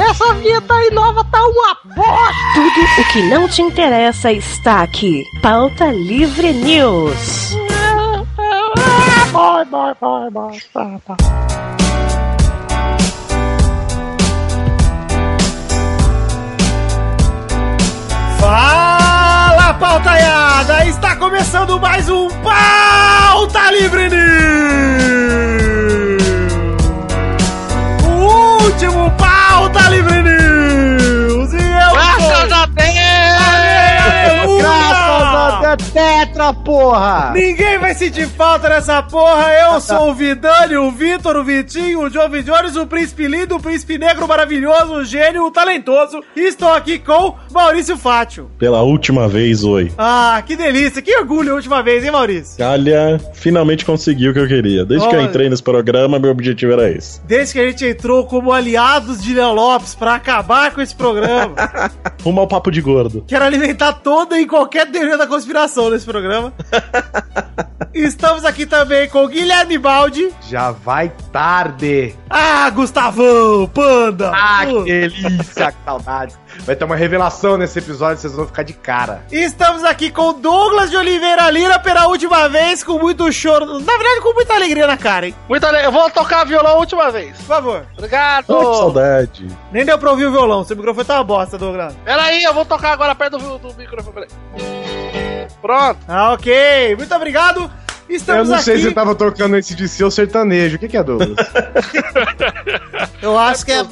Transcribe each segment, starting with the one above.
Essa vinheta aí nova tá uma bosta! Tudo o que não te interessa está aqui. Pauta Livre News. Vai, vai, vai, vai. Tá, tá. Fala, pautaiada! Está começando mais um Pauta Livre News! Livre News! E eu Graças a Deus! Graças a Deus, porra! Ninguém vai sentir falta dessa porra. Eu sou o Vidani, o Vitor, o Vitinho, o Jovem Jones, o Príncipe Lindo, o Príncipe Negro maravilhoso, o gênio, o talentoso. E estou aqui com Maurício Fátio. Pela última vez, oi. Ah, que delícia, que orgulho a última vez, hein, Maurício? Olha, finalmente consegui o que eu queria. Desde que eu Olha. entrei nesse programa, meu objetivo era esse. Desde que a gente entrou como aliados de Léo Lopes pra acabar com esse programa, Rumo ao papo de gordo. quero alimentar toda e qualquer teoria da conspiração nesse programa. Estamos aqui também com o Guilherme Baldi. Já vai tarde. Ah, Gustavão, Panda. Ah, que delícia, que saudade. Vai ter uma revelação nesse episódio, vocês vão ficar de cara. Estamos aqui com Douglas de Oliveira Lira pela última vez, com muito choro. Na verdade, com muita alegria na cara, hein? Muito ale... Eu vou tocar violão a última vez. Por favor. Obrigado. Oh, que saudade. Nem deu pra ouvir o violão, seu microfone tá uma bosta, Douglas. Pera aí, eu vou tocar agora perto do, do microfone. Peraí. Pronto. Ah, ok. Muito obrigado. Estamos eu não sei aqui. se você tava tocando esse de seu sertanejo. O que, que é, Douglas? Eu acho que é.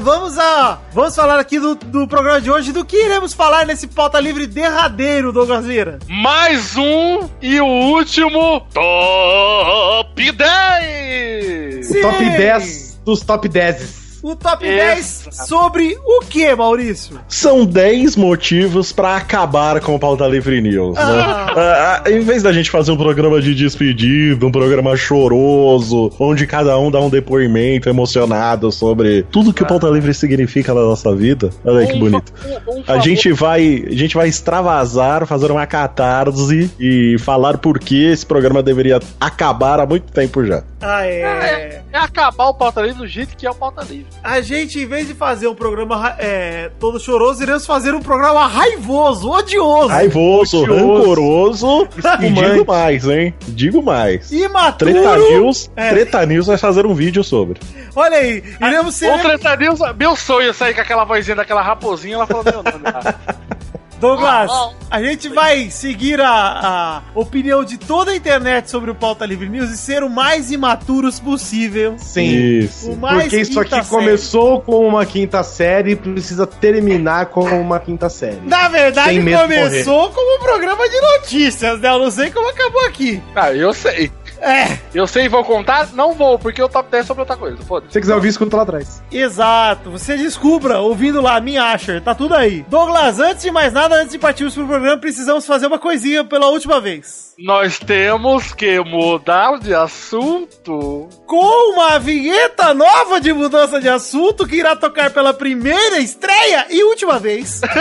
Vamos a. Vamos falar aqui do, do programa de hoje, do que iremos falar nesse pauta livre derradeiro, Douglas Lira. Mais um e o último Top 10! Sim. top 10 dos top 10. O top Isso. 10 sobre o que, Maurício? São 10 motivos pra acabar com o Pauta Livre News, né? Ah, ah, em vez da gente fazer um programa de despedida, um programa choroso, onde cada um dá um depoimento emocionado sobre tudo que o Pauta Livre significa na nossa vida. Olha aí que bonito. um- um A gente vai, a gente vai extravasar, fazer uma catarse e falar por que esse programa deveria acabar há muito tempo já. Ah, é. É, é acabar o pauta livre do jeito que é o pauta livre. A gente, em vez de fazer um programa ra- é, todo choroso, iremos fazer um programa raivoso, odioso, Raivoso, Odioso. rancoroso e digo mais, hein? Digo mais. imaturo. Treta News, É. Treta News vai fazer um vídeo sobre. Olha aí, iremos ser. O Treta News, meu sonho é sair com aquela vozinha daquela raposinha, ela falou meu nome Douglas, a gente vai seguir a, a opinião de toda a internet sobre o Pauta Livre News e ser o mais imaturos possível. Sim. Isso. O mais Porque isso aqui série. começou com uma quinta série e precisa terminar com uma quinta série. Na verdade, começou como um programa de notícias, né? Eu não sei como acabou aqui. Ah, eu sei. É, Eu sei, vou contar? Não vou, porque o top 10 é sobre outra coisa. Foda-se. Se você quiser ouvir, escuta lá atrás. exato. Você descubra ouvindo lá, minha Asher, tá tudo aí. Douglas, antes de mais nada, antes de partirmos pro programa, precisamos fazer uma coisinha pela última vez. Nós temos que mudar de assunto. Com uma vinheta nova de mudança de assunto que irá tocar pela primeira estreia e última vez.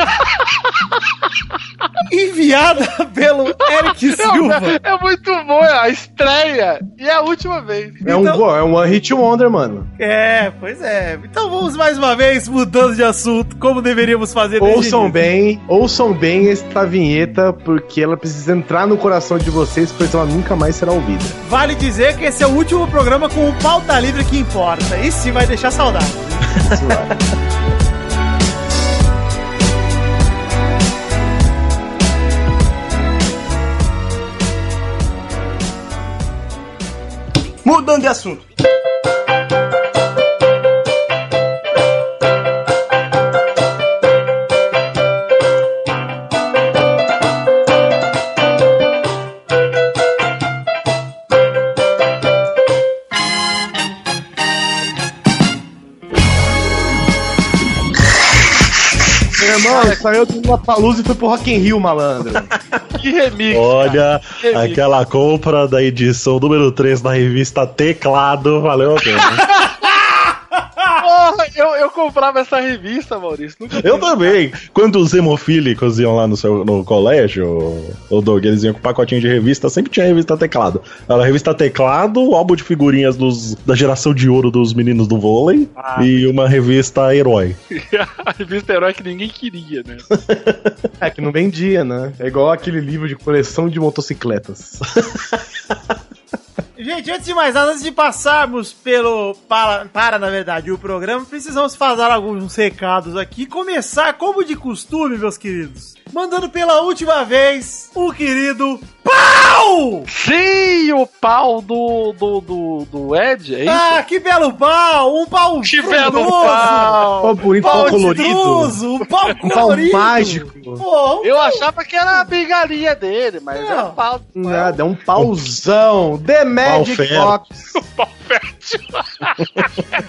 Enviada pelo Eric Silva. É, é muito bom, é a estreia e é a última vez. É, um, Então- go- é um One Hit Wonder, mano. É, pois é. Então vamos mais uma vez mudando de assunto, como deveríamos fazer desde Ouçam início. bem, ouçam bem esta vinheta, porque ela precisa entrar no coração de vocês, pois ela nunca mais será ouvida. Vale dizer que esse é o último programa com o pauta livre que importa. Isso sim vai deixar saudade. Isso vai. Mudando de assunto. Meu irmão, saiu do Lollapalooza e foi pro Rock in Rio, malandro. Que remix. Olha, Que remix. aquela compra da edição número 3 da revista Teclado valeu a pena. Comprava essa revista, Maurício. Nunca Eu também. Quando os hemofílicos iam lá no, seu, no colégio, o Doug, eles iam com pacotinho de revista, sempre tinha revista teclado. Era a revista teclado, álbum de figurinhas dos, da geração de ouro dos meninos do vôlei Ah. e uma revista herói. a revista herói que ninguém queria, né? É que não vendia, né? É igual aquele livro de coleção de motocicletas. Gente, antes de mais nada, antes de passarmos pelo. Para, para, na verdade, o programa, precisamos fazer alguns recados aqui. Começar, como de costume, meus queridos. Mandando pela última vez o querido Pau! Sim, o pau do, do, do, do Ed, é isso? Ah, que belo pau! Um pau que belo pau! Pau bonito, Pau pau colorido. colorido! Um pau Um pau colorido! mágico. Pô, um Eu achava que era a bengalinha dele, mas Não. é o pau. Nada, é um pauzão. The Magic fera. Box.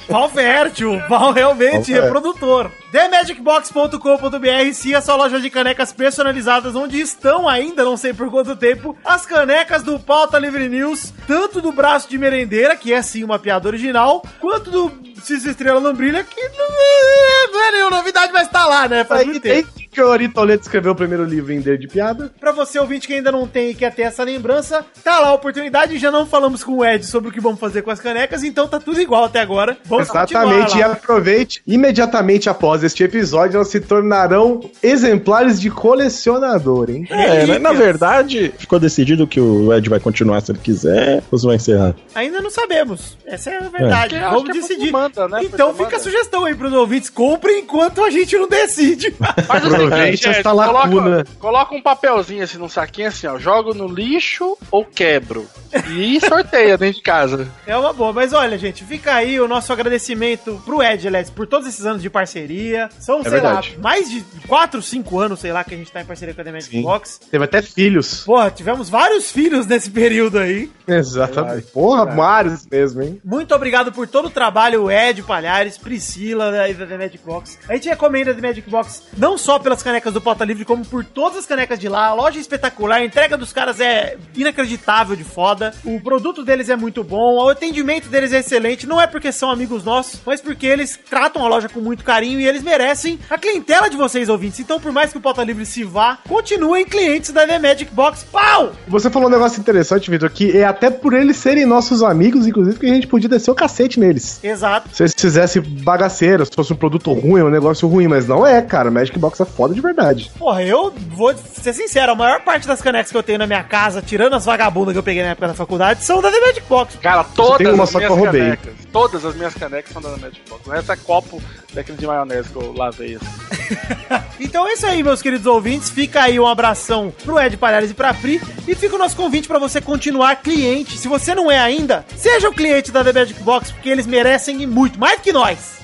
Pau fértil, pau realmente Pau fértil. reprodutor. TheMagicBox.com.br siga sua loja de canecas personalizadas, onde estão ainda, não sei por quanto tempo, as canecas do Pauta Livre News, tanto do braço de merendeira, que é sim uma piada original, quanto do Cis Estrela Lambrilha, que não é, não é nenhuma novidade, mas tá lá, né? Faz muito tempo. desde que o Ori Toledo escreveu o primeiro livro em dele de piada. Pra você ouvinte que ainda não tem e quer ter essa lembrança, tá lá a oportunidade. Já não falamos com o Ed sobre o que vamos fazer com as canecas, então tá tudo igual até agora. Vamos Exatamente, e aproveite. Imediatamente após este episódio, elas se tornarão exemplares de colecionador, hein? É, né? Relíquias. na verdade, ficou decidido que o Ed vai continuar se ele quiser, ou você vai encerrar? Ainda não sabemos. Essa é a verdade. Acho Vamos que é decidir. manda, né? Então fica a sugestão aí pros ouvintes. Comprem enquanto a gente não decide. Faz o Aproveite seguinte, Ed, esta lacuna. coloca, coloca um papelzinho assim num saquinho assim, ó. Jogo no lixo ou quebro. E sorteia dentro de casa. é uma boa. Mas olha, gente, fica aí o nosso agradecimento pro Ed, aliás, por todos esses anos de parceria. São, sei verdade. lá, mais de 4, 5 anos, sei lá, que a gente tá em parceria com a The Magic Sim. Box. Teve até filhos. Porra, tivemos vários filhos nesse período aí. Exatamente. Porra, vários mesmo, hein? Muito obrigado por todo o trabalho, Ed Palhares, Priscila da da The Magic Box. A gente recomenda a The Magic Box não só pelas canecas do Pauta Livre, como por todas as canecas de lá. A loja é espetacular, a entrega dos caras é inacreditável de foda. O produto deles é muito bom, o atendimento deles é excelente. Não é porque são amigos nossos, mas porque eles tratam a loja com muito carinho e eles merecem a clientela de vocês, ouvintes. Então, por mais que o Pauta Livre se vá, continuem clientes da The Magic Box. Pau! Você falou um negócio interessante, Vitor, que é até por eles serem nossos amigos, inclusive, que a gente podia descer o cacete neles. Exato. Se eles fizessem bagaceiro, se fosse um produto ruim, um negócio ruim, mas não é, cara. Magic Box é foda de verdade. Porra, eu vou ser sincero, a maior parte das canecas que eu tenho na minha casa, tirando as vagabundas que eu peguei na época da faculdade, são da The Magic Box. Cara, todas uma as só que minhas eu roubei. canecas. Todas as minhas canecas são da Magic Box. O resto é copo daquele de maionese que eu lavei assim. Então é isso aí, meus queridos ouvintes. Fica aí um abração pro Ed Palhares e pra Pri. E fica o nosso convite pra você continuar cliente. Se você não é ainda, seja o cliente da The Magic Box, porque eles merecem muito, mais que nós.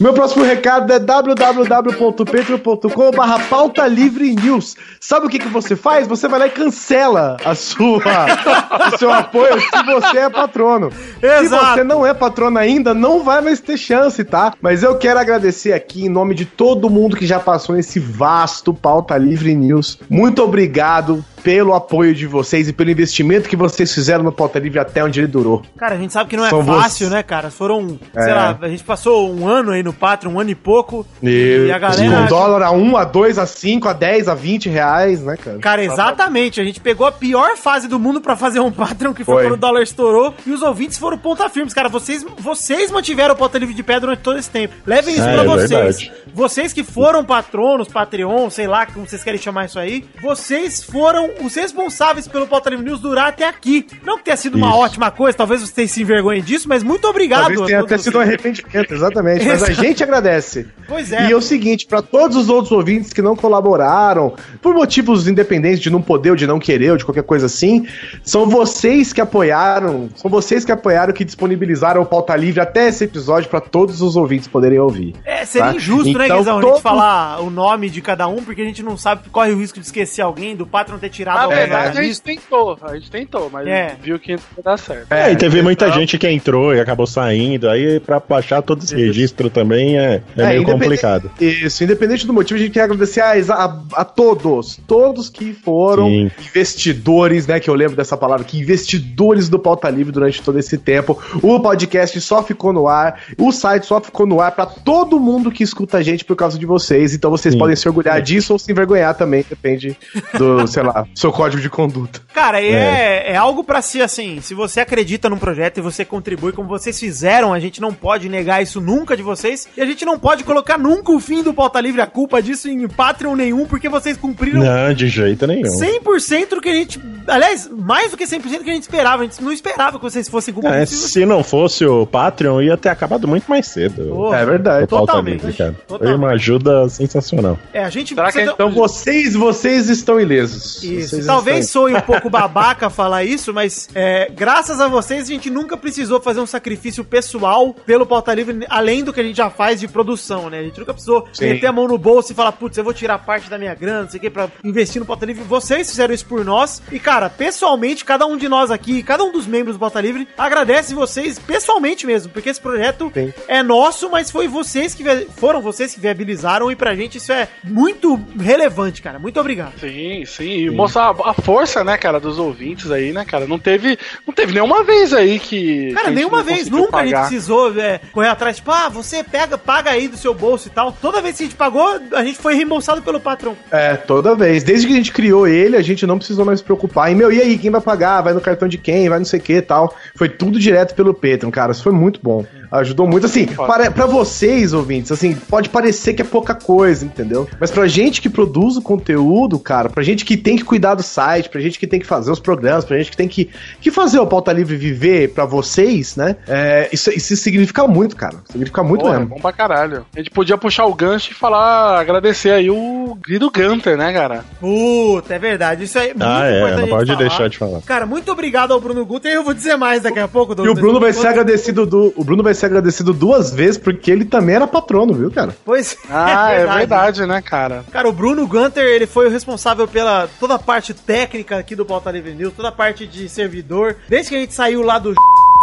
Meu próximo recado é www.patreon.com barra pauta livre news. Sabe o que, que você faz? Você vai lá e cancela a sua, o seu apoio se você é patrono. Se Exato. você não é patrono ainda, não vai mais ter chance, tá? Mas eu quero agradecer aqui em nome de todo mundo que já passou nesse vasto pauta livre news. Muito obrigado pelo apoio de vocês e pelo investimento que vocês fizeram no pauta livre até onde ele durou. Cara, a gente sabe que não é São fácil, vocês. né, cara? Foram, sei É. lá, a gente passou um ano aí no Patreon, um ano e pouco. E, E a galera- Com dólar a 1, a 2, a 5, a 10, a 20 reais, né, cara? Cara, exatamente. A gente pegou a pior fase do mundo pra fazer um Patreon, que foi, Foi. quando o dólar estourou, e os ouvintes foram ponta firmes. Cara, vocês, vocês mantiveram o Pauta Livre de Pé durante todo esse tempo. Levem isso É, pra é vocês. verdade. Vocês que foram patronos, Patreon, sei lá como vocês querem chamar isso aí, vocês foram os responsáveis pelo Pauta Livre News durar até aqui. Não que tenha sido uma Isso. ótima coisa, talvez vocês se envergonhem disso, mas muito obrigado. Talvez tenha até sido um arrependimento, exatamente. Mas a. gente agradece. Pois é. E é o seguinte, pra todos os outros ouvintes que não colaboraram, por motivos independentes de não poder, ou de não querer, ou de qualquer coisa assim, são vocês que apoiaram, são vocês que apoiaram, que disponibilizaram o Pauta Livre até esse episódio pra todos os ouvintes poderem ouvir. É, seria Tá? injusto, né, Então, Guizão, a gente falar o nome de cada um, porque a gente não sabe, corre o risco de esquecer alguém, do Patreon ter tirado Na alguém verdade, da a gente tentou. A gente tentou, mas É. viu que não ia dar certo. É, e teve muita então- gente que entrou e acabou saindo. Aí, pra baixar todo esse registro também, também é, é, meio independente- complicado. Isso, independente do motivo, a gente quer agradecer a, a, a todos, todos que foram Sim. investidores, né? Que eu lembro dessa palavra, que investidores do Pauta Livre durante todo esse tempo. O podcast só ficou no ar, o site só ficou no ar pra todo mundo que escuta a gente por causa de vocês. Então vocês Sim. podem se orgulhar disso ou se envergonhar também, depende do, sei lá, seu código de conduta. Cara, é, é algo pra si assim. Se você acredita num projeto e você contribui como vocês fizeram, a gente não pode negar isso nunca de vocês. E a gente não pode colocar nunca o fim do Pauta Livre, a culpa disso em Patreon nenhum, porque vocês cumpriram Não, de jeito nenhum. 100% do que a gente. Aliás, mais do que 100% do que a gente esperava. A gente não esperava que vocês fossem cumprir É, se não fosse o Patreon, ia ter acabado muito mais cedo. Porra, É verdade. Totalmente. Livre, cara. Foi Totalmente. uma ajuda sensacional. É, a gente Será que Então vocês, vocês estão ilesos. Isso. Vocês Talvez estão- soe um pouco babaca falar isso, mas é, graças a vocês a gente nunca precisou fazer um sacrifício pessoal pelo Pauta Livre, além do que a gente já faz de produção, né? A gente nunca precisou Sim. meter a mão no bolso e falar, putz, eu vou tirar parte da minha grana, não sei o que, pra investir no Pauta Livre. Vocês fizeram isso por nós. E, cara, pessoalmente, cada um de nós aqui, cada um dos membros do Pauta Livre, agradece vocês pessoalmente mesmo, porque esse projeto Sim. é nosso, mas foi vocês que foram vocês que viabilizaram e pra gente isso é muito relevante, cara. Muito obrigado. Sim, sim. E mostrar a, a força, né, cara, dos ouvintes aí, né, cara? Não teve, não teve nenhuma vez aí que. que Cara, gente nenhuma vez, nunca a gente pagar. precisou é, correr atrás, tipo, ah, você pega, paga aí do seu bolso e tal. Toda vez que a gente pagou, a gente foi reembolsado pelo patrão. É, toda vez. Desde que a gente criou ele, a gente não precisou mais se preocupar. E, meu, e aí, quem vai pagar? Vai no cartão de quem? Vai não sei o que tal. Foi tudo direto pelo Patreon, cara. Isso foi muito bom. Ajudou muito. Assim, para, pra vocês, ouvintes, assim, pode parecer que é pouca coisa, entendeu? Mas pra gente que produz o conteúdo, cara, pra gente que tem que cuidar do site, pra gente que tem que fazer os programas, pra gente que tem que, que fazer o Pauta Livre viver pra vocês, né? É, isso, isso significa muito, cara. Significa muito Porra, é mesmo. bom pra caralho. A gente podia puxar o gancho e falar, agradecer aí o Guido Gunter, né, cara? Puta, é verdade. Isso aí é muito Ah, é, importante não pode falar. deixar de falar. Cara, muito obrigado ao Bruno Guter. Eu vou dizer mais daqui a pouco. E o Bruno vai ser agradecido do, o Bruno vai ser agradecido duas vezes porque ele também era patrono, viu, cara? Pois Ah, é verdade, né, cara? Cara, o Bruno Gunter, ele foi o responsável pela toda a parte técnica aqui do Pauta Livre News, toda a parte de servidor. Desde que a gente saiu lá do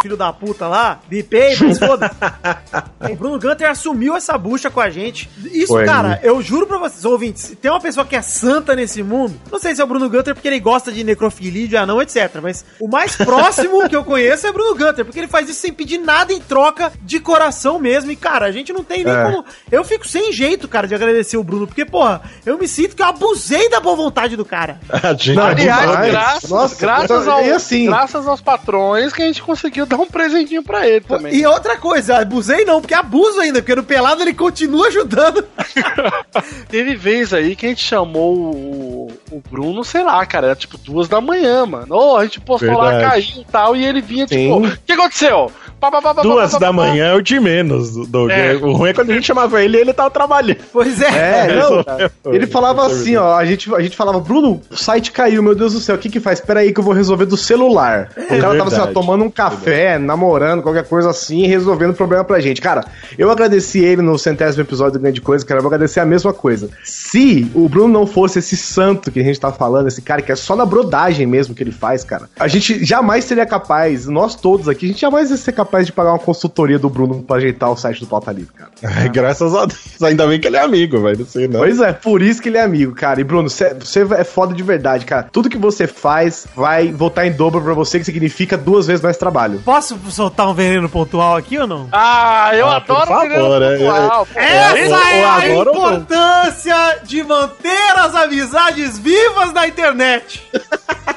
filho da puta lá, bipei, mas foda O Bruno Gunter assumiu essa bucha com a gente. Isso, Foi. cara, eu juro pra vocês, ouvintes, se tem uma pessoa que é santa nesse mundo, não sei se é o Bruno Gunter porque ele gosta de necrofilia, de anão, etc. Mas o mais próximo que eu conheço é o Bruno Gunter, porque ele faz isso sem pedir nada em troca de coração mesmo. E, cara, a gente não tem nem É. como. Eu fico sem jeito, cara, de agradecer o Bruno, porque, porra, eu me sinto que eu abusei da boa vontade do cara. A gente Não, Aliás, demais. graças, Nossa, graças, ao- e assim- graças aos patrões que a gente conseguiu dar um presentinho pra ele também. E outra coisa, abusei não, porque abuso ainda, porque no pelado ele continua ajudando. Teve vez aí que a gente chamou o, o Bruno, sei lá, cara, era tipo duas da manhã, mano. Ô, a gente postou lá, Verdade. caiu e tal, e ele vinha Sim. tipo, o que aconteceu? Pá, pá, pá, pá, Duas pá, pá, da pá, pá. manhã é o de menos, Doug. É. O ruim é quando a gente chamava ele e ele tava trabalhando. Pois é. É, não. Ele falava assim, ó, a gente, a gente falava, Bruno, o site caiu, meu Deus do céu, o que que faz? Pera aí que eu vou resolver do celular. O cara tava assim, ó, tomando um café, namorando, qualquer coisa assim, e resolvendo o problema pra gente. Cara, eu agradeci ele no centésimo episódio do Grande Coisa, cara, eu vou agradecer a mesma coisa. Se o Bruno não fosse esse santo que a gente tá falando, esse cara que é só na brodagem mesmo que ele faz, cara, a gente jamais seria capaz, nós todos aqui, a gente jamais ia ser capaz de pagar uma consultoria do Bruno pra ajeitar o site do Pauta Livre, cara. Ai, graças a Deus. Ainda bem que ele é amigo, velho. Não sei não. Pois é, por isso que ele é amigo, cara. E Bruno, cê- você é foda de verdade, cara. Tudo que você faz vai voltar em dobro pra você, que significa duas vezes mais trabalho. Posso soltar um veneno pontual aqui ou não? Ah, eu Ah, por adoro favor, veneno é- pontual, pô. Essa ou- é a importância de manter as amizades vivas na internet.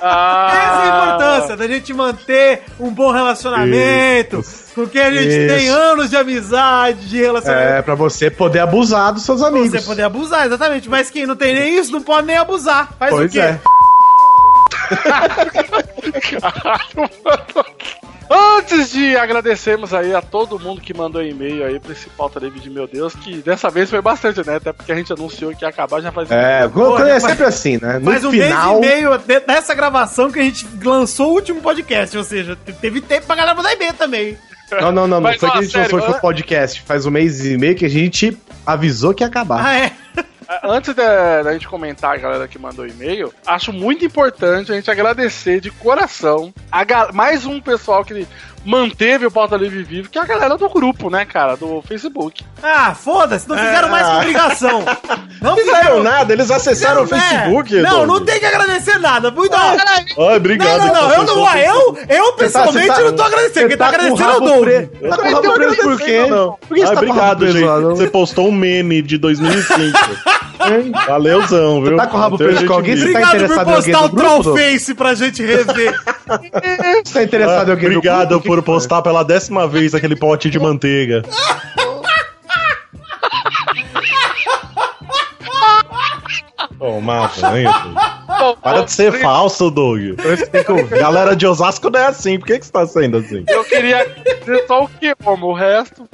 Ah. Essa é a importância da gente manter um bom relacionamento, com quem a gente Isso. tem anos de amizade, de relacionamento. É, pra você poder abusar dos seus amigos. Você poder abusar, exatamente. Mas quem não tem nem isso não pode nem abusar. Faz o Pois quê? é. Antes de agradecermos aí a todo mundo que mandou e-mail aí pra esse pauta livre de meu Deus, que dessa vez foi bastante, né? Até porque a gente anunciou que ia acabar já faz É, Porra, é sempre assim, né? No Faz um final. mês e meio dessa gravação que a gente lançou o último podcast, ou seja, te- teve tempo pra galera mandar e-mail também. Não, não, não, não. Mas, foi ó, que a gente sério, lançou o podcast. Faz um mês e meio que a gente avisou que ia acabar. Ah, é? Antes da, da gente comentar a galera que mandou e-mail, acho muito importante a gente agradecer de coração a mais um pessoal que manteve o Pauta Livre vivo, que é a galera do grupo, né, cara, do Facebook. Ah, foda-se, não fizeram mais que obrigação. Não Não fizeram nada, eles acessaram o Fizeram, é. Facebook. Não, Doug. não tem que agradecer nada. Muito Ai, Não, obrigado. não, não, eu não, eu, eu pessoalmente você tá- não tô agradecendo. Quem tá tá o agradecendo é o Doug. Tá com o rabo preso por quê? não. Por que Ah, você tá o obrigado, não? Você postou um meme de 2005. Valeuzão, viu? tá com o rabo preso com alguém? viu. Você tá Obrigado por interessado em alguém postar o do grupo, Doug? Trollface pra gente rever. Você tá interessado em alguém do obrigado por postar pela décima vez aquele pote de manteiga. Toma banho, Doug. Para de ser falso, Doug. Galera de Osasco não é assim. Por que, que você tá sendo assim? Eu queria dizer só o que, como o resto.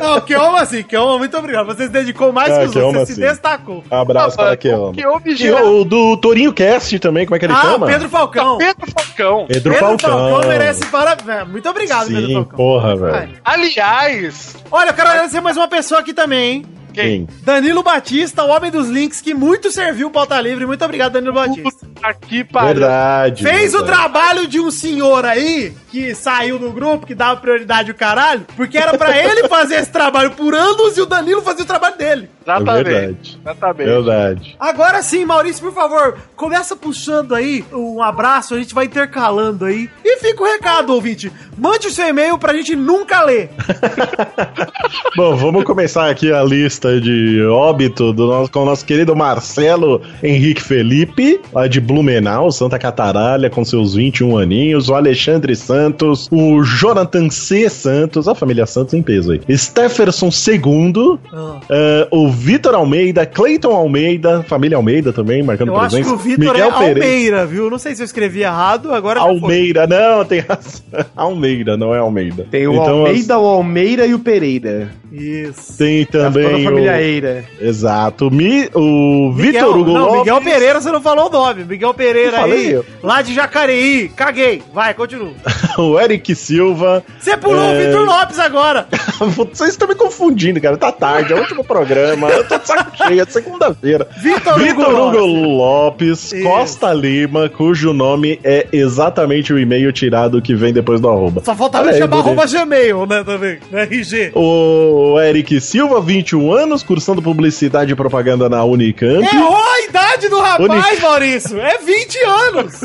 Não, Keoma assim, Keoma, muito obrigado. Você se dedicou mais Ah, que os outros, você se sim. destacou. Abraço para o aqui, ó. que houve E geral. o do Torinho Cast também, como é que ele Ah, chama? Pedro Falcão. Pedro Falcão. Pedro, Pedro Falcão. Falcão merece parabéns. Muito obrigado, Pedro Sim, Falcão. porra, velho. Aliás, Olha, eu quero agradecer mais uma pessoa aqui também, hein? Quem? Danilo Batista, o homem dos links, que muito serviu o Pauta Livre. Muito obrigado, Danilo Batista. aqui pariu. Verdade. Fez o verdade. trabalho de um senhor aí, que saiu do grupo, que dava prioridade ao caralho, porque era pra ele fazer esse trabalho por anos e o Danilo fazia o trabalho dele. É Exatamente. verdade. Exatamente. Verdade. Agora sim, Maurício, por favor, começa puxando aí um abraço, a gente vai intercalando aí. E fica o recado, ouvinte. Mande o seu e-mail pra gente nunca ler. Bom, vamos começar aqui a lista de óbito do nosso, com o nosso querido Marcelo Henrique Felipe, lá de Blumenau, Santa Cataralha, com seus 21 aninhos, o Alexandre Santos, o Jonathan C. Santos, a família Santos em peso aí, Stefferson II, Ah. eh, o Vitor Almeida, Cleiton Almeida, família Almeida também, marcando Eu acho presença, que o Vitor é Almeida, viu? Não sei se eu escrevi errado, agora. Almeida, não, tem razão. Almeida, não é Almeida. Tem o Então, Almeida, o Almeida e o Pereira. Isso. Tem Tá também toda a família o... Eira. Exato. Mi, o Vitor Hugo não, Lopes. Miguel Pereira você não falou o nome. Miguel Pereira Eu falei aí, eu. lá de Jacareí. Caguei. Vai, continua. O Eric Silva. Você pulou É. o Vitor Lopes agora. Vocês estão me confundindo, cara. Tá tarde, é o último programa. Eu tô de saco cheio, é segunda-feira. Vitor Hugo Hugo Lopes. Isso. Costa Lima, cujo nome é exatamente o e-mail tirado que vem depois do arroba. Só faltava chamar arroba Gmail, né, também. RG. O Eric Silva, 21 anos, cursando publicidade e propaganda na Unicamp. Errou a idade do rapaz. Maurício. É 20 anos.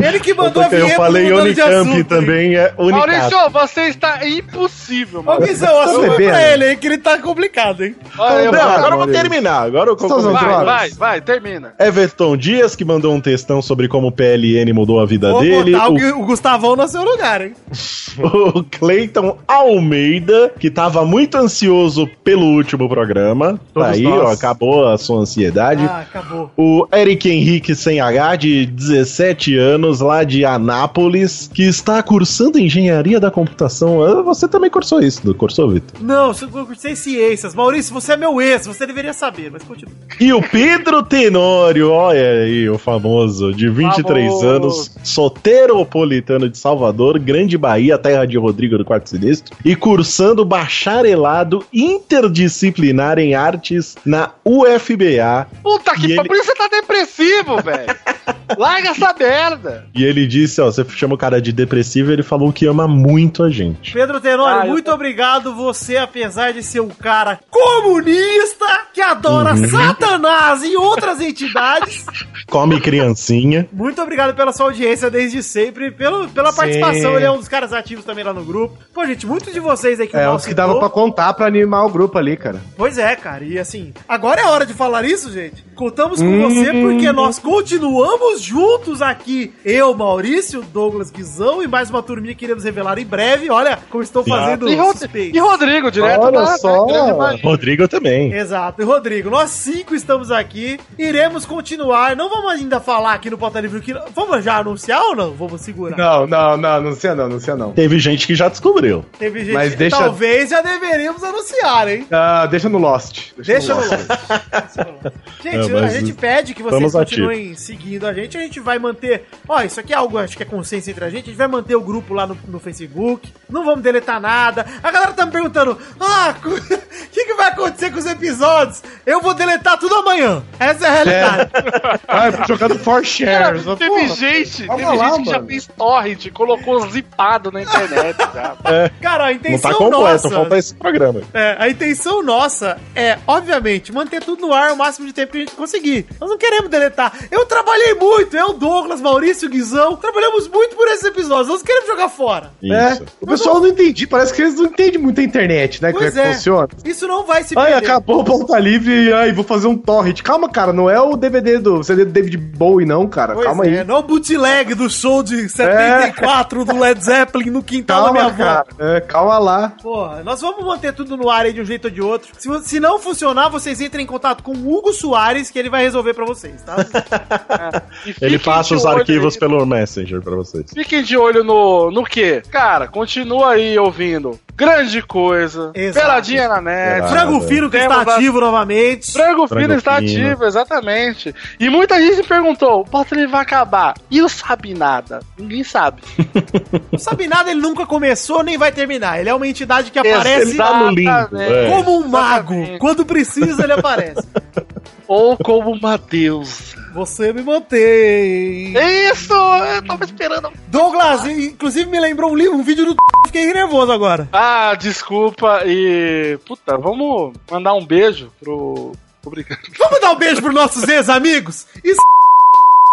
Ele que mandou a eu vinheta falei mudando de Unicamp também, é Unicamp. Maurício, você está impossível, Ô, mano. Guizão, assume bebendo? pra ele aí que ele tá complicado, hein? Olha, eu Não, agora eu vou terminar. Agora eu usando Vai, drogas? vai, vai, termina. Everton Dias, que mandou um textão sobre como o PLN mudou a vida Vou dele. botar O, o, o Gustavão no seu lugar, hein? o Cleiton Almeida, que tava muito ansioso pelo último programa. Todos Tá aí, nós. ó, acabou a sua ansiedade. Ah, acabou. O Eric Henrique sem H, de 17 anos, lá de Anápolis, que está cursando engenharia da computação. Ah, Você também cursou isso, não cursou, Vitor? Não, eu cursei ciências. Maurício, você é meu ex, você deveria saber, mas continua. E o Pedro Tenório, olha aí, o famoso, de 23 Famoso. anos, soteropolitano de Salvador, Grande Bahia, terra de Rodrigo do Quarto Sinistro, e cursando bacharelado interdisciplinar em artes na UFBA. Puta que pariu, ele- por isso você tá depressivo, velho. Larga essa merda. E ele disse, ó, você chama o cara de depressivo, ele falou que ama muito a gente. Pedro Tenório, Ah, muito tô- obrigado. Você, apesar de ser um cara comunista, que adora Uhum. Satanás e outras entidades, Come criancinha. muito obrigado pela sua audiência desde sempre, pelo, pela Sim. participação. Ele é um dos caras ativos também lá no grupo. Pô, gente, muitos de vocês aí que o É, os que citou- dava pra contar pra animar o grupo ali, cara. Pois é, cara. E assim, agora é hora de falar isso, gente. Contamos com Hum. você porque nós continuamos juntos aqui. Eu, Maurício, Douglas Guizão e mais uma turminha que iremos revelar em breve. Olha como estou fazendo E, Rod- e Rodrigo, direto Olha da- só. da. Rodrigo também. Exato. E Rodrigo, nós cinco estamos aqui. Iremos continuar. Não vamos ainda falar aqui no Pauta Livre. que- Vamos já anunciar ou não? Vamos segurar. Não, não, não, não sei não, não sei não. Teve gente que já descobriu. Teve gente Mas deixa, talvez já deveríamos anunciar, hein? Ah, deixa no Lost. Deixa no Lost. Lost. Gente, É, a gente pede que vocês continuem seguindo a gente. A gente vai manter. Ó, isso aqui é algo, acho que é consciência entre a gente. A gente vai manter o grupo lá no, no Facebook. Não vamos deletar nada. A galera tá me perguntando: ah, o que, que vai acontecer com os episódios? Eu vou deletar tudo amanhã. Essa é a realidade. Ai, jogando for shares. Cara, teve Porra. gente, teve lá, gente que já mano. fez torrent, colocou zipado na internet já. Cara, a Não intenção tá completo, nossa. falta esse programa. É, a intenção nossa é, obviamente, manter tudo no ar o máximo de tempo que a gente conseguir. Nós não queremos deletar. Eu trabalhei muito, eu, Douglas, Maurício, Guizão, trabalhamos muito por esses episódios. Nós queremos jogar fora. É, Isso. o pessoal não entendi, parece que eles não entendem muito a internet, né? Como é Pois que é. funciona. Isso não vai se Ai, perder. acabou o pauta livre e ai, vou fazer um torrent. Calma, cara, não é o DVD do CD do David Bowie, não, cara. Pois Calma é, aí. não o bootleg do show de 74 do Led Zeppelin no quintal da minha Calma, avó. cara. É, calma lá. Porra, nós vamos manter tudo no ar aí de um jeito ou de outro. Se, se não funcionar, vocês entrem em contato com o Hugo Soares, que ele vai resolver pra vocês, tá? E Ele passa os arquivos aí- pelo Messenger pra vocês. Fiquem de olho no, no quê? Cara, continua aí ouvindo. Grande coisa. Exato. Peladinha na net. Exato. Frango Fino, que Temos está a- ativo novamente. Frango Frango Fino está Fino. ativo, exatamente. E muita gente perguntou: o Livre vai acabar. E o Sabe Nada? Ninguém sabe. Não sabe nada, ele nunca começou nem vai terminar. Ele é uma entidade que aparece Ele tá no limbo, é. como um mago. Exatamente. Quando precisa, ele aparece. Ou como uma deusa. Você me mantém. Isso! Eu tava esperando. Douglas, inclusive me lembrou um livro, um vídeo do fiquei nervoso agora. Ah, desculpa e. Puta, vamos mandar um beijo pro. Obrigado. Vamos dar um beijo pros nossos ex-amigos? Isso,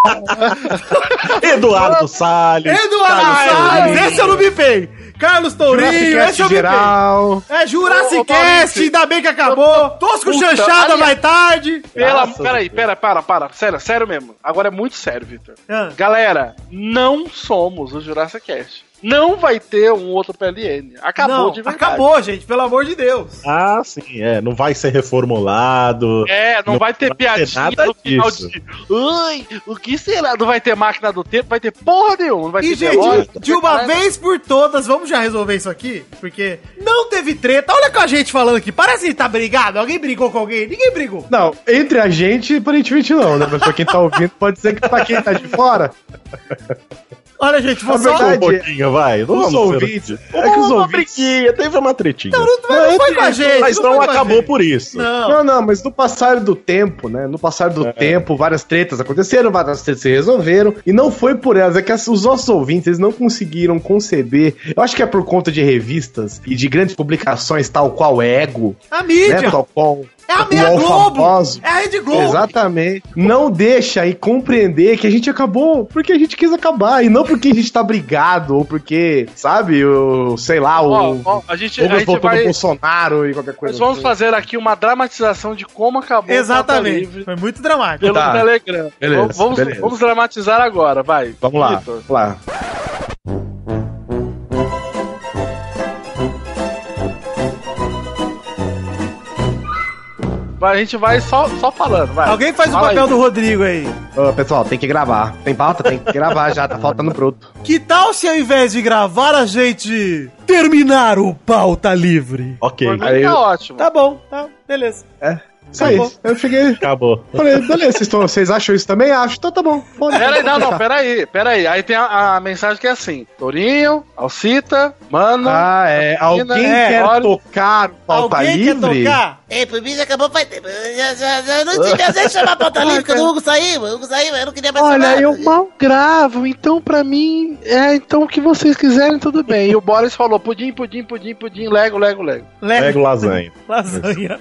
Eduardo Salles. Eduardo Salles, esse eu não bipei. Carlos Tourinho, esse eu bipei. geral. É Jurassic Ô, ô, Cast, Maurício. ainda bem que acabou. Tosco Puta, chanchada aliás- mais tarde. Pela, peraí, pera, para, para. Sério, sério mesmo. Agora é muito sério, Victor. Ah. Galera, não somos o Jurassic Cast. Não vai ter um outro PLN. Acabou Não, de verdade. acabou, gente, pelo amor de Deus. Ah, sim, é. Não vai ser reformulado. É, não, Não vai ter vai ter piadinha nada no final disso. de. Ai, o que será? Não vai ter máquina do tempo, vai ter porra nenhuma. Não vai E, ter gente, relógio, de uma vez por todas, vamos já resolver isso aqui? Porque não teve treta. Olha com a gente falando aqui. Parece que tá brigado. Alguém brigou com alguém? Ninguém brigou. Não, entre a gente, aparentemente não, né? Mas pra quem tá ouvindo, pode ser que pra quem tá de fora, Olha, gente, vou só... verdade- Um pouquinho, vai. Não os ouvintes. É que os Uma ouvintes. briguinha, teve uma tretinha. Não, não, não foi com a gente. Mas não acabou por isso. Não. Não, não, mas no passar do tempo, né? No passar do tempo, várias tretas aconteceram, várias tretas se resolveram. E não foi por elas, é que as- os nossos ouvintes eles não conseguiram conceber. Eu acho que é por conta de revistas e de grandes publicações, tal qual Ego, A mídia. né? Tal qual. É a meia Globo. famoso. É a Rede Globo. Exatamente. Não deixa e compreender que a gente acabou porque a gente quis acabar. E não porque a gente tá brigado, ou porque, sabe, o, sei lá, o. Ó, ó, a gente, a gente vai. Bolsonaro e qualquer coisa. Nós vamos assim. fazer aqui uma dramatização de como acabou Exatamente. Livre Foi muito dramático. pelo Tá. Telegram. Beleza, vamos, beleza. vamos dramatizar agora, vai. Vamos lá, vamos lá. A gente vai só, só falando, vai. Alguém faz o Fala papel aí. do Rodrigo aí. Ô, pessoal, tem que gravar. Tem pauta? Tem que gravar já, tá faltando bruto. Que tal se ao invés de gravar a gente terminar o pauta livre? Ok, Por mim Aí tá eu- ótimo. Tá bom, tá, beleza. É. Isso aí. Acabou. Eu cheguei. acabou. Falei, beleza, vocês, estão- vocês acham isso também? Acho. Então tá bom. Pode, Peraí, não, não, peraí, peraí. Aí tem a, a mensagem que é assim: Torinho, Alcita, Mano. Ah, é. Alguém É, quer olha- tocar pauta Alguém livre? quer tocar? É, por mim já acabou faz tempo. Eu Já, já, já não tinha nem chamar a pauta livre quando o Hugo saiu. O Hugo saiu, eu não queria mais Olha, chamar. eu mal gravo, então pra mim, é, então o que vocês quiserem, tudo bem. E o Boris falou: pudim, pudim, pudim, pudim, lego, lego, lego. Pega o lasanha. Lasanha.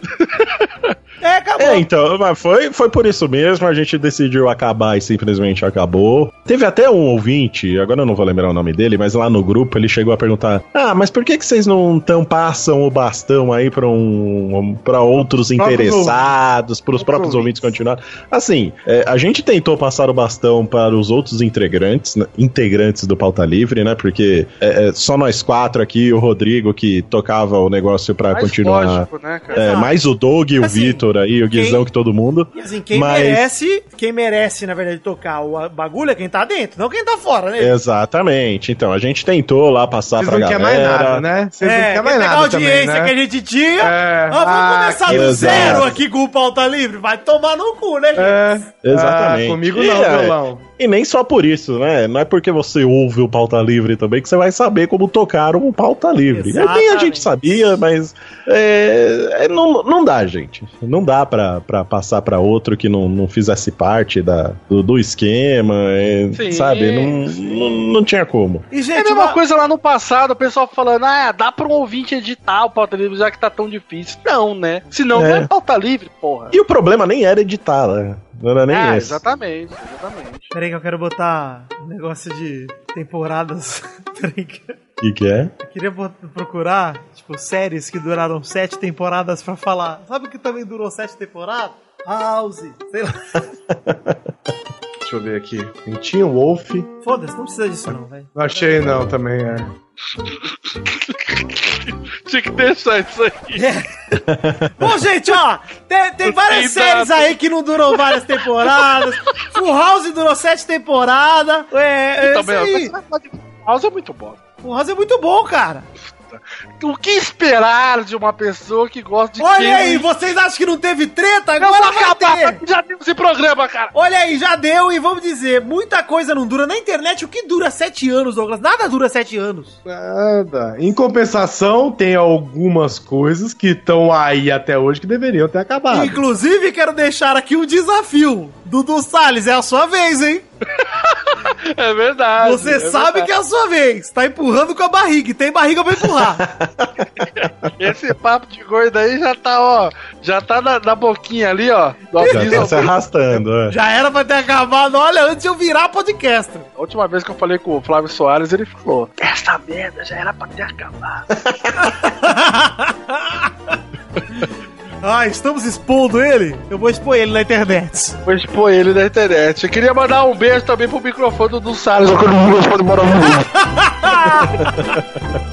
É, acabou. É, então, mas foi, foi por isso mesmo, a gente decidiu acabar e simplesmente acabou. Teve até um ouvinte, agora eu não vou lembrar o nome dele, mas lá no grupo ele chegou a perguntar: Ah, mas por que, que vocês não tão passam o bastão aí pra, um, pra outros interessados, pros próprios ouvintes continuar? Assim, é, a gente tentou passar o bastão para os outros integrantes, né, integrantes do Pauta Livre, né? Porque é, é, só nós quatro aqui, o Rodrigo que tocava o negócio pra Mas continuar. lógico, né? É, mais o Doug e o Assim, Vitor Vitor aí, o Guizão, que todo mundo. E assim, quem Mas- merece, quem merece, na verdade, tocar o bagulho é quem tá dentro, não quem tá fora, né? Exatamente. Então, a gente tentou lá passar Vocês pra não querem galera. mais nada, né? Vocês não É, querem quer mais pegar a nada audiência também, né? que a gente tinha. É. Ah, vamos Ah, começar do exato. zero aqui com o pauta livre. Vai tomar no cu, né, gente? É. Exatamente. Ah, comigo E, não, é, violão. E nem só por isso, né? Não é porque você ouve o Pauta Livre também que você vai saber como tocar um Pauta Livre. É, Nem a Exatamente. gente sabia, mas é, é, não, não dá, gente. Não dá pra, pra passar pra outro que não, não fizesse parte da, do, do esquema, é, sabe? Não, não, não tinha como. E, É gente, a mesma uma- coisa lá no passado, o pessoal falando, ah, dá pra um ouvinte editar o pauta livre já que tá tão difícil. Não, né? Senão É. não é pauta livre, porra. E o problema nem era editar, né? Não era nem Ah, esse. exatamente, exatamente. Peraí que eu quero botar um negócio de temporadas. Peraí que eu O que, que é? queria bot- procurar, tipo, séries que duraram sete temporadas pra falar. Sabe o que também durou sete temporadas? House, sei lá. Deixa eu ver aqui. Tem Teen Wolf. Foda-se, não precisa disso não, velho. Não achei não, também é. Tinha que deixar isso aí. Bom, gente, ó, tem, tem várias séries aí que não duram várias temporadas. Full House durou sete temporadas. É, é aí. ó, House é muito bom. Full House é muito bom, cara. O que esperar de uma pessoa que gosta de Olha quem- aí, vocês acham que não teve treta? Agora vai acabar, ter. já temos esse programa, cara. Olha aí, já deu e vamos dizer, muita coisa não dura. Na internet, o que dura sete anos, Douglas? Nada dura sete anos. Nada. Em compensação, tem algumas coisas que estão aí até hoje que deveriam ter acabado. Inclusive, quero deixar aqui um desafio. Dudu Salles, é a sua vez, hein? É verdade. Você é sabe verdade. que é a sua vez. Tá empurrando com a barriga. e Tem barriga pra empurrar. Esse papo de gordo aí já tá, ó. Já tá na, na boquinha ali, ó. Do Já tá se arrastando, é. Já era pra ter acabado, olha, antes de eu virar podcaster. A última vez que eu falei com o Flávio Soares, ele falou: Essa merda já era pra ter acabado. Ah, estamos expondo ele? Eu vou expor ele na internet. Vou expor ele na internet. Eu queria mandar um beijo também pro microfone do Salles. Eu não respondo maravilhoso. Eu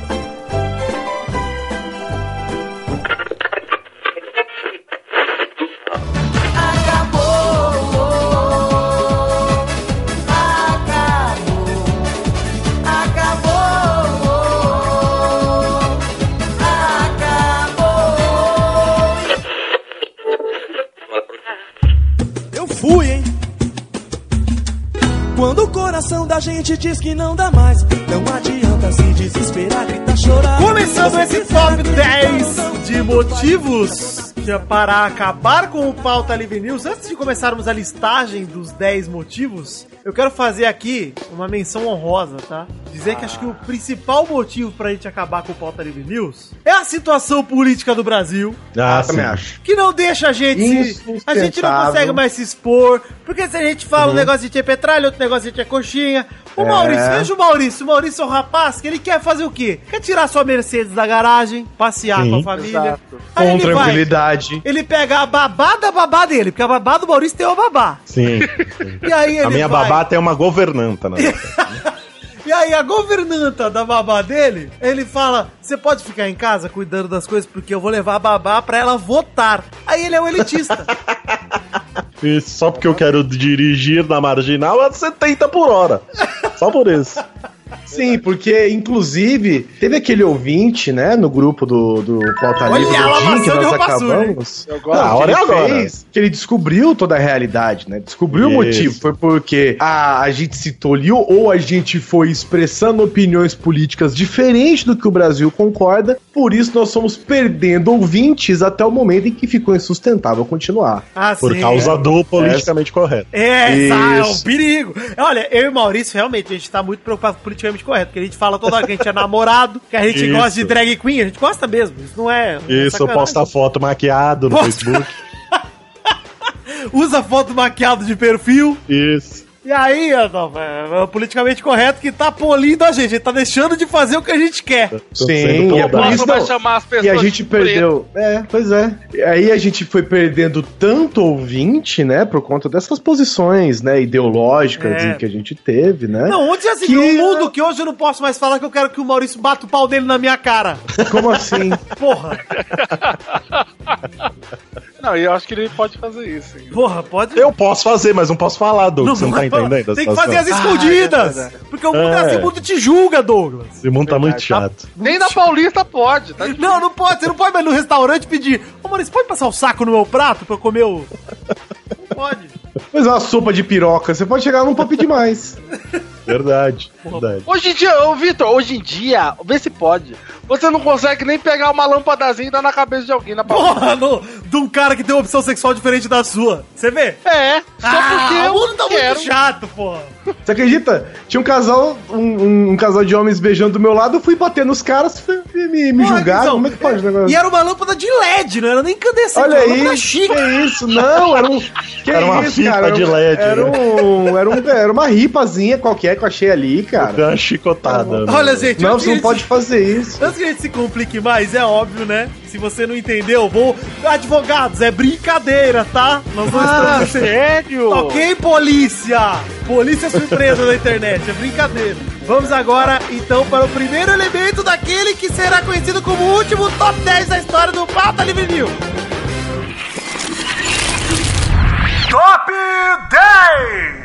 Quando o coração da gente diz que não dá mais, não adianta se desesperar, gritar, chorar. Começando esse top acreditar ou 10 não, de motivos é para acabar com o Pauta Livre News, antes de começarmos a listagem dos 10 motivos, eu quero fazer aqui uma menção honrosa, tá? Dizer que acho que o principal motivo pra gente acabar com o Pauta Livre News é a situação política do Brasil, Ah, Eu também sim. acho. que não deixa a gente se, A gente não consegue mais se expor, porque se a gente fala um negócio de é petralha, outro negócio de gente é coxinha. O É. Maurício, veja o Maurício. O Maurício é um rapaz que ele quer fazer o quê? Quer tirar sua Mercedes da garagem, passear Sim. com a família. Exato. Aí Com ele vai, tranquilidade. ele pega a babá da babá dele, porque a babá do Maurício tem uma babá. Sim. E aí ele A minha vai- babá tem uma governanta, né? E aí a governanta da babá dele, ele fala: "Você pode ficar em casa cuidando das coisas porque eu vou levar a babá pra ela votar". Aí ele é um elitista. E só porque eu quero dirigir na marginal a 70 por hora. Só por isso. Sim, porque, inclusive, teve aquele ouvinte, né, no grupo do, do Pauta Olha Livre do lavação que nós acabamos. Eu gosto. Não, a hora que é ele agora. fez, que ele descobriu toda a realidade, né? Descobriu o Isso. motivo. Foi porque a, a gente se tolhiu ou a gente foi expressando opiniões políticas diferentes do que o Brasil concorda. Por isso nós fomos perdendo ouvintes até o momento em que ficou insustentável continuar. Ah, Por sim. causa do politicamente correto. É, essa é um Isso. perigo. Olha, eu e o Maurício, realmente, a gente tá muito preocupado com o politicamente correto, porque a gente fala toda hora que a gente é namorado, que a gente Isso. gosta de drag queen, a gente gosta mesmo. Isso não é. não é Isso, eu sacanagem. posto a foto maquiado no Posta. Facebook. Usa foto maquiado de perfil. Isso. E aí, não, é, é o politicamente correto que tá polindo a gente, ele tá deixando de fazer o que a gente quer. Sim, e é por isso mais não. chamar as pessoas E a gente perdeu. É, pois é. E Aí a gente foi perdendo tanto ouvinte, né? Por conta dessas posições, né? Ideológicas É. que a gente teve, né? Não, onde assim, Que- um mundo que hoje eu não posso mais falar que eu quero que o Maurício bata o pau dele na minha cara. Como assim? Porra. Não, Não, e eu acho que ele pode fazer isso. hein? Porra, pode. Eu posso fazer, mas não posso falar, Douglas. Você não tá entendendo? Tem que fazer as Ah, escondidas. é verdade. porque o mundo, É. assim, o mundo te julga, Douglas. Esse mundo tá muito chato. Nem na Paulista pode, tá? Não, não pode. Você não pode ir no restaurante pedir. Ô, mano, você pode passar o saco no meu prato pra eu comer o. Não pode. Mas é uma sopa de piroca, você pode chegar num pop demais. Verdade, verdade. Hoje em dia, ô Vitor, hoje em dia, vê se pode. Você não consegue nem pegar uma lâmpadazinha e dar na cabeça de alguém na Paulista. Porra, no, de um cara que tem uma opção sexual diferente da sua. Você vê? É, só porque o eu mundo tá quero. muito chato, porra. Você acredita? Tinha um casal, um, um- um casal de homens beijando do meu lado, eu fui bater nos caras, fui- me, me Porra, julgaram. Como é que pode negócio? E era uma lâmpada de LED, não era nem incandescente. Olha era uma lâmpada aí, chique. que isso? Não, era um. Que Era uma fita Era um- de LED, Era, né? um, era, um, era uma ripazinha qualquer que eu achei ali, cara. Deu uma chicotada. né? Olha, gente, Não, você não pode fazer isso. Antes que a gente se complique mais, é óbvio, né? Se você não entendeu, vou. Advogados, é brincadeira, tá? Nós não Ah, estamos. sério? Ok, polícia! Polícia surpresa da internet, é brincadeira. Vamos agora, então, para o primeiro elemento daquele que será conhecido como o último top 10 da história do Pauta Livre News. Top 10!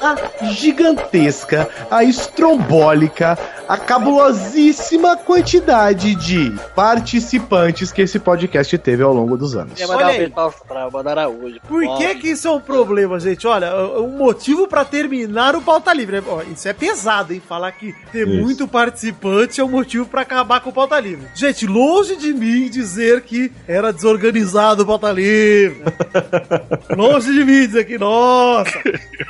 A gigantesca, a estrombólica, a cabulosíssima quantidade de participantes que esse podcast teve ao longo dos anos. Olha aí. mandaram hoje. Por que que isso é um problema, gente? Olha, um motivo pra terminar o pauta livre. Ó, Isso é pesado, hein? Falar que ter Isso. muito participante é um motivo pra acabar com o pauta livre. Gente, longe de mim dizer que era desorganizado o pauta livre. longe de mim dizer que, nossa,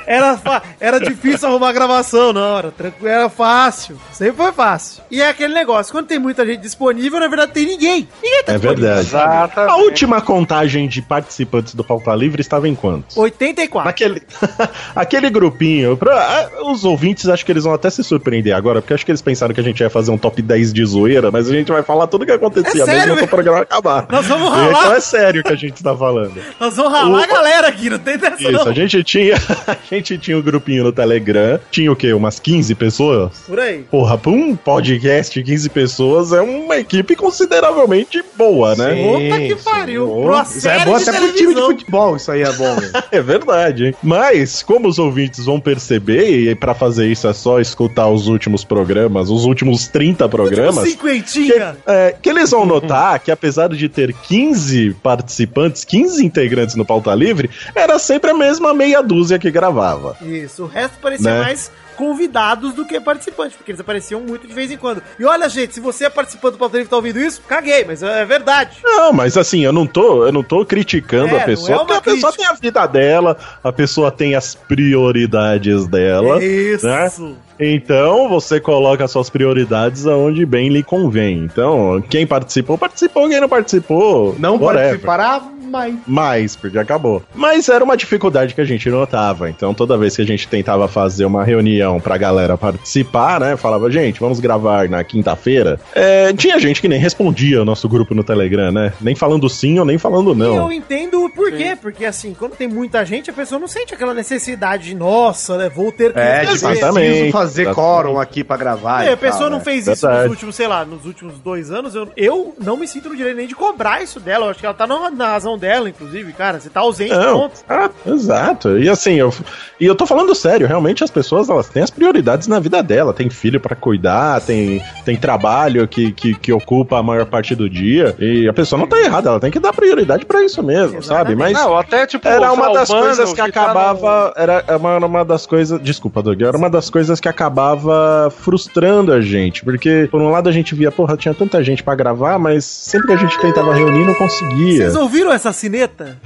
era, era difícil arrumar gravação. Não, era tranquilo, era fácil. Sempre foi fácil. E é aquele negócio, quando tem muita gente disponível, na verdade tem ninguém. Ninguém tá É verdade. Exatamente. A última contagem de participantes do Pauta Livre estava em quantos? 84. Naquele, aquele grupinho, pra, os ouvintes acho que eles vão até se surpreender agora, porque acho que eles pensaram que a gente ia fazer um top 10 de zoeira, mas a gente vai falar tudo o que acontecia É sério, mesmo o programa acabar. Nós vamos Então ralar, é sério que a gente tá falando. nós vamos ralar O- a galera aqui, não tem dessa Isso, não. a gente tinha, a gente tinha um grupinho no Telegram, tinha o quê? Umas 15 pessoas? Por aí. Porra, pra um podcast, 15 pessoas é uma equipe consideravelmente boa, né? Puta que sim. pariu. Pra uma Isso é série bom até pro time de televisão. futebol, isso aí é bom. meu. É verdade, hein? Mas, como os ouvintes vão perceber, e pra fazer isso é só escutar os últimos programas, os últimos 30 programas. Cinquentinha. Que, é, que eles vão notar que apesar de ter 15 participantes, 15 integrantes no Pauta Livre, era sempre a mesma meia dúzia que gravava. Isso, o resto parecia Né? mais convidados do que participantes, porque eles apareciam muito de vez em quando. E olha, gente, se você é participante do Pauta Livre e tá ouvindo isso, caguei, mas é verdade. Não, mas assim, eu não tô, eu não tô criticando É, a pessoa, não é porque a pessoa crítica. tem a vida dela, a pessoa tem as prioridades dela. Isso. né? Então, você coloca suas prioridades aonde bem lhe convém. Então, quem participou, participou, quem não participou, Não whatever. participará mais. Mais, porque acabou. Mas era uma dificuldade que a gente notava. Então, toda vez que a gente tentava fazer uma reunião pra galera participar, né? Falava, gente, vamos gravar na quinta-feira. É, tinha gente que nem respondia o nosso grupo no Telegram, né? Nem falando sim ou nem falando E não. eu entendo o porquê, porque assim, quando tem muita gente, a pessoa não sente aquela necessidade de, nossa, né, vou ter que É, de fazer. Exatamente. fazer Exatamente. quórum aqui pra gravar. É, a pessoa tal, não né? fez isso Verdade. nos últimos, sei lá, nos últimos dois anos. Eu, eu não me sinto no direito nem de cobrar isso dela. Eu acho que ela tá na, na razão dela, inclusive, cara. Você tá ausente, Não, pronto. ah, exato. E assim, eu, e eu tô falando sério, realmente as pessoas elas têm as prioridades na vida dela. Tem filho pra cuidar, tem, tem trabalho que, que, que ocupa a maior parte do dia. E a pessoa não tá errada, ela tem que dar prioridade pra isso mesmo, sabe? Mas Não, até tipo. era uma das coisas que, tá acabava. Era uma, uma das coisas. Desculpa, Doug. Era uma das coisas que acabava frustrando a gente. Porque, por um lado, a gente via, porra, tinha tanta gente pra gravar, mas sempre que a gente tentava reunir, não conseguia. Vocês ouviram essa cineta?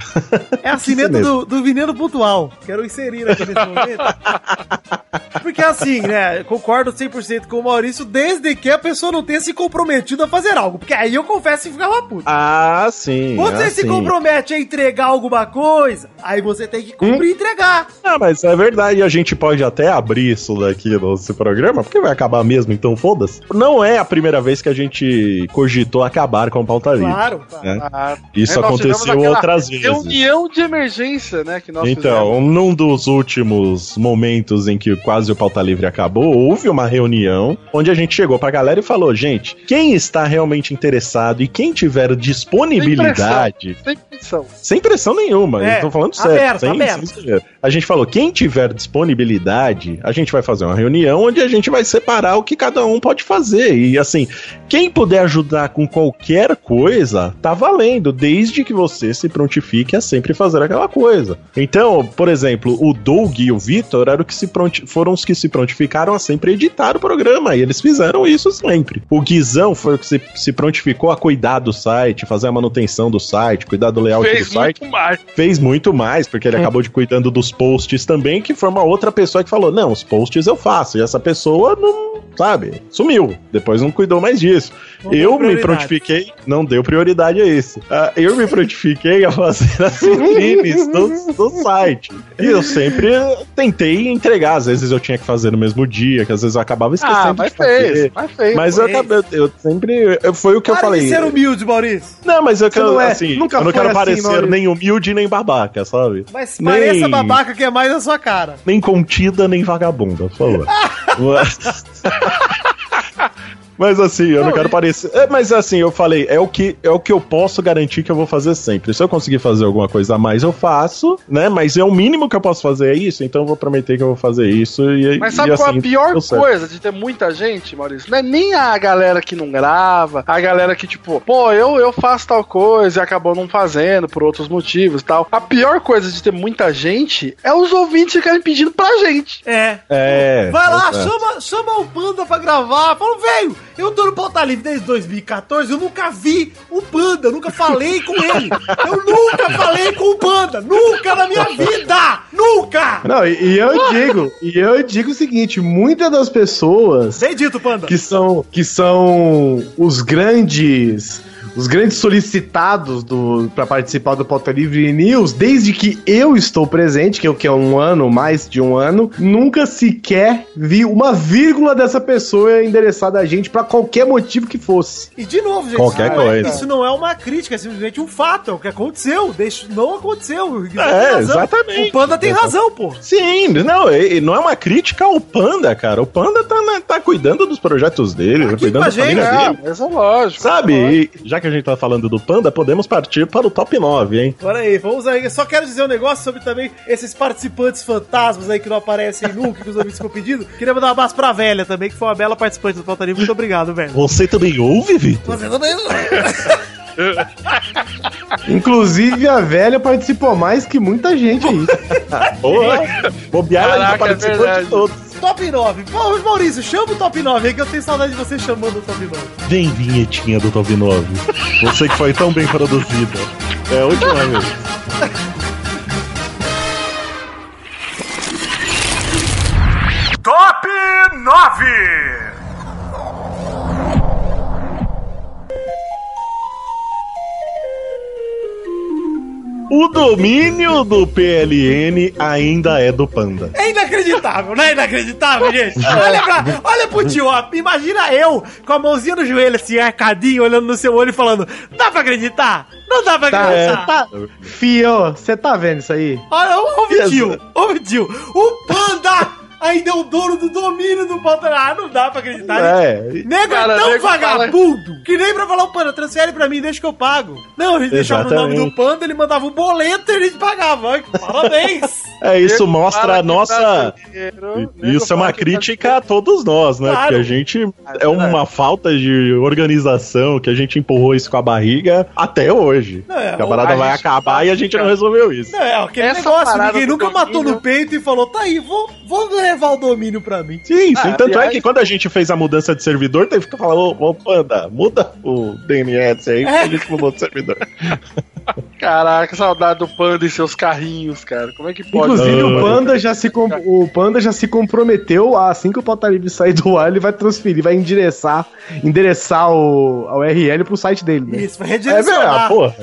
É a cineta cineta? do, do Veneno Pontual. Quero inserir aqui nesse momento. Porque assim, né? Concordo 100% com o Maurício, desde que a pessoa não tenha se comprometido a fazer algo. Porque aí eu confesso que ficava puto. Ah, sim. Você ah, se sim. compromete a entregar alguma coisa, aí você tem que cumprir e entregar. Ah, mas é verdade, a gente pode até abrir isso daqui nesse programa, porque vai acabar mesmo, então foda-se. Não é a primeira vez que a gente cogitou acabar com o pauta livre. Claro, claro. né? Ah, Isso é, aconteceu outras vezes. Reunião de emergência, né? Que nós Então, num dos últimos momentos em que quase o Pauta Livre acabou, houve uma reunião onde a gente chegou pra galera e falou: gente, quem está realmente interessado e quem tiver disponibilidade. Sem pressão. Sem pressão nenhuma, É, eu tô falando sério. aberto, sem, aberto. sem. A gente falou: quem tiver disponibilidade, a gente vai fazer uma reunião onde a gente vai separar o que cada um pode fazer. E assim, quem puder ajudar com qualquer coisa, tá valendo, desde que você se prontifique a sempre fazer aquela coisa. Então, por exemplo, o Doug e o Vitor eram que se pronti- foram os que se prontificaram a sempre editar o programa, e eles fizeram isso sempre. O Guizão foi o que se, se prontificou a cuidar do site, fazer a manutenção do site, cuidar do layout Fez do site muito mais. fez muito mais, porque ele acabou de cuidando dos posts também, que foi uma outra pessoa que falou: não, os posts eu faço. E essa pessoa não, sabe, sumiu. Depois não cuidou mais disso. Não eu me prontifiquei, não deu prioridade a isso. Ah, eu me prontifiquei a fazer as vitrines do, do site. E eu sempre tentei entregar. Às vezes eu tinha que fazer no mesmo dia, que às vezes eu acabava esquecendo Ah, de mas fazer. fez, mas fez. Mas eu acabei, eu sempre. eu- Foi o que eu Para falei. de ser humilde, Maurício. Não, mas eu Você quero, é- assim, nunca eu não quero assim, parecer Maurício. nem humilde nem babaca, sabe? Mas Nem- pareça babaca que é mais a sua cara. Nem contida, nem vagabunda, por favor. Mas- assim, eu não, quero parecer. É, mas assim, eu falei, é o, que, é o que eu posso garantir que eu vou fazer sempre. Se eu conseguir fazer alguma coisa a mais, eu faço, né? Mas é o mínimo que eu posso fazer é isso, então eu vou prometer que eu vou fazer isso. E, Mas e sabe qual assim, a pior coisa de ter muita gente, Maurício? Não é nem a galera que não grava, a galera que, tipo, pô, eu, eu faço tal coisa e acabou não fazendo por outros motivos e tal. A pior coisa de ter muita gente é os ouvintes ficarem pedindo pra gente. É. É. Vai lá, é chama, chama o Panda pra gravar. Fala, velho, eu tô no Pauta Livre desde 2014, eu nunca vi o Panda, eu nunca falei com ele. Eu nunca falei com o Panda, nunca na minha vida! Nunca! Não, e, e eu digo, e eu digo o seguinte, muitas das pessoas Bem dito, Panda. que são que são os grandes os grandes solicitados do para participar do Pauta Livre News, desde que eu estou presente, que é o que é um ano, mais de um ano, nunca sequer vi uma vírgula dessa pessoa endereçada a gente pra qualquer motivo que fosse. E de novo, gente, Qualquer isso, não é, coisa. isso não é uma crítica, é simplesmente um fato, é o que aconteceu. Deixa, não aconteceu. É, exatamente. O Panda tem razão, pô. Sim, não, não é uma crítica ao Panda, cara. O Panda tá, na- tá cuidando dos projetos dele, tá Aqui cuidando da gente, família É, dele. é lógico. Sabe? é lógico. Já que a gente tá falando do Panda, podemos partir para o top 9, hein? Bora aí, vamos aí. Eu só quero dizer um negócio sobre também esses participantes fantasmas aí que não aparecem nunca, que os ouvintes ficam pedindo. Queria mandar um abraço pra velha também, que foi uma bela participante do Pauta Livre. Muito obrigado, velho. Você também ouve, Vitor? Você também. Inclusive a velha participou mais que muita gente aí. Porra, bobear ela já participou é de todos. Top 9. Pô, Maurício, chama o top 9 aí que eu tenho saudade de você chamando o top 9. Vem, vinhetinha do top 9. Você que foi tão bem produzida. É a última vez. Top 9! O domínio do PLN ainda é do Panda. É inacreditável, não é inacreditável, gente? Olha, pra, olha pro tio, ó. Imagina eu com a mãozinha no joelho, assim, arcadinho, olhando no seu olho e falando: Dá pra acreditar? Não dá pra Tá, acreditar. você tá. Fio, você tá vendo isso aí? Olha, ouve o tio, ouve o tio. O Panda ainda é o dono do domínio do Panda. Ah, não dá pra acreditar. É. Nego Cara, é tão nego vagabundo que nem pra falar o Panda, transfere pra mim, deixa que eu pago. Não, a gente deixava no nome do. Panda, ele mandava o boleto e a gente pagava. Ai, Parabéns! É, isso Nego mostra fala a nossa. tá dinheiro, Isso é fala uma crítica a todos nós, né? Claro. Porque a gente é uma falta de organização, que a gente empurrou isso com a barriga até hoje. Não, é, a parada a vai tá acabar fala, e a gente não resolveu isso. Não, é aquele Essa negócio, ninguém nunca matou domínio- no peito e falou, tá aí, vou, vou levar o domínio pra mim. Sim, sim. Ah, Tanto é aliás- que quando a gente fez a mudança de servidor, teve que falar, ô, ô Panda, muda o DNS aí, que a gente mudou de servidor. Caraca, saudade do Panda e seus carrinhos, cara. Como é que pode? Inclusive, Ah, o Panda, já se com- o Panda já se comprometeu, a- assim que o Pauta Livre sair do ar, ele vai transferir, vai endereçar, endereçar o, a URL pro site dele, né? Isso, vai É verdade, redirecionar. porra.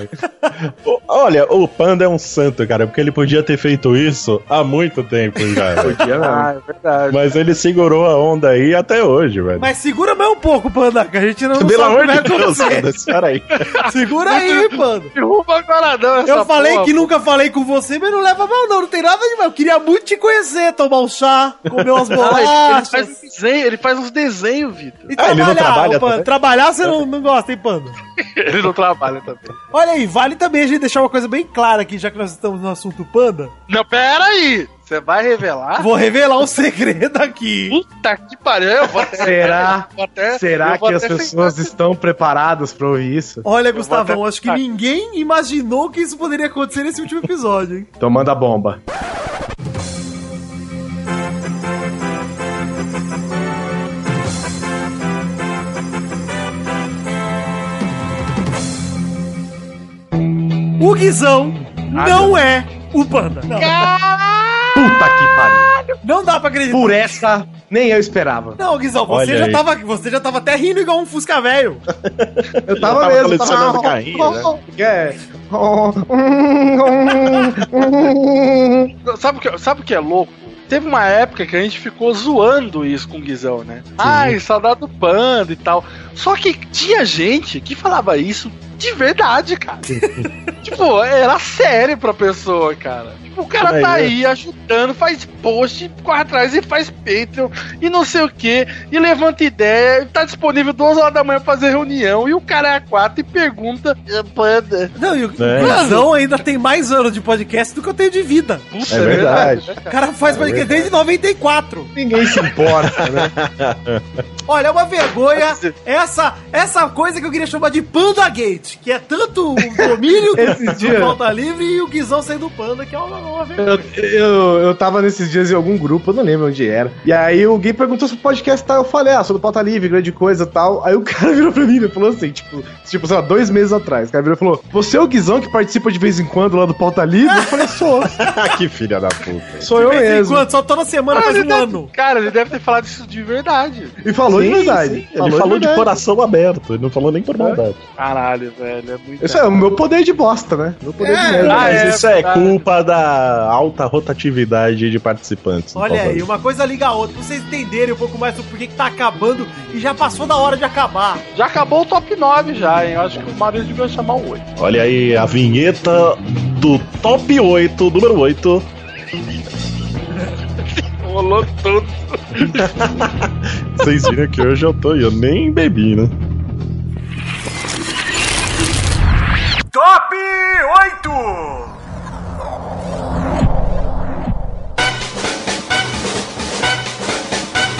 Olha, o Panda é um santo, cara, porque ele podia ter feito isso há muito tempo já. Podia não. Ah, é verdade. Mas ele segurou a onda aí até hoje, velho. Mas segura mais um pouco, Panda, que a gente não, não Pelo sabe amor é de Deus. Panda, espera aí. Segura aí, Panda. Derruba agora não essa Eu falei porra, que nunca falei com você, mas não leva mal, não. Não tem nada de mal. Eu queria muito te conhecer, tomar um chá, comer umas Ah, ele, bolachas. faz um desenho, ele faz uns desenhos, Vitor. E Ah, ele não trabalha ô, Panda, também? Trabalhar você não, não gosta, hein, Panda? Ele não trabalha também. Olha aí, vale também a gente deixar uma coisa bem clara aqui, já que nós estamos no assunto Panda. Não, pera aí. Você vai revelar? Vou revelar um segredo aqui. Puta que pariu. Eu vou até, Será? eu vou até- Será eu vou que as pessoas sentar- estão preparadas pra ouvir isso? Olha, vou Gustavão, até- acho que ninguém imaginou que isso poderia acontecer nesse último episódio, hein? Então manda a bomba. O Guizão não é o Panda. Não, Puta que pariu. não dá pra acreditar. Por essa, nem eu esperava. Não, Guizão, você Olha já, aí. tava, você já tava até rindo igual um Fusca velho. Eu tava, tava mesmo. colecionando tava... carrinho, né? É. Sabe o que, sabe o que é louco? Teve uma época que a gente ficou zoando isso com o Guizão, né? Ai, saudade do panda e tal. Só que tinha gente que falava isso de verdade, cara. tipo, era sério pra pessoa, cara. O cara tá é. aí ajudando, faz post, corre atrás e faz Patreon e não sei o que, e levanta ideia, e tá disponível duas horas da manhã pra fazer reunião, e o cara é a quatro e pergunta, "Eh, panda. Não, e o É. Guizão ainda tem mais anos de podcast do que eu tenho de vida. Puta, É verdade. O cara faz podcast desde 94. Ninguém se importa, né? Olha, é uma vergonha essa, essa coisa que eu queria chamar de Panda Gate, que é tanto o domínio do, do Pauta Livre e o Guizão sendo Panda, que é uma, Eu, eu, eu tava nesses dias em algum grupo, eu não lembro onde era. E aí alguém perguntou sobre o podcast e tal. Eu falei, ah, sobre pauta livre, grande coisa e tal. Aí o cara virou pra mim e falou assim, tipo, tipo, sei lá, dois meses atrás. O cara virou e falou: Você é o Guizão que participa de vez em quando lá do Pauta Livre? Eu falei, sou. que filha da puta. Sou eu De vez em mesmo. quando, só toda semana faz ele um deve- ano. Cara, ele deve ter falado isso de verdade. E falou de Sim, verdade. sim, Ele falou de, verdade. coração aberto, ele não falou nem por maldade. Caralho, velho, é muito. Isso é o meu poder de bosta, né? Meu poder de merda. Ah, Mas é, isso é verdade. culpa da alta rotatividade de participantes. Olha Pauta aí, uma coisa liga a outra, pra vocês entenderem um pouco mais sobre por que que tá acabando e já passou da hora de acabar. Já acabou o top 9 já, hein? Eu acho que o Mario devia chamar o 8. Olha aí a vinheta do top 8, número 8. Rolou tudo. Vocês viram que hoje eu tô, eu nem bebi, né? Top 8!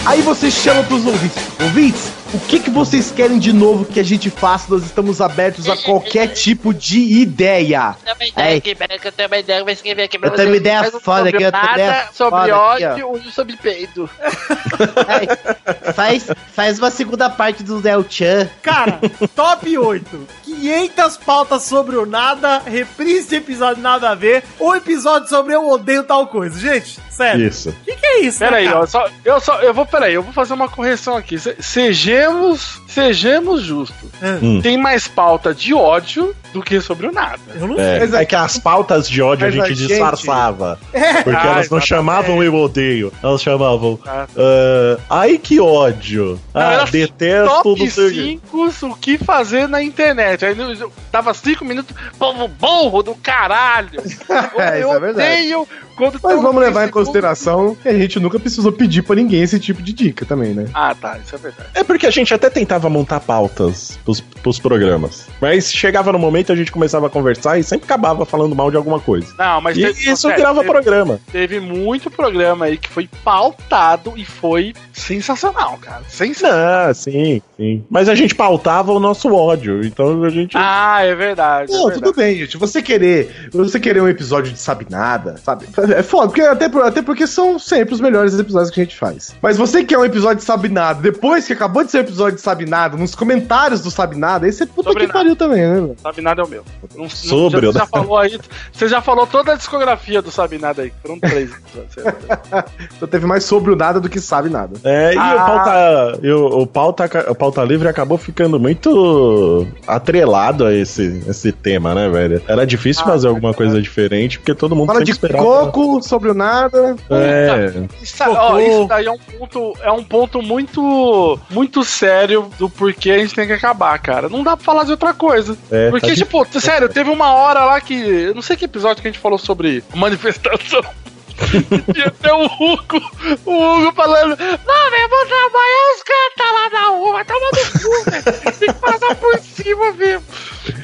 Aí você chama pros ouvintes. Ouvintes, o que, que vocês querem de novo que a gente faça? Nós estamos abertos a qualquer tipo de ideia. Tem uma ideia Ei. aqui, peraí que eu tenho uma ideia, eu vou escrever aqui pra Eu tenho ideia Faz foda sobre aqui, eu tenho uma nada, ideia sobre foda ódio e sobre peido. Faz, faz uma segunda parte do Del Chan. Cara, top 8. 500 pautas sobre o nada, reprise de episódio nada a ver, ou episódio sobre eu odeio tal coisa. Gente, sério. Isso. O que, que é isso? Pera né, aí, cara? ó, só, eu só, eu vou, pera aí, eu vou fazer uma correção aqui. Se- Sejamos, sejamos justos. Hum. Tem mais pauta de ódio do que sobre o nada. Eu não É, é que as pautas de ódio a Mas gente a gente- disfarçava. É. Porque Ah, elas não exatamente. chamavam eu odeio. Elas chamavam. Ah, ah, ai que ódio. Não, Ah, detesto Top não sei o quê. 5 o que fazer na internet. Aí eu- tava 5 minutos, povo burro do caralho. É, isso é verdade. odeio quando Mas vamos levar em consideração que a gente nunca precisou pedir pra ninguém esse tipo de dica também, né? Ah, tá, isso é verdade. É porque a gente até tentava montar pautas pros, pros programas. Mas chegava no momento a gente começava a conversar e sempre acabava falando mal de alguma coisa. Não, mas E teve- isso sério, virava teve- programa. Teve muito programa aí que foi pautado e foi sensacional, cara. Sensacional. Ah, sim, sim. Mas a gente pautava o nosso ódio. Então a gente. Ah, é verdade. é Não, verdade. tudo bem, gente. Você querer, você querer um episódio de Sabe Nada, sabe? É foda, porque, até, até porque são sempre os melhores episódios que a gente faz. Mas você quer um episódio de Sabe Nada, depois que acabou de ser episódio de Sabe Nada, nos comentários do Sabe Nada, aí você puta Sobre que nada. pariu também, né? velho? Sabe nada é o meu. Não, não- Sobre, já, você né? já falou aí. Você já falou toda a discografia do Sabe Nada aí. Foram três. Então teve mais sobre o nada do que Sabe Nada. É, e Ah. o pauta, e o, o pauta, o pauta livre acabou ficando muito atrelado a esse, esse tema, né, velho? Era difícil Ah, fazer alguma coisa diferente, porque todo mundo Fala de esperava. coco sobre o nada. É. Isso, ó, isso daí é um ponto, é um ponto muito, muito sério do porquê a gente tem que acabar, cara. Não dá pra falar de outra coisa. É, Porque, tá tipo, sério, teve uma hora lá que. Eu não sei que episódio que a gente falou sobre manifestação. Tinha até o Hugo, o Hugo falando: Não, eu vou trabalhar, os caras tá lá na rua, tomar no cu, velho. Tem que passar por cima mesmo.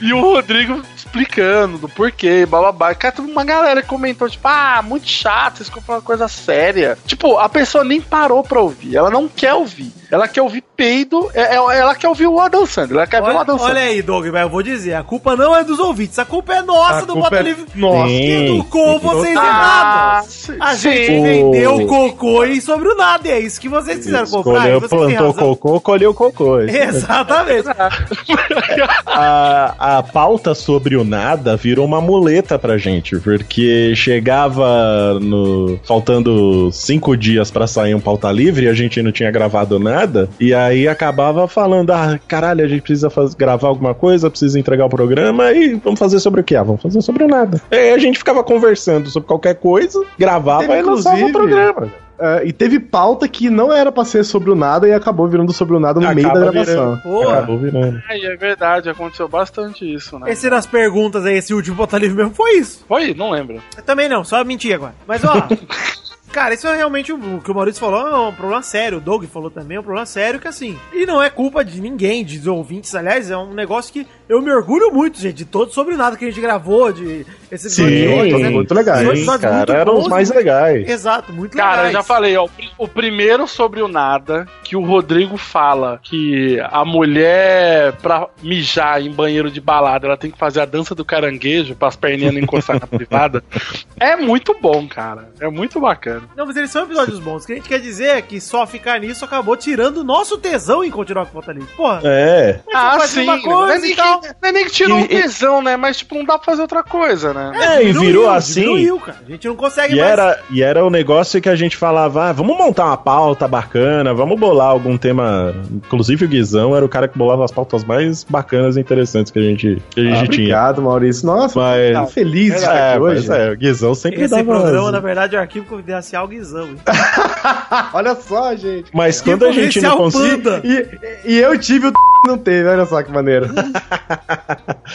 E o Rodrigo explicando do porquê, bababá. Cara, teve uma galera que comentou, tipo, ah, muito chato, isso falo uma coisa séria. Tipo, a pessoa nem parou pra ouvir, ela não quer ouvir. Ela quer ouvir peido, é- é- ela quer ouvir o Adam Sandler, ela quer ver o Olha, Adam olha Sandler. aí, Doug, mas eu vou dizer, a culpa não é dos ouvintes, a culpa é nossa A do culpa Bota é Livre. nossa. Que Sim. educou vocês Ah, errados. sim, A gente sim. vendeu cocô e sobre o nada, e é isso que vocês fizeram comprar. e Escolheu, vocês têm plantou razão. cocô, colheu cocô. Exatamente. a, a pauta sobre o nada virou uma muleta pra gente, porque chegava no. faltando cinco dias pra sair um pauta livre e a gente não tinha gravado nada, e aí acabava falando: ah, caralho, a gente precisa faz- gravar alguma coisa, precisa entregar o programa e vamos fazer sobre o que? Ah, vamos fazer sobre o nada. E aí a gente ficava conversando sobre qualquer coisa, gravava Teve, e lançava o inclusive, programa. É, e teve pauta que não era pra ser sobre o nada e acabou virando sobre o nada no meio da Acaba gravação. virando. Acabou virando. Ai, é verdade, aconteceu bastante isso, né? esse das perguntas aí, esse último Bota Livre mesmo foi isso. Foi? Não lembro. Eu também não, só mentir agora. Mas ó. Cara, isso é realmente o que o Maurício falou, é um problema sério. O Doug falou também, é um problema sério que assim. E não é culpa de ninguém, de ouvintes, aliás, é um negócio que eu me orgulho muito, gente, de todo sobre nada que a gente gravou, de esse Sim, episódio de hoje, né? muito legais. Sim, episódios muito cara, eram os mais legais. Exato, muito Cara, legais. eu já falei, ó, o pri- o primeiro sobre o nada, que o Rodrigo fala que a mulher, pra mijar em banheiro de balada, ela tem que fazer a dança do caranguejo para as perninhas não encostar na privada. É muito bom, cara. É muito bacana. Não, mas eles são episódios bons. O que a gente quer dizer é que só ficar nisso acabou tirando o nosso tesão em continuar com o Livre. Porra, É. Ah, sim. uma Não coisa é, nem não é nem que tirou E- um tesão, né? Mas, tipo, não dá pra fazer outra coisa, né? É, e virou assim. diminuiu, cara. A gente não consegue E mais. era, e era o negócio que a gente falava, ah, vamos montar uma pauta bacana, vamos bolar algum tema. Inclusive o Guizão era o cara que bolava as pautas mais bacanas e interessantes que a gente, que a gente Ah, tinha. obrigado, Maurício. Nossa, Mas- tô feliz de estar É, aqui mas hoje. é, o Guizão sempre Esse dava. programa, na verdade, é o arquivo confidencial Guizão. Olha só, gente. Mas quando a gente não. Panda. E, e eu tive o não teve, olha só que maneiro.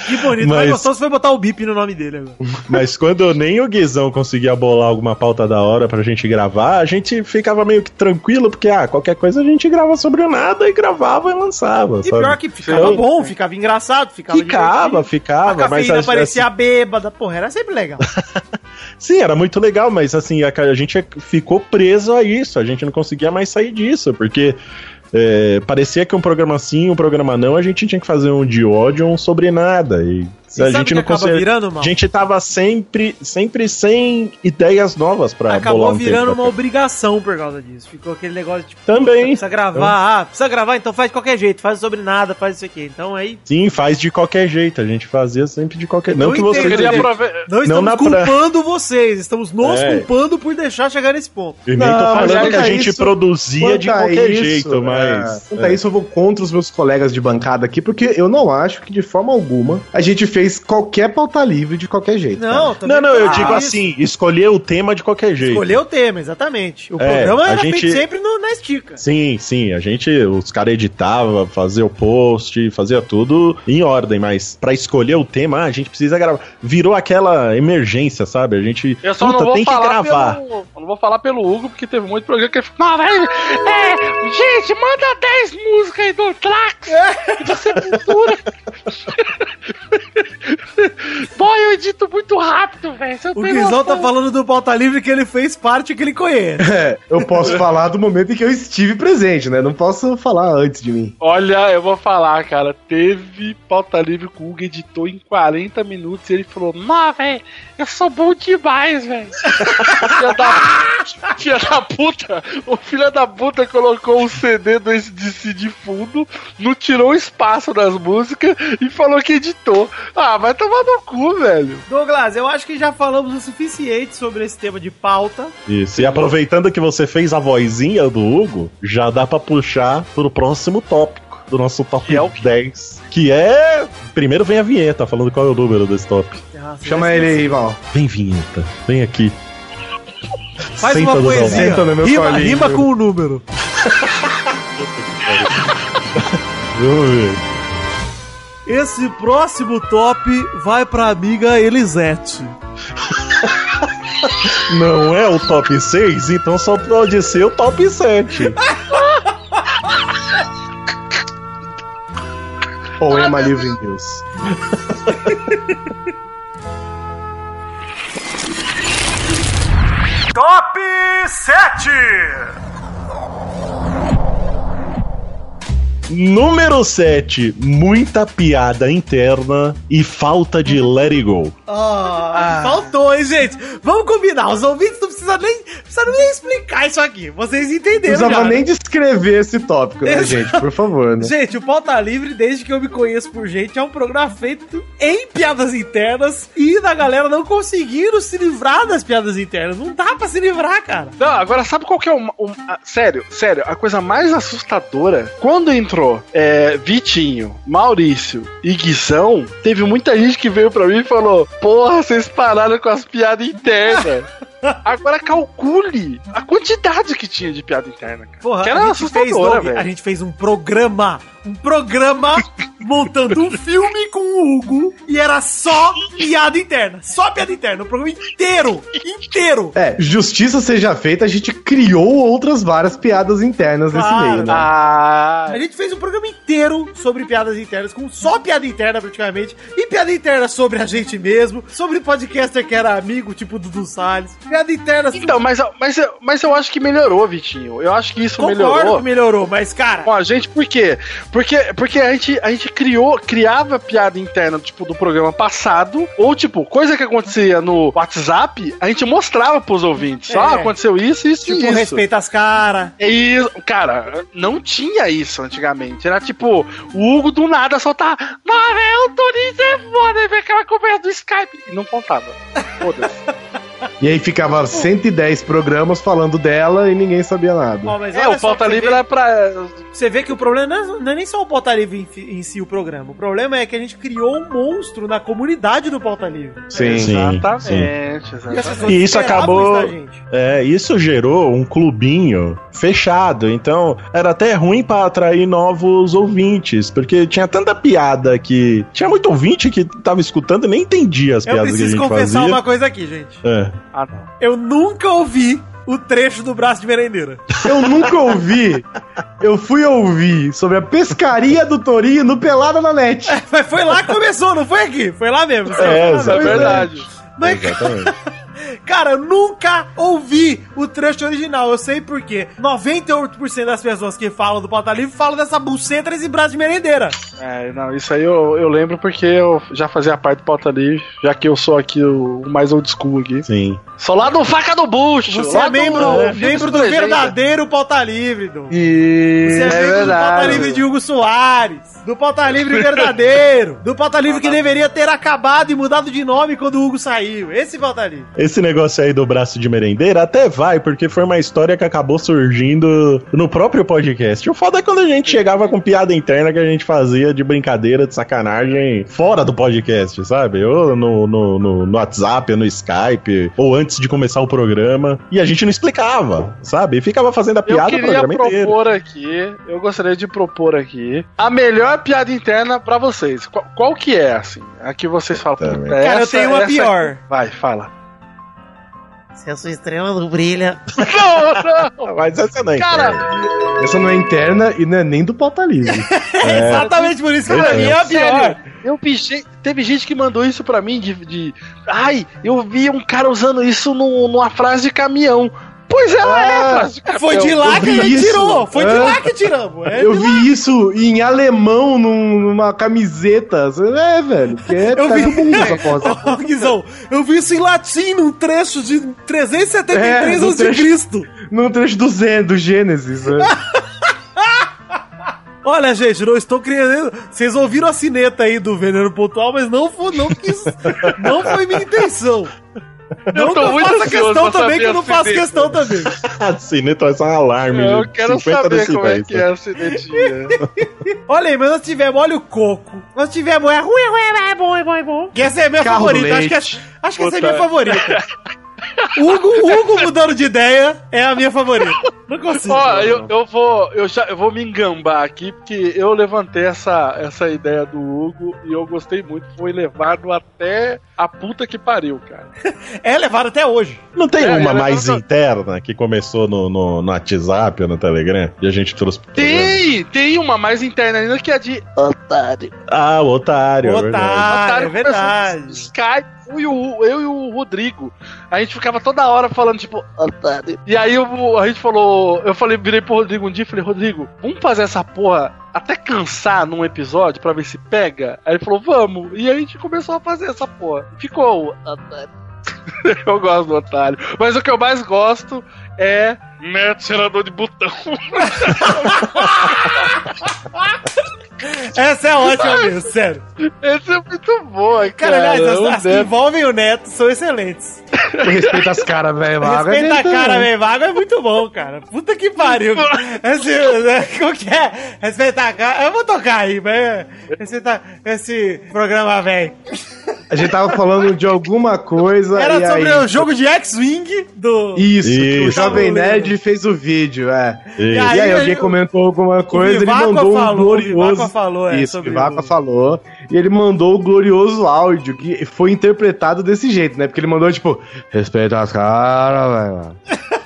Que bonito. Mas- Mais gostoso foi botar o bip no nome dele agora. Mas quando nem o Guizão conseguia bolar alguma pauta da hora pra gente gravar, a gente ficava meio que tranquilo, porque, ah, qualquer coisa a gente grava sobre o nada e gravava e lançava. E sabe? pior que ficava Sim. bom, ficava engraçado, ficava Ficava, divertido. A ficava, mas cafeína a- parecia bêbada. Porra, era sempre legal. Sim, era muito legal, mas assim, a, a gente ficou preso a isso, a gente não conseguia mais sair disso, porque é, parecia que um programa sim, um programa não, a gente tinha que fazer um de ódio, um sobre nada. E a sabe gente que não acaba conseguia. virando, mal? A gente tava sempre, sempre sem ideias novas pra bolar Acabou um virando uma obrigação por causa disso. Ficou aquele negócio de tipo, Também. precisa gravar, ah, precisa gravar, então faz de qualquer jeito, faz sobre nada, faz isso aqui. Então aí, Sim, faz de qualquer jeito, a gente fazia sempre de qualquer Não Eu que. Eu Entendi. aproveitar. não Não estamos pra- culpando vocês, estamos nos É. culpando por deixar chegar nesse ponto. E nem tô Não, mas falando que a a gente isso- produzia de Quanto a qualquer isso, jeito, é, mas. quanto a isso, eu vou contra os meus colegas de bancada aqui, porque eu não acho que de forma alguma a gente fez qualquer pauta livre de qualquer jeito. Não, Não, não, eu ah, digo isso. assim, escolher o tema de qualquer jeito. Escolher o tema, exatamente. O É, programa a era gente- feito sempre no- na estica. Sim, sim, a gente, os caras editava, fazia o post, fazia tudo em ordem, mas pra escolher o tema, ah, a gente precisa gravar. Virou aquela emergência, sabe? A gente Eu só puta, não vou tem que falar gravar. pelo. Eu não vou falar pelo Hugo, porque teve muito programa que ele falou. Não, velho. É, gente, manda 10 músicas aí do Trax. Pô, eu edito muito rápido, velho. O Guizão tá falando do pauta livre que ele fez parte que ele conhece. É, eu posso falar do momento em que eu estive presente, né? Não posso falar antes de mim. Olha, eu vou falar, cara. Teve pauta livre que o Hugo editou em 40 minutos e ele falou: Não, velho, eu sou bom demais, velho. filha, da... filha da puta, o filho da puta colocou o CD do SDC de fundo, não tirou o espaço das músicas e falou que editou. Ah, vai tomar no cu, velho. Douglas, eu acho que já falamos o suficiente sobre esse tema de pauta. Isso, e aproveitando que você fez a vozinha do Hugo, já dá pra puxar pro próximo tópico do nosso top Que é o quê? 10. Que é. Primeiro vem a vinheta, falando qual é o número desse top. Nossa, Chama já ele aí, Val. Vem, vinheta, vem aqui. Faz Senta uma poesia. Senta no meu rima, colinho. rima com o número. Vamos ver. Esse próximo top vai pra amiga Elisete. Não é o top 6, então só pode ser o top 7. Poema Livre News. Top 7! Número 7. Muita piada interna e falta de let it go. Ah, faltou, hein, gente? Vamos combinar. Os ouvintes não precisam nem, precisam nem explicar isso aqui. Vocês Não entenderam precisava já, nem né? descrever esse tópico, né, Exato. gente? Por favor, né? Gente, o Pauta Livre, desde que eu me conheço por gente, é um programa feito em piadas internas e da galera não conseguiram se livrar das piadas internas. Não dá pra se livrar, cara. Não, agora sabe qual que é o. o- a- sério, sério, a coisa mais assustadora? Quando entrou é, Vitinho, Maurício e Guizão, teve muita gente que veio pra mim e falou: Porra, vocês pararam com as piadas internas. Agora calcule a quantidade que tinha de piada interna, cara. Porra, que a era gente, fez, velho. a gente fez um programa, um programa montando um filme com o Hugo e era só piada interna, só piada interna, o programa inteiro, inteiro. É, justiça seja feita, a gente criou outras várias piadas internas nesse Claro. meio, né? Ah, A gente fez um programa inteiro sobre piadas internas, com só piada interna praticamente, e piada interna sobre a gente mesmo, sobre podcaster que era amigo, tipo Dudu Salles, piada interna então, mas, mas, eu- mas eu acho que melhorou, Vitinho. Eu acho que isso Concordo melhorou. que melhorou, mas cara, a gente, por quê? Porque, porque a, gente, a gente criou, criava piada interna, tipo, do programa passado, ou, tipo, coisa que acontecia no WhatsApp, a gente mostrava pros ouvintes. É. Só aconteceu isso, isso e tipo, isso. respeita as caras. É isso. Cara, não tinha isso antigamente. Era tipo, o Hugo do nada só tá. Mano, é o Toninho é foda, vem aquela conversa do Skype. E não contava. Foda-se. E aí ficava 110 programas falando dela e ninguém sabia nada. Mas É, o pauta você livre vê- era pra. Você vê que o problema não é, não é nem só o Pauta Livre em, em si, o programa. O problema é que a gente criou um monstro na comunidade do Pauta Livre. Sim. Sim, Exatamente, sim. E exatamente. pessoas E isso acabou- gente. É, isso gerou um clubinho fechado, então era até ruim pra atrair novos ouvintes, porque tinha tanta piada que tinha muito ouvinte que tava escutando e nem entendia as Eu piadas que a preciso gente confessar fazia. uma coisa aqui, gente. É. Ah, não. Eu nunca ouvi o trecho do braço de merendeira. Eu nunca ouvi. Eu fui ouvir sobre a pescaria do Torinho no Pelada na Net. Mas foi lá que começou, não foi aqui? Foi lá mesmo. É, Foi lá Isso é exatamente. Mas, Exatamente. cara, eu nunca ouvi o trecho original. Eu sei por quê. 98% das pessoas que falam do Pauta Livre falam dessa buceta desse braço de merendeira. É, não, isso aí eu, eu lembro porque eu já fazia parte do pauta livre, já que eu sou aqui o mais old school aqui. Sim. Sou lá do Faca do Bucho! Você lá é membro, do, membro do verdadeiro Pauta Livre, Dom. E. Você é, É membro do. Pauta Livre de Hugo Soares. Do Pauta Livre verdadeiro. Do Pauta Livre que deveria ter acabado e mudado de nome quando o Hugo saiu. Esse Pauta Livre. Esse negócio aí do braço de merendeira até vai, porque foi uma história que acabou surgindo no próprio podcast. O foda é quando a gente chegava com piada interna que a gente fazia de brincadeira, de sacanagem, fora do podcast, sabe? Ou no, no, no, no WhatsApp, ou no Skype, ou antes de começar o programa. E a gente não explicava, sabe? E ficava fazendo a Eu piada o queria programa inteiro. propor aqui, eu gostaria de propor aqui a melhor piada interna pra vocês. Qual, qual que é, assim? A que vocês falam, puta, Cara, eu tenho uma pior. Vai, fala. Se a sua estrela não brilha. Não, não! Mas essa não é Cara, interna. Essa não é interna e não é nem do pauta livre. É exatamente por isso que pra mim é a pior. Sério, eu gente- teve gente que mandou isso pra mim de, de. Ai, eu vi um cara usando isso no- numa frase de caminhão. Pois ela é Ah, de caminhão. Foi de lá que a vi gente isso. tirou. Foi de É. lá que tiramos. É Eu de lá. vi isso em alemão num- numa camiseta. É, velho. Que é Eu vi- essa foto. Guizão, eu vi isso em latim num trecho de 373 É, no a.C. trecho- Num trecho do Zen, do Gênesis. né? Olha, gente, não estou criando. Vocês ouviram a sineta aí do Veneno Pontual, mas não foi, não quis, não foi minha intenção. Não que tô eu muito faça ansioso questão também, que eu não faço sineta. questão também. A sineta vai ser um alarme. Eu quero 50 saber como é que né? é a cinetinha. Olha aí, mas nós tivemos, olha o coco. Nós tivemos, é ruim, ruim, é bom, é bom, é bom. Que essa é a minha Carro favorita. Acho que, essa, acho que essa é a minha favorita. Hugo, Hugo mudando de ideia é a minha favorita. Não consigo. Ó, eu, eu vou, eu já, eu vou me engambar aqui, porque eu levantei essa, essa ideia do Hugo e eu gostei muito. Foi levado até a puta que pariu, cara. É levado até hoje. Não tem É, uma ela mais interna que começou no, no, no WhatsApp ou no Telegram e a gente trouxe pro? Tem, tem uma mais interna ainda que é de otário. Ah, o otário. é verdade. Otário, é começou verdade. Skype, eu e, o, eu e o Rodrigo. A gente ficava toda hora falando, tipo, otário. E aí eu- a gente falou, eu falei, virei pro Rodrigo um dia e falei, Rodrigo, vamos fazer essa porra até cansar num episódio pra ver se pega? Aí ele falou, vamos. E aí a gente começou a fazer essa porra. Ficou eu gosto do otário. Mas o que eu mais gosto é Neto tirador de botão. Essa é ótima mesmo, sério. Esse é muito bom, cara. Cara, aliás, as, O as que Neto- envolvem o Neto são excelentes. Respeita as caras, velho. vaga. Respeita a cara, velho. Vago é muito bom, cara. Puta que pariu. Esse, né, como que é? Respeitar a cara. Eu vou tocar aí, mas. Respeitar esse programa, velho. A gente tava falando de alguma coisa. Era e sobre aí... o jogo de X-Wing do. Isso, que o Isso. Jovem Nerd fez o vídeo, é. E- aí, aí, alguém eu- comentou alguma coisa, ele mandou um falou, o glorioso. Vivaco falou, é, Isso, o sobre Vivaco o- falou. E ele mandou o glorioso áudio, que foi interpretado desse jeito, né? Porque ele mandou, tipo, respeita as caras, velho.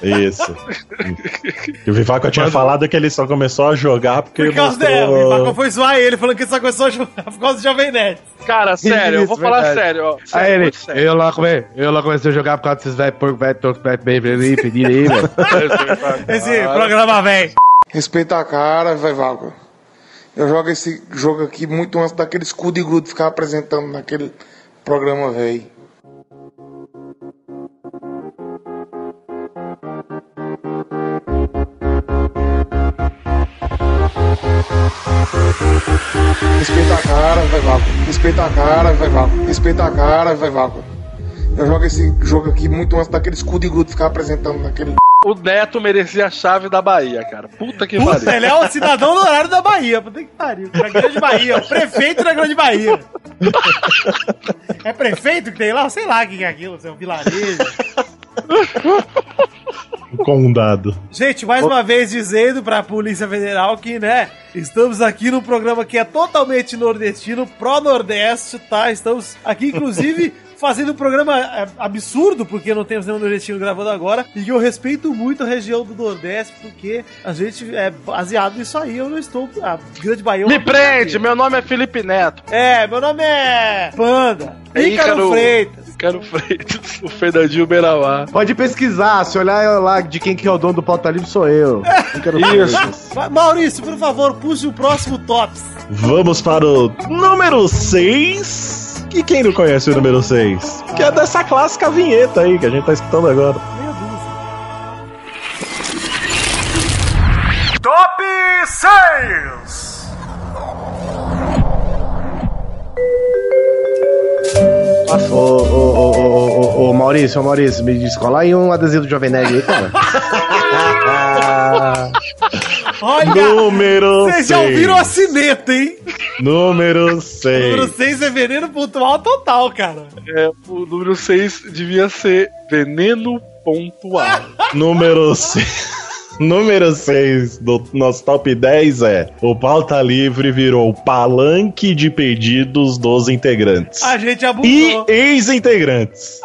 Isso. E o Vivaco tinha falado que ele só começou a jogar porque Por causa mostrou... dela. O Vivaco foi zoar ele, falando que só começou a jogar por causa do Jovem Nerd. Cara, sério, eu Isso, vou falar verdade. sério, ó. Aí Sério, ele, muito sério. eu lá, come, eu lá comecei a jogar por causa desses velhos porcos, velho, torto, velho, bem, bem, pedir aí, velho. Esse programa, velho. Respeita a cara, vai vago. Eu jogo esse jogo aqui muito antes daquele escudo e grudo ficar apresentando naquele programa, velho. Respeita a cara, vai vago. Respeita a cara, vai vago. Respeita a cara, vai vago. Eu jogo esse jogo aqui muito antes daquele escudo e grudo ficar apresentando naquele O Neto merecia a chave da Bahia, cara. Puta que pariu. ele é o cidadão do horário da Bahia. Puta que pariu. Da Grande Bahia. O prefeito da Grande Bahia. É prefeito que tem lá? Sei lá o que que é aquilo. É um vilarejo. O condado. Gente, mais uma vez dizendo pra Polícia Federal que, né, estamos aqui num programa que é totalmente nordestino, pró-nordeste, tá? Estamos aqui, inclusive, fazendo um programa é, absurdo, porque não temos nenhum nordestino gravando agora, e que eu respeito muito a região do Nordeste, porque a gente é baseado nisso aí, eu não estou... A Grande Bahia... é Me prende, meu nome é Felipe Neto. É, meu nome é... Panda. É Ícaro Ícaro- Freitas. Ícaro Freitas, o Fernandinho Beiramar. Pode pesquisar, se olhar lá de quem que é o dono do pauta livre, sou eu. Isso. Freitas. Ma- Maurício, por favor, puxe o próximo Tops. Vamos para o número 6. E quem não conhece o número 6? Que é dessa clássica vinheta aí que a gente tá escutando agora. Top 6! Ô, ô, ô, ô, ô, ô, ô, Maurício, ô, Maurício, me descola aí um adesivo do Jovem Nerd aí, cara. Olha, Número vocês já ouviram a cineta, hein? Número 6. Número 6 é veneno pontual total, cara. É, o número 6 devia ser veneno pontual. Número 6. Número 6 do nosso top 10 é: O pauta livre virou palanque de pedidos dos integrantes. A gente E abusou. ex-integrantes.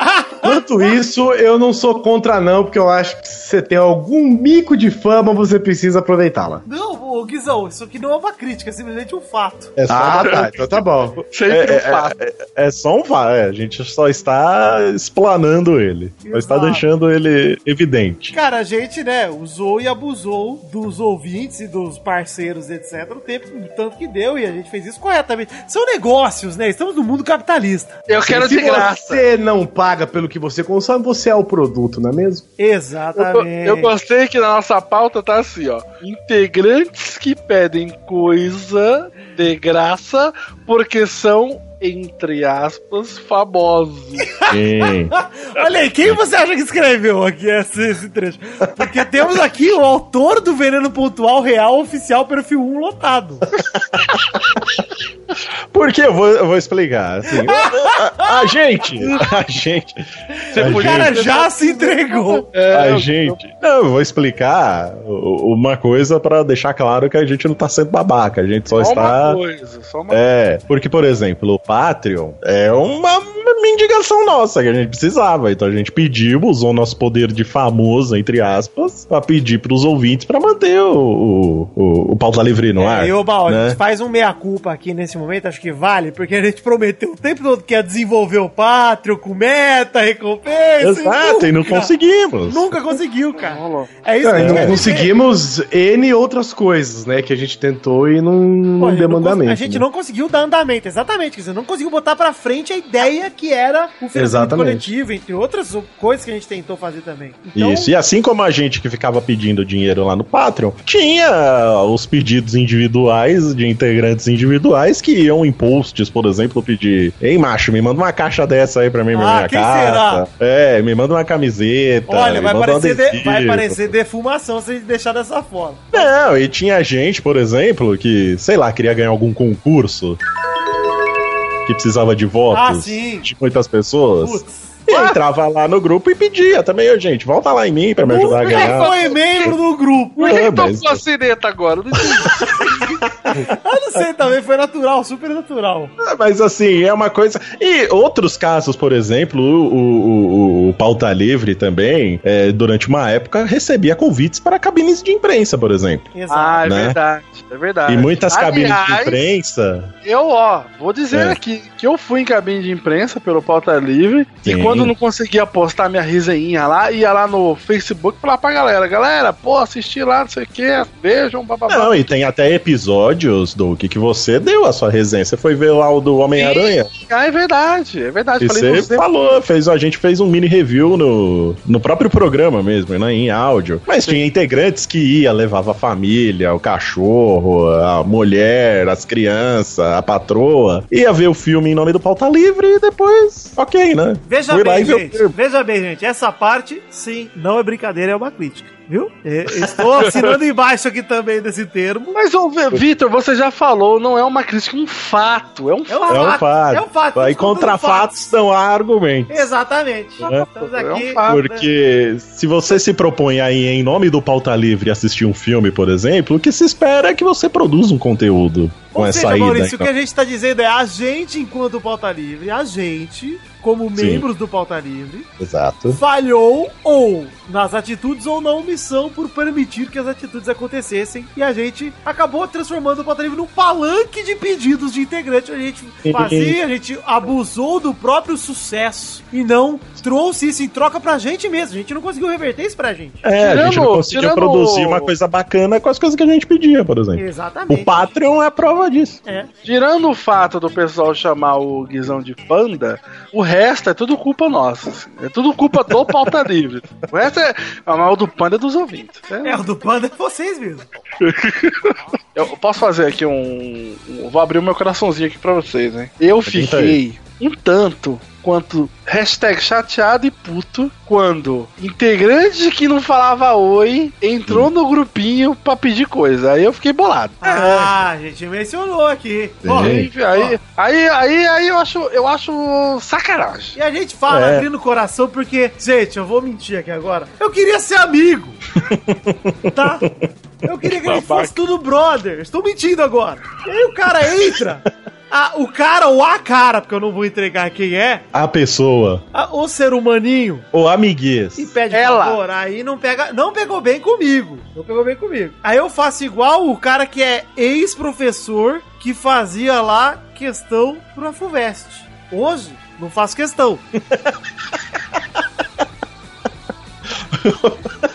Quanto isso, eu não sou contra não, porque eu acho que se você tem algum mico de fama, você precisa aproveitá-la. Não, ô Guizão, isso aqui não é uma crítica, é simplesmente um fato. É só, Ah, tá, então tá bom. Sempre é, um é, fato. é- é só um fato. é, a gente só está explanando ele. Só está deixando ele evidente. Cara, a gente, né, usou e abusou dos ouvintes e dos parceiros, etc. O tempo tanto que deu e a gente fez isso corretamente. São negócios, né? Estamos no mundo capitalista. Eu quero Se de graça. você não paga pelo que você consome, você é o produto, não é mesmo? Eu, Exatamente. eu gostei que na nossa pauta tá assim, ó. Integrantes que pedem coisa de graça porque são entre aspas, famosos. Sim. Olha aí, quem você acha que escreveu aqui esse, esse trecho? Porque temos aqui o autor do Veneno Pontual Real Oficial Perfil 1 lotado. Por que? Eu vou, eu vou explicar. assim. a, a gente, a gente. a O cara gente- já se entregou. a gente. Não, eu vou explicar uma coisa pra deixar claro que a gente não tá sendo babaca, a gente só, Só está. uma coisa, só uma É, porque, por exemplo, Patreon é uma mendigação nossa que a gente precisava. Então a gente pediu, usou o nosso poder de famoso, entre aspas, pra pedir pros ouvintes pra manter o, o, o, o pauta livre no ar. É, e ô, Baú, a né? gente faz um meia-culpa aqui nesse momento, acho que vale, porque a gente prometeu o tempo todo que ia desenvolver o Patreon com meta, recompensa. Exato, e não nunca- conseguimos. Nunca conseguiu, cara. É isso Não, que a e gente não conseguimos N outras coisas, né? Que a gente tentou e não, Pô, não a gente deu não mandamento. A gente né? não conseguiu dar andamento, exatamente. Quer dizer, não conseguiu botar pra frente a ideia que era o financiamento coletivo, entre outras coisas que a gente tentou fazer também. Então, Isso, e assim como a gente que ficava pedindo dinheiro lá no Patreon, tinha os pedidos individuais de integrantes individuais que iam em posts, por exemplo, pedir: Ei, macho, me manda uma caixa dessa aí pra mim, Ah, minha quem casa. É, me manda uma camiseta. olha, me vai parecer, de- vai parecer defumação se a gente deixar dessa forma. Não, e tinha gente, por exemplo, que, sei lá, queria ganhar algum concurso que precisava de votos Ah, sim. de muitas pessoas. Putz. E entrava lá no grupo e pedia também, ô gente, volta lá em mim pra me ajudar a ganhar. foi membro do grupo. Por que É, que mas- a sineta agora? Não entendi. Eu não sei, também foi natural, super natural. Ah, Mas assim, é uma coisa. E outros casos, por exemplo, o, o, o- o Pauta Livre também, é, durante uma época, recebia convites para cabines de imprensa, por exemplo. Exato. Ah, é Né? verdade, é verdade. E muitas cabines de Aliás, imprensa. Eu, ó, vou dizer É. aqui que eu fui em cabine de imprensa pelo Pauta Livre Sim. e quando não conseguia postar minha resenha lá, ia lá no Facebook falar pra galera: galera, pô, assisti lá, não sei o que, vejam, bababá. Não, e tem até episódios do que, que você deu a sua resenha. Você foi ver lá o do Homem-Aranha. Ah, é verdade, é verdade. E Falei, você falou, fez, a gente fez um mini review no, no próprio programa mesmo, né, em áudio. Mas tinha integrantes que ia, levava a família, o cachorro, a mulher, as crianças, a patroa. Ia ver o filme em nome do Pauta Livre e depois, ok, né? Veja Fui bem, gente. Veja bem, gente. Essa parte, sim, não é brincadeira, é uma crítica. Viu? É, Estou assinando embaixo aqui também desse termo. Mas, ô, Vitor, você já falou, não é uma crítica, é um fato. É um É um fato. É um fato, é um fato, Aí contra fatos não há argumentos. Exatamente. É. Estamos É um aqui. fato. Porque se você se propõe aí em nome do pauta livre assistir um filme, por exemplo, o que se espera é que você produza um conteúdo Ou seja, ida. Maurício, então. o que a gente tá dizendo é a gente, enquanto pauta livre, a gente, como Sim. membros do pauta livre, Exato. falhou ou nas atitudes ou na omissão por permitir que as atitudes acontecessem e a gente acabou transformando o Pauta Livre num palanque de pedidos de integrante. A gente fazia, a gente abusou do próprio sucesso e não trouxe isso em troca pra gente mesmo. A gente não conseguiu reverter isso pra gente. É, a gente não Tirando- conseguiu tirando- produzir uma coisa bacana com as coisas que a gente pedia, por exemplo. Exatamente. O Patreon é a prova disso. É. Tirando o fato do pessoal chamar o Guizão de panda, o resto é tudo culpa nossa. assim. É tudo culpa do pauta livre. O resto é. A mal do panda é dos ouvintes. É- É, o do Panda é vocês mesmo. Eu posso fazer aqui um, um- Vou abrir o meu coraçãozinho aqui pra vocês, hein? Eu fiquei um tanto quanto hashtag chateado e puto quando integrante que não falava oi entrou no grupinho pra pedir coisa. Aí eu fiquei bolado. Ah, a gente mencionou aqui. Aí, aí, aí, aí, aí eu acho, eu acho sacanagem. E a gente fala É. abrindo o coração porque, gente, eu vou mentir aqui agora. Eu queria ser amigo. tá? Eu queria que ele fosse tudo brother. Estou mentindo agora. E aí o cara entra. a- o cara ou a cara, porque eu não vou entregar quem é, A pessoa, a- o ser humaninho, o amiguês. e pede Ela. favor, aí não pega, não pegou bem comigo. Não pegou bem comigo. Aí eu faço igual o cara que é ex-professor que fazia lá questão pro FUVEST. Hoje, não faço questão.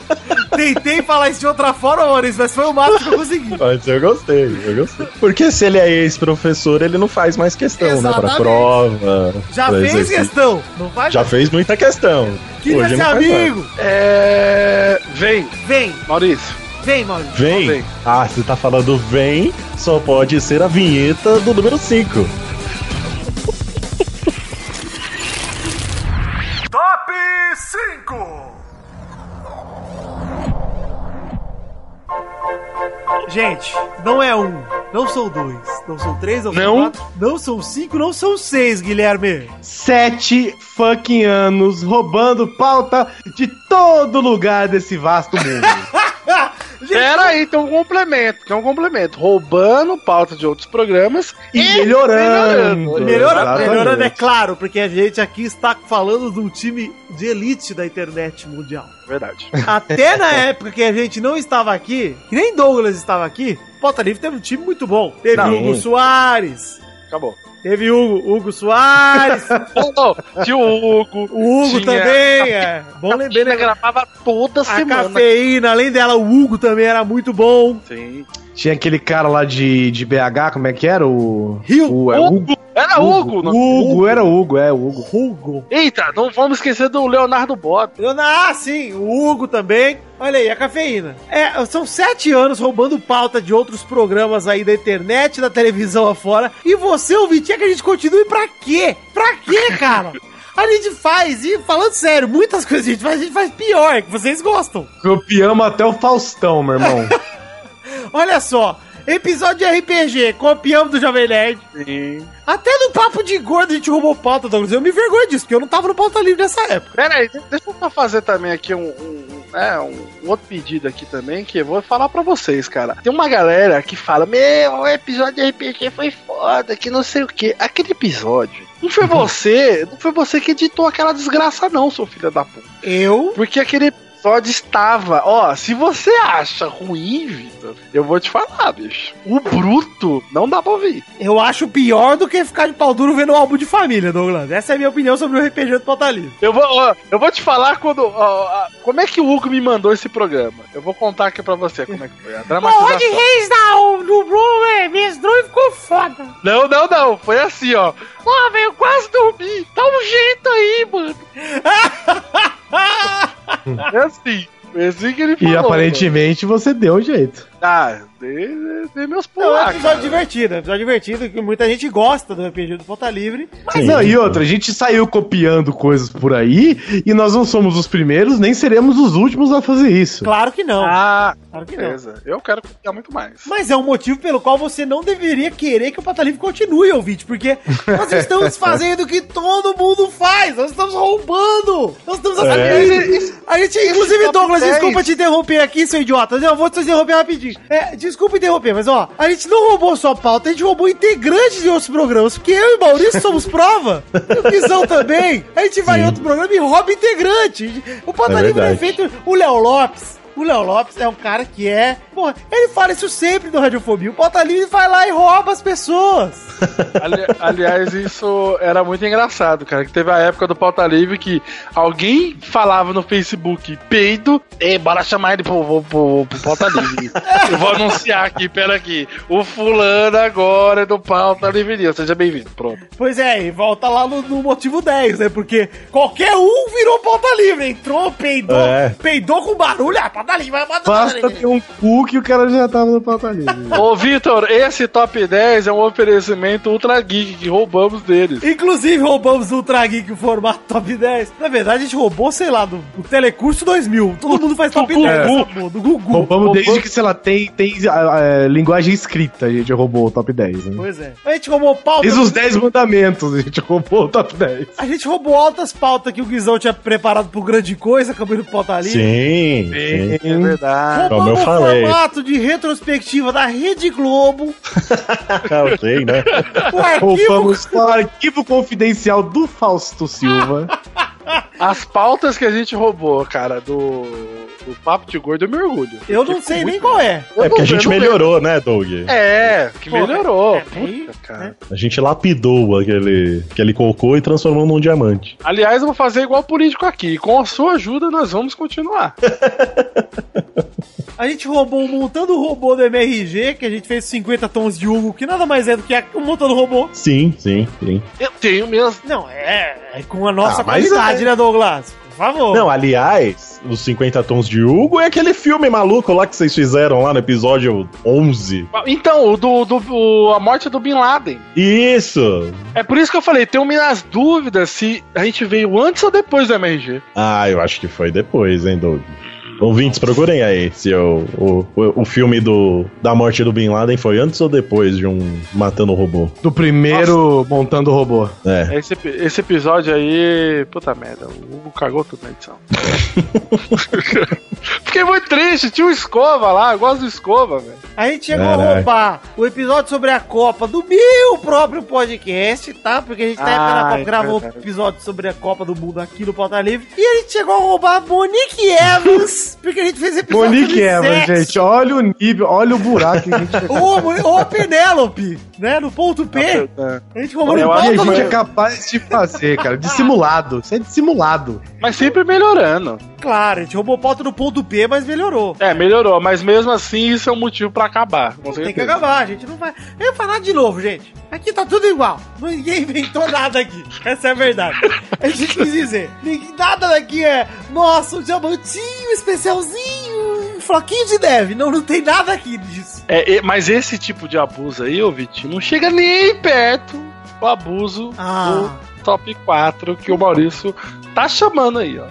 tentei falar isso de outra forma, Maurício, mas foi o máximo que eu consegui. Mas eu gostei, eu gostei. Porque se ele é ex-professor, ele não faz mais questão, Exatamente. né? Pra prova. Já pra fez exercício. questão, não faz? Já fez muita questão. Que Hoje ser amigo. É... Vem. Vem. Maurício. Vem, Maurício. Vem. vem. Ah, você tá falando vem, só pode ser a vinheta do número 5. Top 5! Não é um, não são dois, não são três, não, Não. são quatro, não são cinco, não são seis, Guilherme. Sete fucking anos roubando pauta de todo lugar desse vasto mundo. Pera aí, tem um complemento, tem um complemento. Roubando pauta de outros programas E melhorando. melhorando. Melhora, Exatamente. melhorando, é claro, porque a gente aqui está falando de um time de elite da internet mundial. Verdade. Até na época que a gente não estava aqui, que nem Douglas estava aqui, Pauta Livre teve um time muito bom. Teve Não. Hugo Soares, Acabou. Teve Hugo, Hugo Soares, Oh, tinha o Hugo. o Hugo tinha também, é. Bom A lembrar, né? gravava toda A semana. cafeína, além dela, o Hugo também era muito bom. Sim. Tinha aquele cara lá de, de BH, como é que era? O. Rio. o é, Hugo. Era Hugo. não- Hugo, era Hugo, é, Hugo. Hugo. Eita, não vamos esquecer do Leonardo Bob. Ah, sim, o Hugo também. Olha aí, a cafeína. É, são sete anos roubando pauta de outros programas aí da internet, da televisão afora. E você, ouvinte, é que a gente continue pra quê? Pra quê, cara? A gente faz, e falando sério, muitas coisas a gente faz, a gente faz pior, que vocês gostam. Copiamos até o Faustão, meu irmão. Olha só, episódio de RPG, copiamos do Jovem Nerd. Sim. Até no papo de gordo a gente roubou pauta, Douglas. Eu me envergonho disso, porque eu não tava no pauta livre nessa época. Pera aí, de- deixa eu fazer também aqui um, um- é, um- um outro pedido aqui também, que eu vou falar pra vocês, cara. Tem uma galera que fala, meu, o episódio de RPG foi foda, que não sei o que. Aquele episódio, não foi você, não foi você que editou aquela desgraça não, seu filho da puta. Eu? Porque aquele episódio estava, ó, se você acha ruim, Vitor, eu vou te falar, bicho. O bruto não dá pra ouvir. Eu acho pior do que ficar de pau duro vendo um álbum de família, Douglas. Essa é a minha opinião sobre o RPG do pauta livre. Eu vou, ó, eu vou te falar quando. ó, ó, como é que o Hugo me mandou esse programa? Eu vou contar aqui pra você como é que foi. A dramatização. Reis da, do é, mestrou e ficou foda. Não, não, não. Foi assim, ó. Pô, velho, eu quase dormi. Dá um jeito aí, mano. É assim. Foi assim que ele falou. E aparentemente você deu um jeito. Ah, dei, dei meus Não, é um pulos. episódio divertido, é um episódio divertido, que muita gente gosta do RPG do Pauta Livre. Mas não, e outra, a gente saiu copiando coisas por aí e nós não somos os primeiros, nem seremos os últimos a fazer isso. Claro que não. Ah, claro que não. beleza. Eu quero copiar muito mais. Mas é um motivo pelo qual você não deveria querer que o Pauta Livre continue, ouvinte, porque nós estamos fazendo o que todo mundo faz, nós estamos roubando, nós estamos É. A gente, inclusive, top Douglas, 10. desculpa te interromper aqui, seu idiota, eu vou te interromper rapidinho. É, desculpa interromper, mas ó, a gente não roubou só pauta, a gente roubou integrantes de outros programas, porque eu e Maurício somos prova, e o Guizão também, a gente vai em outro programa e rouba integrante. O Pauta É é feito, o Léo Lopes, o Léo Lopes é um cara que é. Porra, ele fala isso sempre no Radiofobia. O Pauta Livre vai lá e rouba as pessoas. Ali- aliás, isso era muito engraçado, cara. Que teve a época do Pauta Livre que alguém falava no Facebook peido, e bora chamar ele pro, pro, pro, pro Pauta Livre. Eu vou anunciar aqui, pera aqui. O fulano agora é do Pauta Livre News. Seja bem-vindo. Pronto. Pois é, e volta lá no, no motivo 10, né? Porque qualquer um virou Pauta Livre. Entrou, peidou, É. peidou com barulho. Ah, Pauta Livre, Basta ter um cu que o cara já tava no pauta livre. Ô, Vitor, esse top 10 é um oferecimento Ultra Geek que roubamos deles. Inclusive, roubamos o Ultra Geek o formato top 10. Na verdade, a gente roubou, sei lá, do, do Telecurso 2000. Todo mundo faz top 10. essa porra, do Gugu. Roubamos desde que, sei lá, tem, tem ah, ah, linguagem escrita, a gente roubou o top 10. Né? Pois é. A gente roubou pauta. Desde os 10 mandamentos, a gente roubou o top 10. A gente roubou altas pautas que o Guizão tinha preparado pro grande coisa, acabou indo pro pauta livre. Sim, sim. É verdade. Como eu Roubamos o falei. formato de retrospectiva da Rede Globo. Eu sei, né? O arquivo. Roubamos o arquivo confidencial do Fausto Silva. As pautas que a gente roubou, cara, do, do Papo de Gordo, eu me orgulho. Eu não sei nem qual é. É porque a gente melhorou, né, Doug? É, que Pô, melhorou. é, Puta, cara. A gente lapidou aquele, aquele cocô e transformou num diamante. Aliás, eu vou fazer igual político aqui. Com a sua ajuda, nós vamos continuar. A gente roubou um montando robô do MRG, que a gente fez 50 tons de Hugo, que nada mais é do que um montando robô. Sim, sim, sim. Eu tenho mesmo. Não, é, é com a nossa Ah, qualidade, é. né, Douglas? Favor. Não, aliás, os 50 tons de Hugo é aquele filme maluco lá que vocês fizeram lá no episódio 11. Então, o do, do o- a morte do Bin Laden. Isso! É por isso que eu falei, tenho minhas dúvidas se a gente veio antes ou depois do MRG. Ah, eu acho que foi depois, hein, Doug? Ouvintes, procurem aí se o, o, o, o filme do, da morte do Bin Laden foi antes ou depois de um Matando o Robô. Do primeiro montando o robô. É. Esse, esse episódio aí, puta merda, o Hugo cagou tudo na edição. Fiquei muito triste, tinha o Escova lá, eu gosto do Escova, velho. A gente chegou a Caraca. roubar o episódio sobre a Copa do meu próprio podcast, tá? Porque a gente tá Ah, ah, é gravou um verdade. episódio sobre a Copa do Mundo aqui no Pauta Livre. E a gente chegou a roubar a Monique Evans, porque a gente fez episódio Monique Evans, gente. Olha o nível, olha o buraco que a gente Ô, Mo- ô, Penélope, né? No ponto P. É. A gente roubou no que a acho Pauta gente é capaz de fazer, cara. Dissimulado. Isso é dissimulado. Mas sempre melhorando. Claro, a gente roubou pauta no ponto P, mas melhorou. É, melhorou, mas mesmo assim isso é um motivo pra acabar. Com Tem que acabar, a gente não vai. Eu vou falar de novo, gente. Aqui tá tudo igual. Ninguém inventou nada aqui. Essa é a verdade. A gente quis dizer. Nada daqui é. Nossa, um diamantinho especialzinho. Um floquinho de neve. Não, não tem nada aqui disso. É, é, mas esse tipo de abuso aí, ô Vitinho, não chega nem perto do abuso Ah. do top 4 que o Maurício tá chamando aí, ó.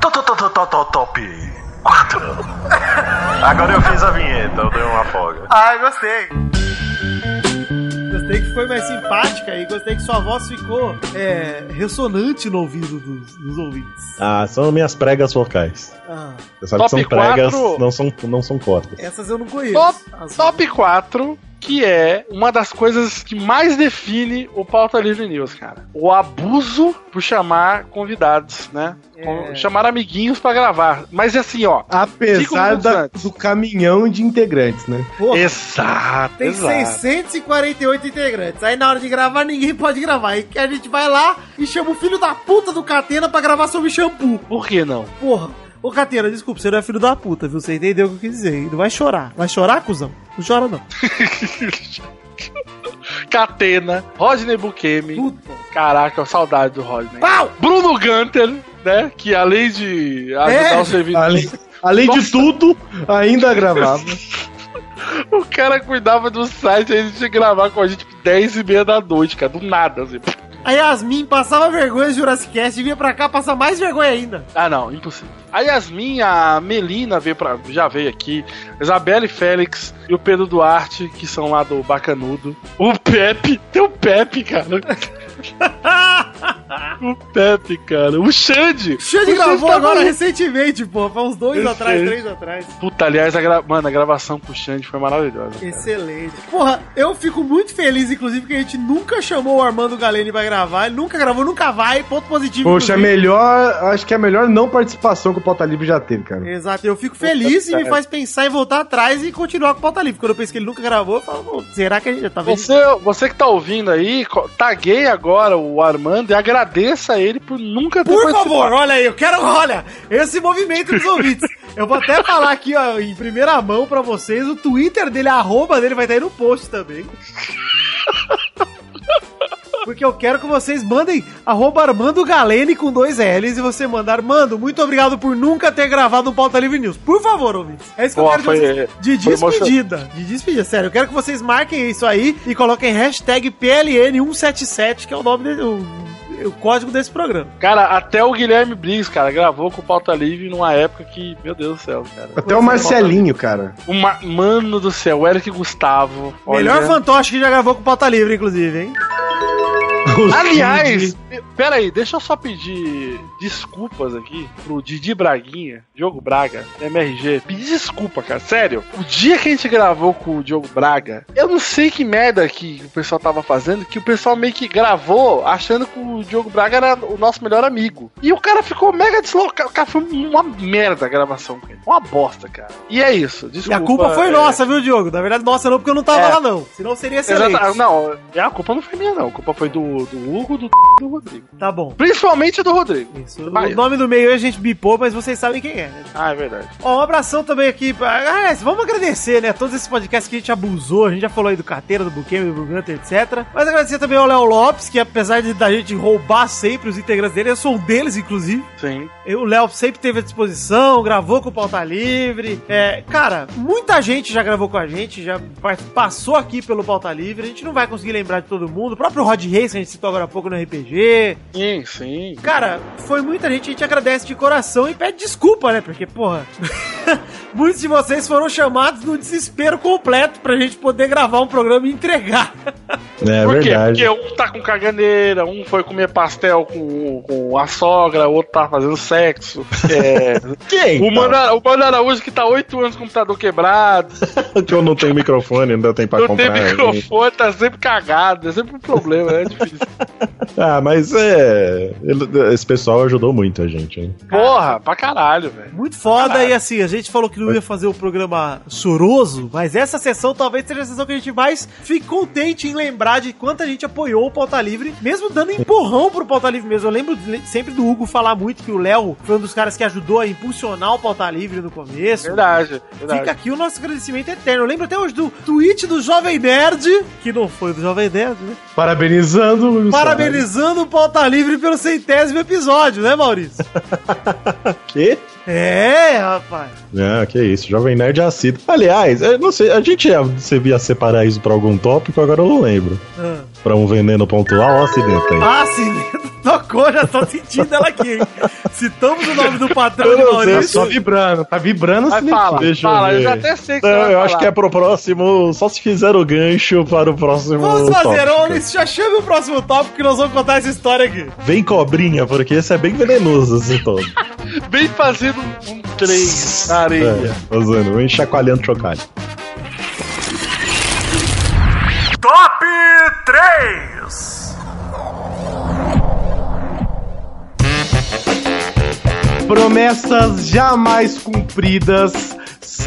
Top 4. Agora eu fiz a vinheta, eu dei uma folga. Ai, gostei. Gostei que foi mais simpática e gostei que sua voz ficou é, ressonante no ouvido dos, dos ouvintes. Ah, são minhas pregas vocais. Ah, Você sabe Top que são pregas, quatro. não são, não são cordas. essas eu não conheço. Top, As- top 4, que é uma das coisas que mais define o Pauta Livre News, cara. O abuso por chamar convidados, né? Com- Chamar amiguinhos pra gravar. Mas assim, ó. Apesar da- do caminhão de integrantes, né? Porra, Exato, Tem exato. 648 integrantes. Aí na hora de gravar, ninguém pode gravar. Aí que a gente vai lá e chama o filho da puta do Catena pra gravar sobre shampoo. Por que não? Porra. Ô, Catena, desculpa, você não é filho da puta, viu? Você entendeu o que eu quis dizer. Não vai chorar. Vai chorar, cuzão? Não chora, não. Catena, Rodney Bukemi. Puta. Caraca, saudade do Rodney. Pau! Bruno Gunter, né? Que além de ajudar É, o serviço. Além, além de tudo, ainda gravava. O cara cuidava do site, aí a gente ia gravar com a gente 10 e meia da noite, cara. Do nada, assim. A Yasmin passava vergonha no Jurassic Cast e vinha pra cá passar mais vergonha ainda. Ah, não, impossível. A Yasmin, a Melina veio pra, já veio aqui. A Isabelle Félix e o Pedro Duarte, que são lá do Bacanudo. O Pepe, tem o Pepe, cara. o Pepe, cara. O Xande. Xande O gravou tá agora recentemente, pô. Foi uns dois Eu atrás, três atrás. Puta, aliás, a, gra... Mano, a gravação com o Xande foi maravilhosa. cara. Excelente. Porra, eu fico muito feliz, inclusive, que a gente nunca chamou o Armando Galeni pra gravar. Ele nunca gravou, nunca vai. Ponto positivo. Poxa, é inclusive. melhor. Acho que é a melhor não participação que o Pauta Livre já teve, cara. Exato, eu fico feliz e me faz pensar em voltar atrás e continuar com o pauta livre. Quando eu penso que ele nunca gravou, eu falo, "Pô, será que a gente já tá vendo? Você, você que tá ouvindo aí, taguei agora o Armando e agradeça a ele por nunca ter Por participado. favor, olha aí, eu quero, olha, esse movimento dos ouvintes. Eu vou até falar aqui, ó, em primeira mão pra vocês, o Twitter dele, a arroba dele vai estar aí no post também. Porque eu quero que vocês mandem arroba Armando Galene com dois L's e você mandar, Armando, muito obrigado por nunca ter gravado um Pauta Livre News. Por favor, ouvintes. É isso que Pô, eu quero foi- de vocês. De despedida. De despedida, sério. Eu quero que vocês marquem isso aí e coloquem hashtag PLN177, que é o nome dele, o, o código desse programa. Cara, até o Guilherme Briggs, cara, gravou com o Pauta Livre numa época que, meu Deus do céu, cara. Até o Marcelinho, cara. Uma, mano do céu, o Eric Gustavo. Melhor olha. fantoche que já gravou com pauta livre, inclusive, hein? Aliás, pera aí, deixa eu só pedir desculpas aqui pro Didi Braguinha, Diogo Braga, MRG. Pedir desculpa, cara, sério. O dia que a gente gravou com o Diogo Braga, eu não sei que merda que o pessoal tava fazendo, que o pessoal meio que gravou achando que o Diogo Braga era o nosso melhor amigo. E o cara ficou mega deslocado. Cara, foi uma merda a gravação com ele. Uma bosta, cara. E é isso, E desculpa. a culpa foi é, nossa, viu, Diogo? Na verdade, nossa não, porque eu não tava É. lá, não. Senão seria excelente. Exata, não, a culpa não foi minha, não. A culpa foi do, do Hugo, do, do Rodrigo. Tá bom. Principalmente do Rodrigo. Isso. O nome do meio a gente bipou, mas vocês sabem quem é, né? Ah, é verdade. Ó, um abração também aqui. Pra... Ah, vamos agradecer, né? Todos esses podcasts que a gente abusou. A gente já falou aí do Carteira, do Buquem, do Bruganter, etc. Mas agradecer também ao Léo Lopes, que apesar de da gente roubar sempre os integrantes dele, eu sou um deles, inclusive. Sim. Eu- O Léo sempre teve à disposição, gravou com o Pauta Livre. É, cara, muita gente já gravou com a gente, já pa- passou aqui pelo Pauta Livre. A gente não vai conseguir lembrar de todo mundo. O próprio Rod Reis, gente citou agora há pouco no RPG. Sim, sim. Cara, foi muita gente, a gente agradece de coração e pede desculpa, né? Porque, porra, muitos de vocês foram chamados no desespero completo pra gente poder gravar um programa e entregar. É Por quê? verdade. Porque um tá com caganeira, um foi comer pastel com, com a sogra, o outro tá fazendo sexo. É, Quem? o, Mano, Ara- o Mano Araújo que tá oito anos com o computador quebrado, que eu não tenho microfone, ainda tem pra não comprar. tem microfone, tá sempre cagado, é sempre um problema, é difícil. Ah, mas é. Esse pessoal ajudou muito a gente, hein? Porra, pra caralho, velho. Muito foda, e assim, a gente falou que não ia fazer o programa choroso, mas essa sessão talvez seja a sessão que a gente mais fique contente em lembrar de quanto a gente apoiou o Pauta Livre, mesmo dando empurrão pro Pauta Livre mesmo. Eu lembro sempre do Hugo falar muito que o Léo foi um dos caras que ajudou a impulsionar o Pauta Livre no começo. Verdade, verdade. Fica aqui o nosso agradecimento eterno. Eu lembro até hoje do tweet do Jovem Nerd, que não foi do Jovem Nerd, né? Parabenizando o Luiz Parabenizando o Pauta Livre pelo centésimo episódio, né, Maurício? Que? É, rapaz. Ah, que isso, Jovem Nerd é assíduo. Aliás, eu não sei, a gente ia, você via separar isso pra algum tópico, agora eu não lembro. Ah. Pra um veneno pontual ou acidente aí? Ah, sim, tocou, já tô sentindo ela aqui, hein? Citamos o nome do patrão Eu de não sei, Maurício. Só vibrando, tá vibrando Vai assim. falar, Deixa eu fala, eu, ver. já até sei que você Não, vai eu falar. acho que é pro próximo, só se fizer o gancho para o próximo Vamos fazer. Maurício, já chame o próximo tópico que nós vamos contar essa história aqui. Vem cobrinha, porque esse é bem venenoso esse todo. Bem fazendo um trem na areia. É, fazendo, vem chacoalhando chocalho. Promessas jamais cumpridas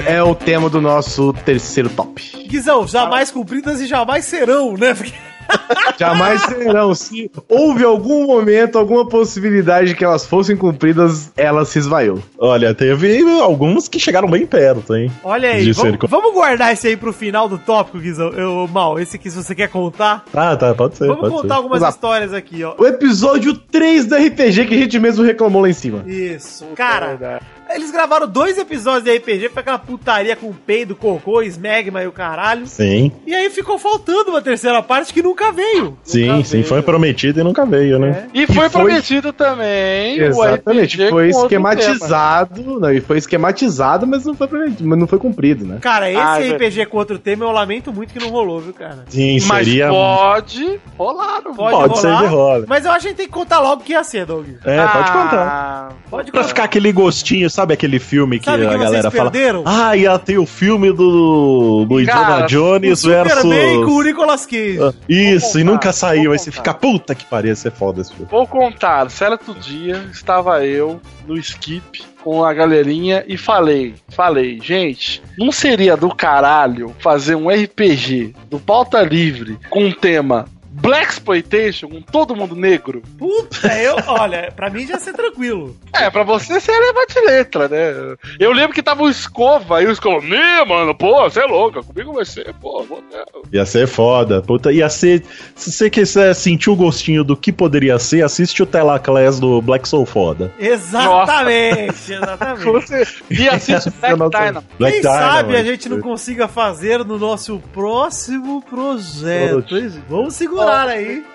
é o tema do nosso terceiro top. Guizão, jamais cumpridas e jamais serão, né? Porque- Jamais serão. Se houve algum momento, alguma possibilidade de que elas fossem cumpridas, ela se esvaiu. Olha, teve alguns que chegaram bem perto, hein? Olha aí, vamos, ser- vamos guardar esse aí pro final do tópico, Guizão. Eu, Mal, esse aqui, se você quer contar. Ah, tá, pode ser. Vamos pode contar ser. algumas Exato. histórias aqui, ó. O episódio 3 do RPG que a gente mesmo reclamou lá em cima. Isso. Cara, eles gravaram dois episódios de RPG, foi aquela putaria com peido, cocô, smegma e o caralho. Sim, E aí ficou faltando uma terceira parte que nunca veio. sim, sim, foi prometido e nunca veio, né? E Que foi, foi- prometido também o Exatamente, RPG foi esquematizado, não, e foi esquematizado, mas não foi, prometido, mas não foi cumprido, né? Cara, esse Ah, é RPG com outro tema eu lamento muito que não rolou, viu, cara? Sim. Mas seria. pode rolar, não Pode, Pode ser rolar, de rola. Mas eu acho que a gente tem que contar logo o que ia ser, Doug. É, pode Ah, contar. Pode Pra contar. ficar aquele gostinho, sabe aquele filme que Sabe a que galera fala? perderam? Ah, ia ter o filme do, do Cara, Indiana Jones O Superman com o versus. Nicolas Cage. Ah, Isso, Vou e contar, nunca saiu. Aí você contar. fica, puta que pariu, ser foda esse filme. Vou contar, certo dia estava eu no skip com a galerinha e falei, falei, gente, não seria do caralho fazer um RPG do pauta livre com o tema Black Exploitation com todo mundo negro? Puta, eu, olha, pra mim já ia ser tranquilo. É, pra você você leva de letra, né? Eu lembro que tava o Escova e o Escova, né, mano, pô, você é louca, comigo vai ser, pô, vou. Ia ser foda. Puta, ia ser. Se você quiser sentir o gostinho do que poderia ser, assiste o Telaclass do Black Soul Foda. Exatamente, exatamente. Você... E assiste Black Nossa, Dynamite. Black Quem sabe a gente não consiga fazer no nosso próximo projeto. Vamos segurar aí.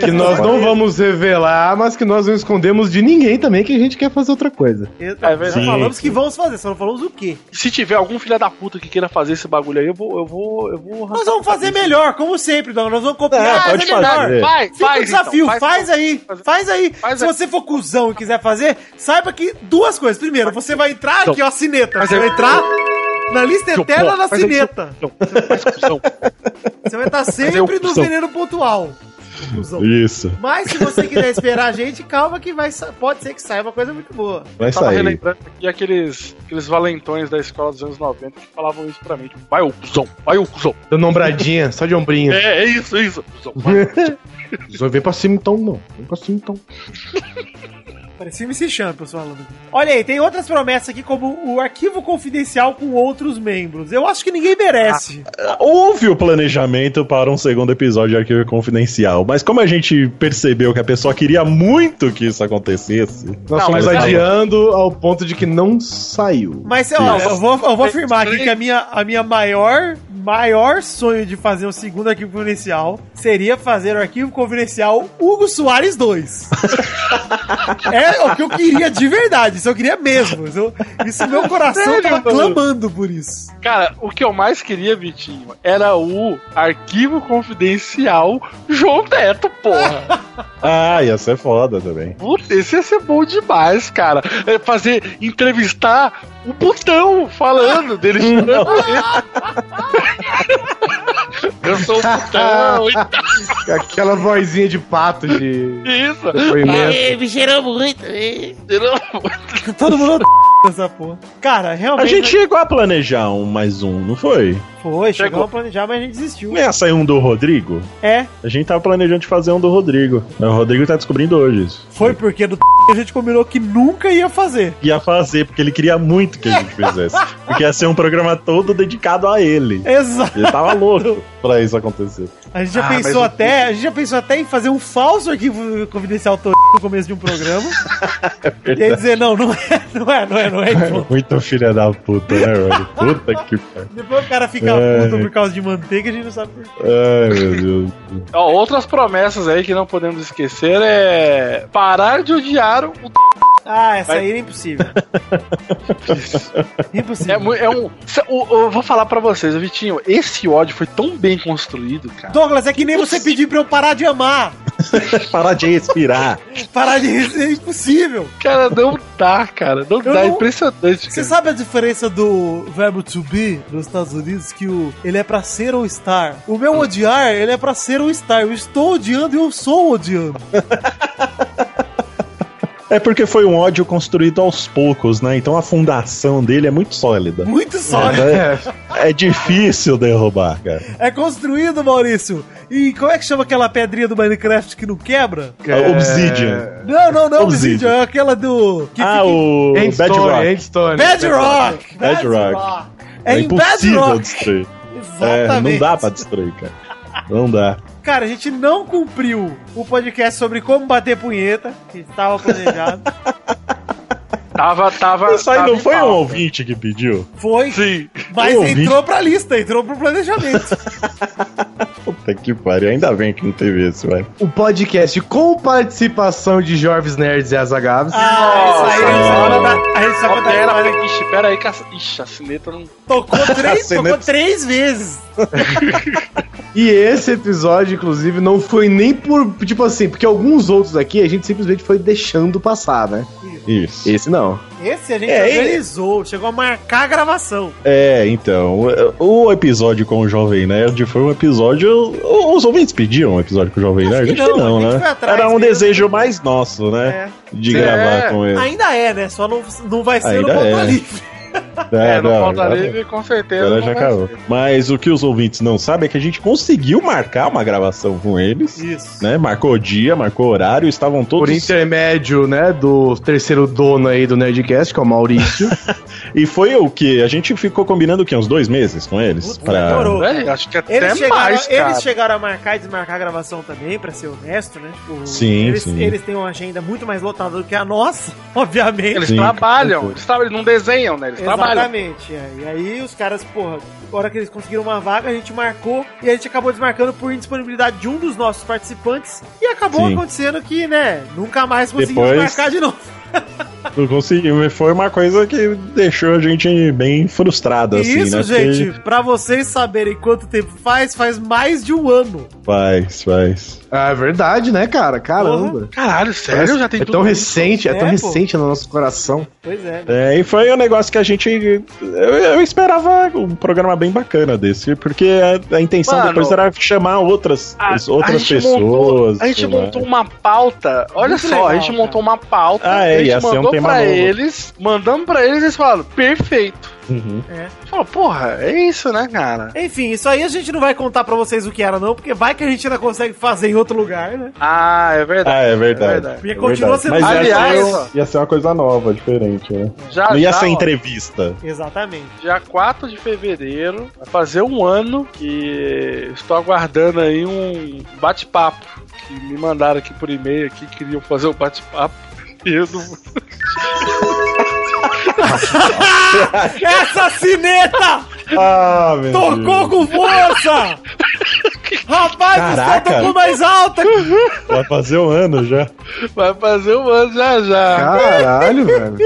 Que nós não vamos revelar, mas que nós não escondemos de ninguém também, que a gente quer fazer outra coisa. É Nós verdade. falamos que vamos fazer, só não falamos o quê. Se tiver algum filho da puta que queira fazer esse bagulho aí, eu vou. Eu vou, eu vou Nós vamos fazer melhor, como sempre, Dom. Nós vamos copiar, É, pode fazer melhor. Vai, Fica faz, o desafio, então, faz, aí, faz aí. Faz Se aí. você for cuzão e quiser fazer, saiba que duas coisas. Primeiro, você vai entrar aqui, ó, cineta. Faz Você aí. vai entrar na lista eterna da aí, cineta. Não, faz cuzão. Você vai estar aí, sempre ô, no cuzão. veneno pontual. Cuzão. Isso. Mas se você quiser esperar a gente, calma que vai, pode ser que saia uma coisa muito boa. Vai Tava sair. relembrando aqui aqueles, aqueles valentões da escola dos anos 90 que falavam isso pra mim. Tipo, vai ô cuzão, vai ô cuzão. Dando ombradinha, só de ombrinho. É, é isso, é isso. Cuzão, vai. Não vem pra cima então, não. Vem pra cima então. Parecia MC Champions falando. Olha aí, tem outras promessas aqui, como o arquivo confidencial com outros membros. Eu acho que ninguém merece. Houve o planejamento para um segundo episódio de Arquivo Confidencial, mas como a gente percebeu que a pessoa queria muito que isso acontecesse, Nós Não, estamos mas- adiando ao ponto de que não saiu. Mas ó, eu vou, eu vou afirmar aqui que a minha, a minha maior, maior sonho de fazer um segundo arquivo confidencial seria fazer o arquivo confidencial Hugo Soares 2. é o que eu queria de verdade, isso eu queria mesmo. Isso, isso meu coração Sério, tava mano? clamando por isso. Cara, o que eu mais queria, Vitinho, era o arquivo confidencial João Teto, porra. Ah, ia ser foda também. Puta, esse ia ser bom demais, cara. É fazer, entrevistar o Botão falando dele. Eu sou o Botão e tal. Aquela vozinha de pato de. Isso. Aê, me cheirou muito. aê. Todo mundo essa porra. Cara, A realmente. gente chegou a planejar um mais um, não foi? Foi, chegou Chegou. a planejar, mas a gente desistiu. Não ia sair um do Rodrigo? É, A gente tava planejando de fazer um do Rodrigo. O Rodrigo tá descobrindo hoje isso. foi porque do a gente combinou que nunca ia fazer. Ia fazer, porque ele queria muito que a gente fizesse. Porque ia ser um programa todo dedicado a ele. Exato. Ele tava louco pra isso acontecer. A gente já Ah, pensou até, a gente já pensou até em fazer um falso arquivo confidencial todo no começo de um programa. e aí dizer, não, não é, não é, não é, não é. E pronto. Muito filha da puta, né, mano? Puta que pariu. Depois o cara fica É. puto por causa de manteiga, a gente não sabe por quê. Ai, meu Deus. Ó, outras promessas aí que não podemos esquecer é parar de odiar o Ah, essa Vai- aí é impossível. impossível. É, é um. o- Eu vou falar pra vocês, Vitinho, esse ódio foi tão bem construído, cara. Douglas, é que nem você pedir pra eu parar de amar. Parar de respirar. Parar de é impossível. Cara, não dá, cara. Não Eu dá. É não- impressionante, Você sabe a diferença do verbo to be nos Estados Unidos? Que o ele é pra ser ou estar. O meu odiar, ele é pra ser ou estar. Eu estou odiando e eu sou odiando. É porque foi um ódio construído aos poucos, né? Então a fundação dele é muito sólida. Muito sólido. É, é difícil derrubar, cara. É construído, Maurício. E como é que chama aquela pedrinha do Minecraft que não quebra? A Obsidian. Não, não, não, Obsidian. Obsidian. É aquela do. que Ah, fica em- o Bedrock. Bedrock! Bedrock. É, É em impossível Bedrock. destruir. É, Exatamente. não dá pra destruir, cara. Não dá. Cara, a gente não cumpriu o podcast sobre como bater punheta, que estava planejado. Tava, tava. Isso aí tava não foi um ouvinte que pediu? Foi, Sim. mas Um ouvinte. entrou pra lista, entrou pro planejamento. Puta que pariu. Ainda bem que não teve esse, velho. O podcast com participação de Jorves Nerds e Azagaves. Ah, isso aí, Nossa, a gente só- a gente só Ó, conta- pera, pera, ixi, pera aí que a, ixi, a cineta não. Tocou três, tocou três vezes. E esse episódio, inclusive, não foi nem por. Tipo assim, porque alguns outros aqui a gente simplesmente foi deixando passar, né? Isso. Esse não. Esse a gente É, ele- organizou, chegou a marcar a gravação. É, então, o episódio com o Jovem Nerd foi um episódio. Os ouvintes pediam um episódio com o Jovem Nerd? Acho que não, não, a gente né? foi atrás Era um desejo mais nosso, né? De É. gravar com ele. Ainda é, né? Só não, não vai ser no Ainda Pauta é. Livre. É, no não, Pauta já- Livre, com certeza. Não já vai acabou. ser. Mas o que os ouvintes não sabem é que a gente conseguiu marcar uma gravação com eles, Isso. né? Marcou o dia, marcou o horário, estavam todos. Por intermédio, né, do terceiro dono aí do Nerdcast, que é o Maurício. E foi o que? A gente ficou combinando o quê? Uns dois meses com eles? Puta, demorou. É, acho que até Eles chegaram, mais, cara. eles chegaram a marcar e desmarcar a gravação também, pra ser honesto, né? Tipo, Sim, eles, sim. eles têm uma agenda muito mais lotada do que a nossa, obviamente. Eles Sim, trabalham, eles, trabalham, eles não desenham, né? Eles trabalham. Exatamente. é. E aí os caras, porra, na hora que eles conseguiram uma vaga, a gente marcou e a gente acabou desmarcando por indisponibilidade de um dos nossos participantes. E acabou Sim. acontecendo que, né, nunca mais conseguimos Depois- marcar de novo. Não conseguimos. Foi uma coisa que deixou a gente bem frustrado, assim, Isso, né? gente, Porque pra vocês saberem quanto tempo faz, faz mais de um ano. Faz, faz. ah, é verdade, né, cara? Caramba. Caralho, sério? Parece- Já tem é tudo tão recente, é, tão É, pô. recente no nosso coração. Pois é. né? É, e foi um negócio que a gente. Eu, eu esperava um programa bem bacana desse, porque a, a intenção Mano, depois era chamar outras, A, outras a pessoas. montou, a gente montou uma pauta. Olha Muito só, legal, a gente cara. montou uma pauta. Ah, é, a gente ia ser um mandou tema pra novo. eles, mandamos pra eles e eles falaram, perfeito. Uhum. É. Falou, porra, é isso, né, cara? Enfim, isso aí a gente não vai contar pra vocês o que era, não, porque vai que a gente ainda consegue fazer em outro lugar, né? Ah, é verdade. Ah, é verdade. É verdade. Porque é continua verdade. sendo- Mas ia, Aliás- ser, ia ser uma coisa nova, diferente, né? Já, Não ia já, ser ó, entrevista. Exatamente. Dia 4 de fevereiro, vai fazer um ano que estou aguardando aí um bate-papo. Que me mandaram aqui por e-mail aqui, queriam fazer um bate-papo. Não... Essa cineta Ah, meu tocou com força! Rapaz, Caraca. você tocou mais alta. Vai fazer um ano já. Vai fazer um ano já já. Caralho, velho.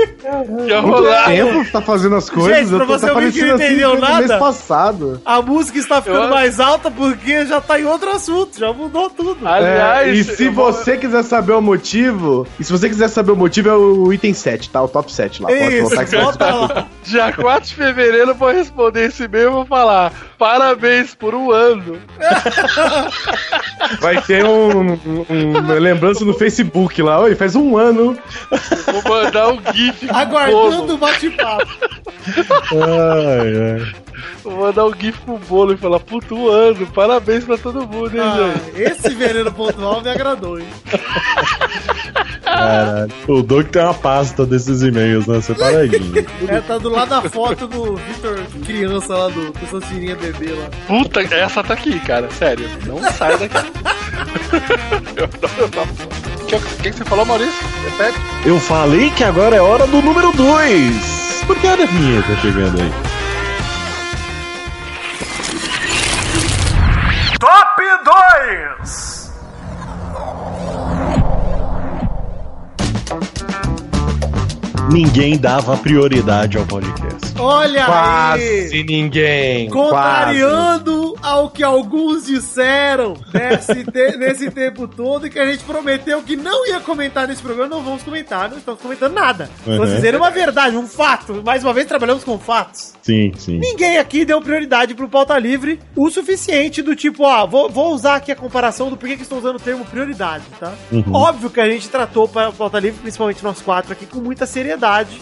Muito rolar. tempo que tá fazendo as coisas. Gente, pra você tá ouvir que não parecendo entendeu desde o mês nada. passado. A música está ficando Eu- mais alta porque já tá em outro assunto, já mudou tudo. Aliás, É, e se vou- você quiser saber o motivo, e se você quiser saber o motivo, é o item 7, tá? O top 7 lá. Pode Isso, que bota lá. Dia 4 de fevereiro eu vou responder esse e-mail e vou falar parabéns por um ano. vai ter um, um- uma lembrança no Facebook lá. Oi, faz um ano. Vou mandar um gif Aguardando o bate-papo. Ai, ai. Vou mandar um gif com bolo e falar, puto, ano. Parabéns pra todo mundo, hein, Ah, gente. esse veneno pontual me agradou, hein? Caralho. O Doug tem uma pasta desses e-mails, né? Separadinho. É, tá do lado da foto do Victor criança lá do Pessocinha bebê lá. Puta, essa tá aqui, cara. Sério. Não sai daqui. Eu adoro essa porra. O que, que que você falou, Maurício? Repete. Eu falei que agora é hora do número 2. Por que a vinheta chegando aí? Top 2! Ninguém dava prioridade ao podcast. Olha Quase aí! ninguém. Contrariando ao que alguns disseram nesse, te- nesse tempo todo e que a gente prometeu que não ia comentar nesse programa, não vamos comentar, não estamos comentando nada. Estou Uhum. dizendo uma verdade, um fato. Mais uma vez trabalhamos com fatos. Sim, sim. Ninguém aqui deu prioridade pro pauta livre o suficiente do tipo, ó, vou, vou usar aqui a comparação do porquê que estou usando o termo prioridade, tá? Uhum. Óbvio que a gente tratou para o pauta livre, principalmente nós quatro aqui, com muita seriedade.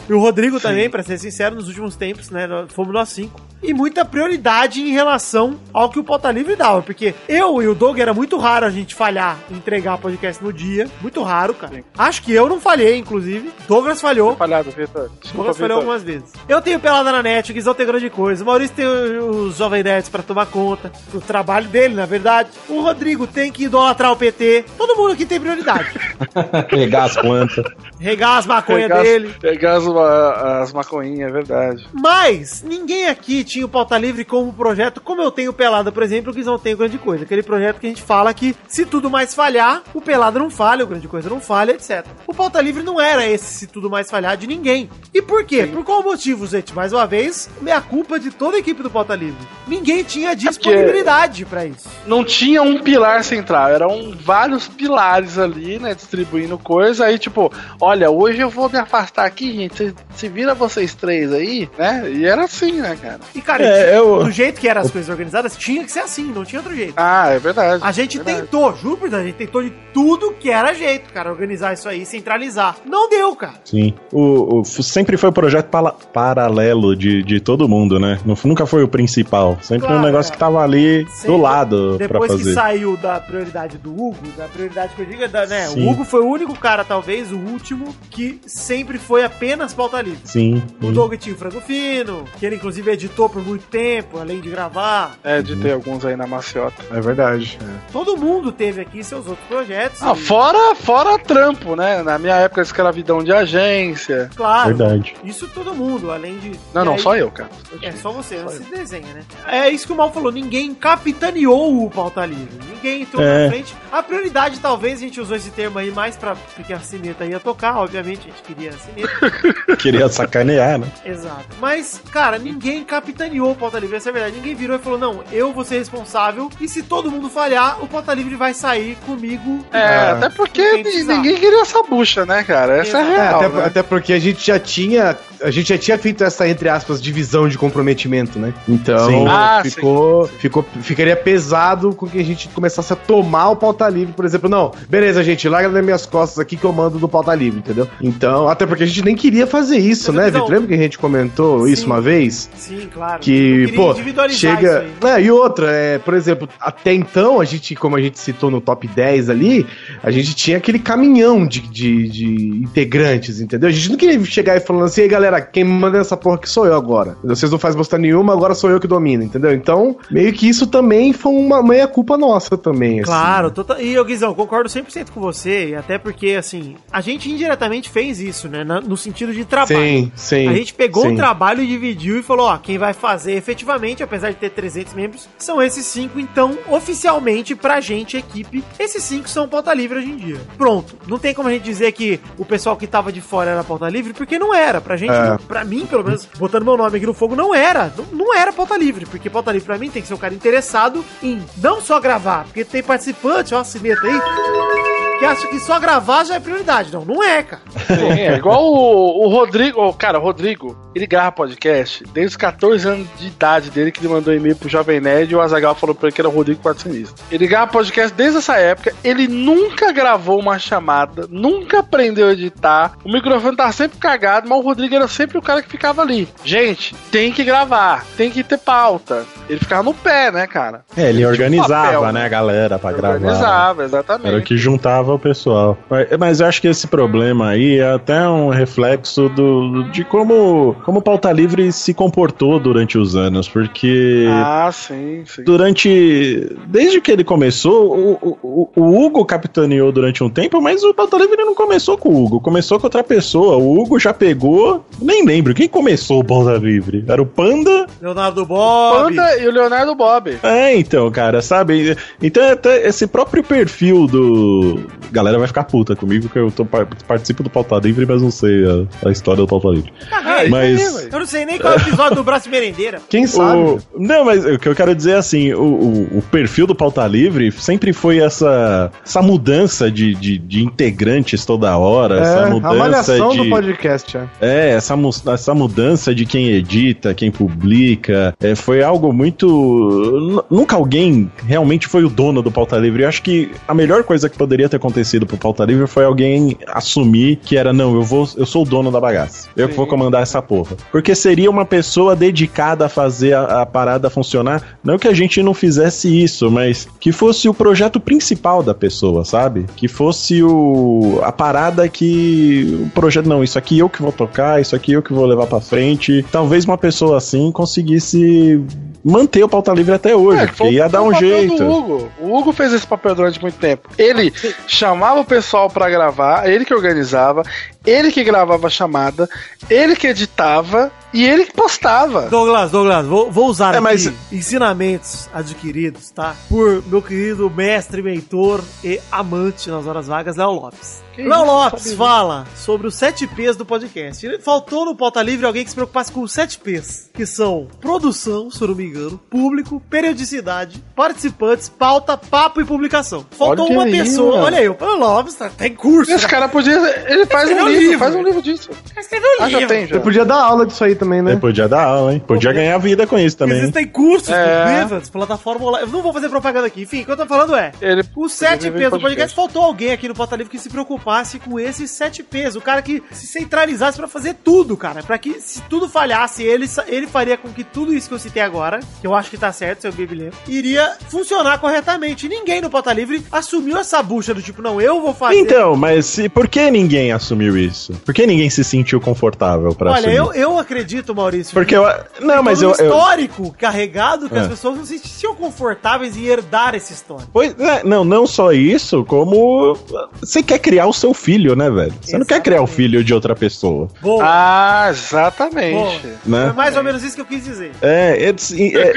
E o Rodrigo também, pra ser sincero, nos últimos tempos, né? Fomos nós cinco. E muita prioridade em relação ao que o pauta livre dava. Porque eu e o Doug era muito raro a gente falhar em entregar podcast no dia. Muito raro, cara. Acho que eu não falhei, inclusive. Douglas falhou. Falhado, Vitor. Douglas falhou algumas vezes. Eu tenho pelada na net, o Guizão tem grande coisa. O Maurício tem os Jovem Nerds pra tomar conta. O trabalho dele, na verdade. O Rodrigo tem que idolatrar o PT. Todo mundo aqui tem prioridade. Pegar as plantas. Regar as maconhas dele. Pegar as, as maconhinhas, é verdade. Mas ninguém aqui tinha o Pauta Livre como projeto, como eu tenho o Pelada, por exemplo, o Guizão tem Grande Coisa. Aquele projeto que a gente fala que se tudo mais falhar, o Pelada não falha, o Grande Coisa não falha, etc. O Pauta Livre não era esse se tudo mais falhar de ninguém. E por quê? Por qual motivo, gente? Mais uma vez, meia culpa de toda a equipe do Pauta Livre. Ninguém tinha disponibilidade pra isso. Não tinha um pilar central, eram vários pilares ali, né? Distribuindo coisa. Aí, tipo, olha, hoje eu vou me afastar aqui, gente. Se, vira vocês três aí, né? E era assim, né, cara? E, cara, É, eu- do jeito que eram as coisas organizadas, tinha que ser assim, não tinha outro jeito. Ah, é verdade. A gente verdade. tentou, juro por Deus, a gente tentou de tudo que era jeito, cara, organizar isso aí, centralizar. Não deu, cara. Sim. O, o- sempre foi o projeto pala- paralelo de, de todo mundo, né? Nu- Nunca foi o principal. Sempre Claro, um negócio é. que tava ali Sempre- do lado pra Depois que fazer. saiu da prioridade do Hugo, da prioridade que eu digo, é da, né? Sim. O Hugo foi o único cara, talvez, o último, que sempre foi apenas pauta livre. Sim. O. Doug tinha o Frango Fino, que ele inclusive editou por muito tempo, além de gravar. É, de ter alguns aí na maciota. É verdade. é. Todo mundo teve aqui seus outros projetos. Ah, e- fora, fora trampo, né? Na minha época, escravidão de agência. Claro. Verdade. Isso todo mundo, além de. Não, e não, aí- só eu, cara. É só você, não se desenha, né? É isso que o Mal falou, ninguém capitaneou o pauta livre. Ninguém entrou É. na frente. A prioridade, talvez, a gente usou esse termo aí mais pra. Porque a cineta ia tocar, obviamente, a gente queria a cineta. Queria sacanear, né? Exato. Mas, cara, ninguém capitaneou o pauta livre, essa é a verdade. Ninguém virou e falou, não, eu vou ser responsável. E se todo mundo falhar, o pauta livre vai sair comigo. É, Ah. até porque ninguém queria essa bucha, né, cara? Essa é a Exato. É, real. até, né? até porque a gente já tinha. A gente já tinha feito essa, entre aspas, divisão de comprometimento, né? Então Sim. Ah, ficou, ficou. Ficaria pesado com que a gente começasse a tomar o pauta livre, por exemplo. Não, beleza, gente, larga das minhas costas aqui que eu mando do pauta livre, entendeu? Então, até porque a gente nem queria fazer isso, né, Vitão, Vitor? Lembra que a gente comentou Sim. isso uma vez? Sim, claro. Que, pô, chega. É, e outra, é, por exemplo, até então, a gente, como a gente citou no top 10 ali, a gente tinha aquele caminhão de, de, de integrantes, entendeu? A gente não queria chegar e falando assim, ei galera, quem manda essa porra aqui sou eu agora. Vocês não fazem bosta nenhuma, agora sou eu que domino, entendeu? Então, meio que isso também foi uma meia culpa nossa também. assim. Claro, tota- e eu, Guizão, concordo 100% com você, até porque, assim, a gente indiretamente fez isso, né, no sentido de trabalho. Sim, sim. A gente pegou sim. o trabalho e dividiu e falou, ó, quem vai fazer efetivamente, apesar de ter 300 membros, são esses cinco, então, oficialmente, pra gente, equipe, esses cinco são pauta livre hoje em dia. Pronto. Não tem como a gente dizer que o pessoal que tava de fora era pauta livre, porque não era. Pra gente, É. não- pra mim, pelo menos, botando meu nome aqui no fogo, não era. Não, não era pauta livre, porque pauta livre pra mim tem que ser um cara interessado em não só gravar, porque tem participante, ó, cineta aí, que acha que só gravar já é prioridade. Não, não é, cara. Sim, é igual o, o Rodrigo. ô, Cara, o Rodrigo, ele grava podcast desde os 14 anos de idade dele, que ele mandou e-mail pro Jovem Nerd e o Azagal falou pra ele que era o Rodrigo Quartzinista. Ele grava podcast desde essa época, ele nunca gravou uma chamada, nunca aprendeu a editar, o microfone tá sempre cagado, mas o Rodrigo era sempre o cara que ficava ali. Gente, tem que gravar, tem que ter pauta. Ele ficava no pé, né, cara? É, ele organizava, papel, né, a galera pra gravar. Organizava, exatamente. Era o que juntava o pessoal. Mas, mas eu acho que esse problema aí é até um reflexo do, de como, como o Pauta Livre se comportou durante os anos, porque Ah, sim, sim. durante. Desde que ele começou, o, o, o Hugo capitaneou durante um tempo, mas o Pauta Livre não começou com o Hugo, começou com outra pessoa. O Hugo já pegou. Nem lembro, quem começou o Pauta Livre? Era o Panda? Leonardo Bob. Panda e o Leonardo Bob. É, então, cara, sabe? Então, até esse próprio perfil do. Galera vai ficar puta comigo que eu tô, par- participo do Pauta Livre, mas não sei a, a história do Pauta Livre. Ah, Mas- eu não sei nem qual é o episódio do Braço Merendeira. Quem sabe? O- Não, mas o que eu quero dizer é assim: o, o, o perfil do Pauta Livre sempre foi essa, essa mudança de, de, de integrantes toda hora, essa É, a mudança malhação de. do podcast, é. É, essa, mu- essa mudança de quem edita, quem publica, é, foi algo muito. nu- Nunca alguém realmente foi o dono do Pauta Livre. Eu acho que a melhor coisa que poderia ter acontecido pro Pauta Livre foi alguém assumir que era, não, eu vou, eu sou o dono da bagaça. Eu que vou comandar essa porra. Porque seria uma pessoa dedicada a fazer a, a parada funcionar. Não que a gente não fizesse isso, mas que fosse o projeto principal da pessoa, sabe? Que fosse o a parada que o projeto não, isso aqui eu que vou tocar, isso aqui eu que vou levar pra frente. Talvez uma pessoa assim conseguisse manter o pauta livre até hoje, É, porque foi- ia dar um jeito. Hugo. O Hugo fez esse papel durante muito tempo. Ele chamava o pessoal pra gravar, ele que organizava, ele que gravava a chamada, ele que editava e ele que postava. Douglas, Douglas, vou, vou usar É, aqui mas- ensinamentos adquiridos, tá? Por meu querido mestre, mentor e amante nas horas vagas, Léo Lopes. Que Léo Lopes fala sobre os 7 P's do podcast. Ele faltou no Pauta Livre alguém que se preocupasse com os 7 P's, que são produção, se eu não me engano, público, periodicidade, participantes, pauta, papo e publicação. Faltou Olha uma aí, pessoa. mano. Olha aí, o Léo Lopes tá, tá em curso. Esse cara podia. Ele faz um Escreveu livro, livro. faz um livro disso. escreveu Ah, já tem, já. Você podia dar aula disso aí também, né? Podia dar aula, hein? Podia ganhar vida com isso também. Existem cursos É. livros, plataforma online. Eu não vou fazer propaganda aqui. Enfim, o que eu tô falando é. Ele Os 7 Ele P's do podcast, podcast. faltou alguém aqui no Pauta Livre que se preocupasse com esses 7 P's. O cara que se centralizasse pra fazer tudo, cara. Pra que se tudo falhasse, ele, ele faria com que tudo isso que eu citei agora, que eu acho que tá certo, seu lembra, iria funcionar corretamente. E ninguém no Pauta Livre assumiu essa bucha do tipo, não, eu vou fazer. Então, mas se- por que ninguém assumiu isso? Por que ninguém se sentiu confortável pra Olha, assumir? eu, eu acredito, Maurício. Porque que eu. Não, mas todo eu. um eu- histórico carregado que É. as pessoas não se sentiam confortáveis em herdar essa história. Pois é, não, não só isso, como você quer criar o seu filho, né, velho? Você não quer criar o filho de outra pessoa, Boa. Ah, exatamente. né? Foi mais ou menos isso que eu quis dizer. É, é, é,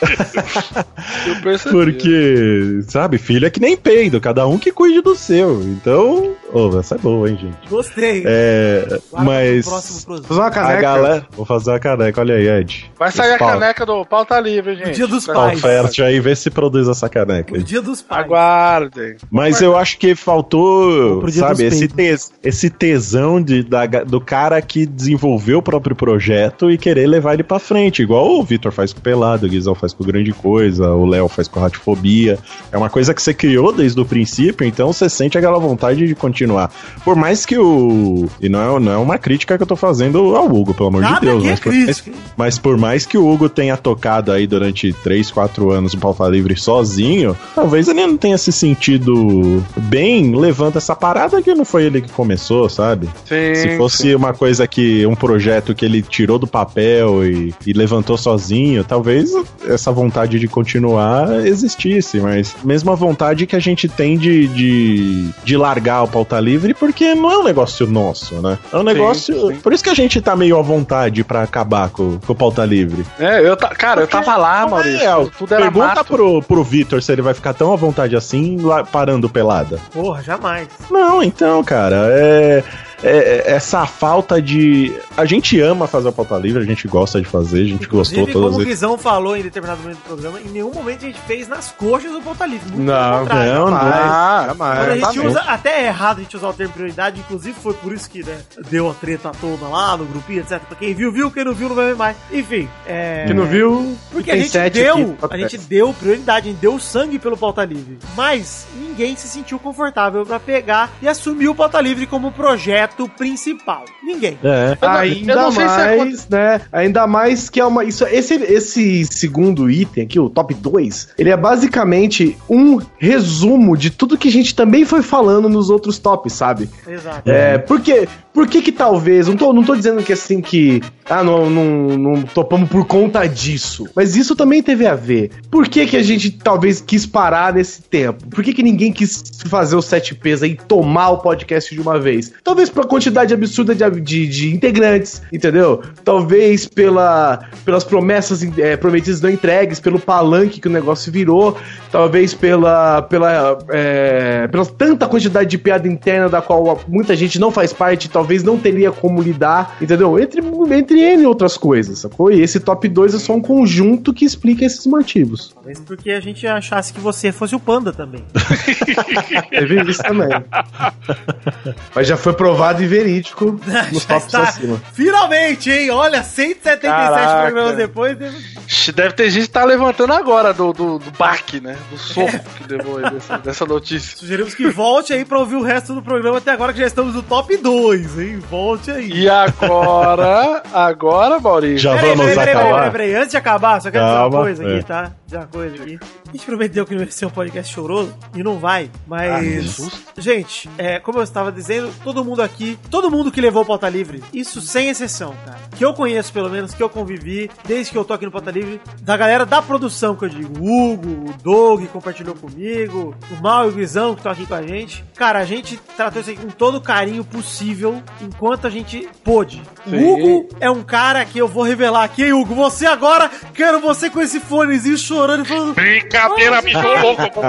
Eu percebi. porque, sabe, filho é que nem peido, cada um que cuide do seu. Então, ô, essa é boa, hein, gente. Gostei. É, Guarda mas produto. Fazer uma caneca. galera, vou fazer a caneca, olha aí, Ed. Vai sair a caneca do pau tá livre, gente. dia dos Tá- pais. Oferta aí, vê se produz essa caneca. O dia dos pais. Aguardem. Mas eu acho que faltou, sabe, esse, tes- esse tesão de, da- do cara que desenvolveu o próprio projeto e querer levar ele pra frente. Igual o Vitor faz com o Pelado, o Guizão faz com o Grande Coisa, o Léo faz com a Radiofobia. É uma coisa que você criou desde o princípio, então você sente aquela vontade de continuar. Por mais que o, o. E não é, não é uma crítica que eu tô fazendo ao Hugo, pelo amor Nada de Deus. aqui é mas, por, crítica. mas, mas por mais que o Hugo tenha tocado aí durante 3, 4 anos o Pauta Livre sozinho, talvez ele não tenha se sentido bem levando essa parada que não foi ele que começou, sabe? Sim, Se fosse uma coisa que. um projeto que ele tirou do papel e, e levantou sozinho, talvez essa vontade de continuar existisse, mas mesmo a vontade que a gente tem de, de, de largar o pauta livre, porque não é um negócio nosso, né? É um negócio. Por isso que a gente tá meio à vontade pra acabar com, com o pauta livre. É, eu ta... cara, eu tava lá, Maurício. É, tudo era pergunta mato. pro, pro Vitor se ele vai ficar tão à vontade assim lá, parando pelada. Porra, jamais. Não, então, cara, é, é- essa falta de. A gente ama fazer o pauta livre, a gente gosta de fazer, a gente gostou Inclusive, todas como as o vezes. Guizão falou em determinado momento do programa, em nenhum momento a gente fez nas coxas do Pauta Livre. Muito Não, não, não. Ah, Quando a gente usa, até é errado a gente usar o termo prioridade, inclusive foi por isso que né, deu a treta toda lá no grupinho, etc. Pra quem viu, viu, quem não viu, não vai ver mais. Enfim, é. Quem não viu, Porque a gente deu, aqui, a gente deu prioridade, a gente deu sangue pelo pauta livre. Mas ninguém se sentiu confortável pra pegar e assumir o pauta livre como projeto principal. Ninguém. É. Eu não- Ainda eu não sei se é mais, né? Ainda mais que é uma. Isso, esse, esse segundo item aqui, o top 2, ele é basicamente um resumo de tudo que a gente também foi falando nos outros tops, sabe? Exato. É, porque, por que que talvez, não tô, não tô dizendo que assim que, ah, não, não, não topamos por conta disso, mas isso também teve a ver. Por que que a gente talvez quis parar nesse tempo? Por que que ninguém quis fazer os 7Ps aí e tomar o podcast de uma vez? Talvez pela quantidade absurda de, de, de integrantes, entendeu? Talvez pela, pelas promessas é, prometidas não entregues, pelo palanque que o negócio virou, talvez pela, pela, é, pela tanta quantidade de piada interna da qual muita gente não faz parte, talvez não teria como lidar, entendeu? Entre, entre N outras coisas, sacou? E esse top 2 é só um conjunto que explica esses motivos. Talvez porque a gente achasse que você fosse o panda também. Teve isso também. Mas já foi provado e verídico nos Já tops está- acima. Finalmente, hein? Olha, 177 Caraca. programas depois. teve- Deve ter gente que tá levantando agora do, do, do baque, né? Do soco que levou aí dessa, dessa notícia. Sugerimos que volte aí pra ouvir o resto do programa até agora que já estamos no top 2, hein? Volte aí. E agora, agora, Maurício. Já Peraí, vamos peraí, peraí, acabar. peraí, peraí, Antes de acabar, só quero dizer Calma, uma coisa aqui, é. tá? Dizer uma coisa aqui. A gente prometeu que não ia ser um podcast choroso e não vai, Ah, mas. gente, é, como eu estava dizendo, todo mundo aqui, todo mundo que levou o pauta livre, isso sem exceção, cara. Que eu conheço, pelo menos, que eu convivi, desde que eu tô aqui no pauta livre, da galera da produção que eu digo, o Hugo, o Doug que compartilhou comigo, o Mal e o Guizão que estão aqui com a gente. Cara, a gente tratou isso aqui com todo o carinho possível enquanto a gente pôde. O Sim. Hugo é um cara que eu vou revelar aqui, hein, Hugo? Você agora, quero você com esse fonezinho chorando e falando. Brincadeira, bicho louco.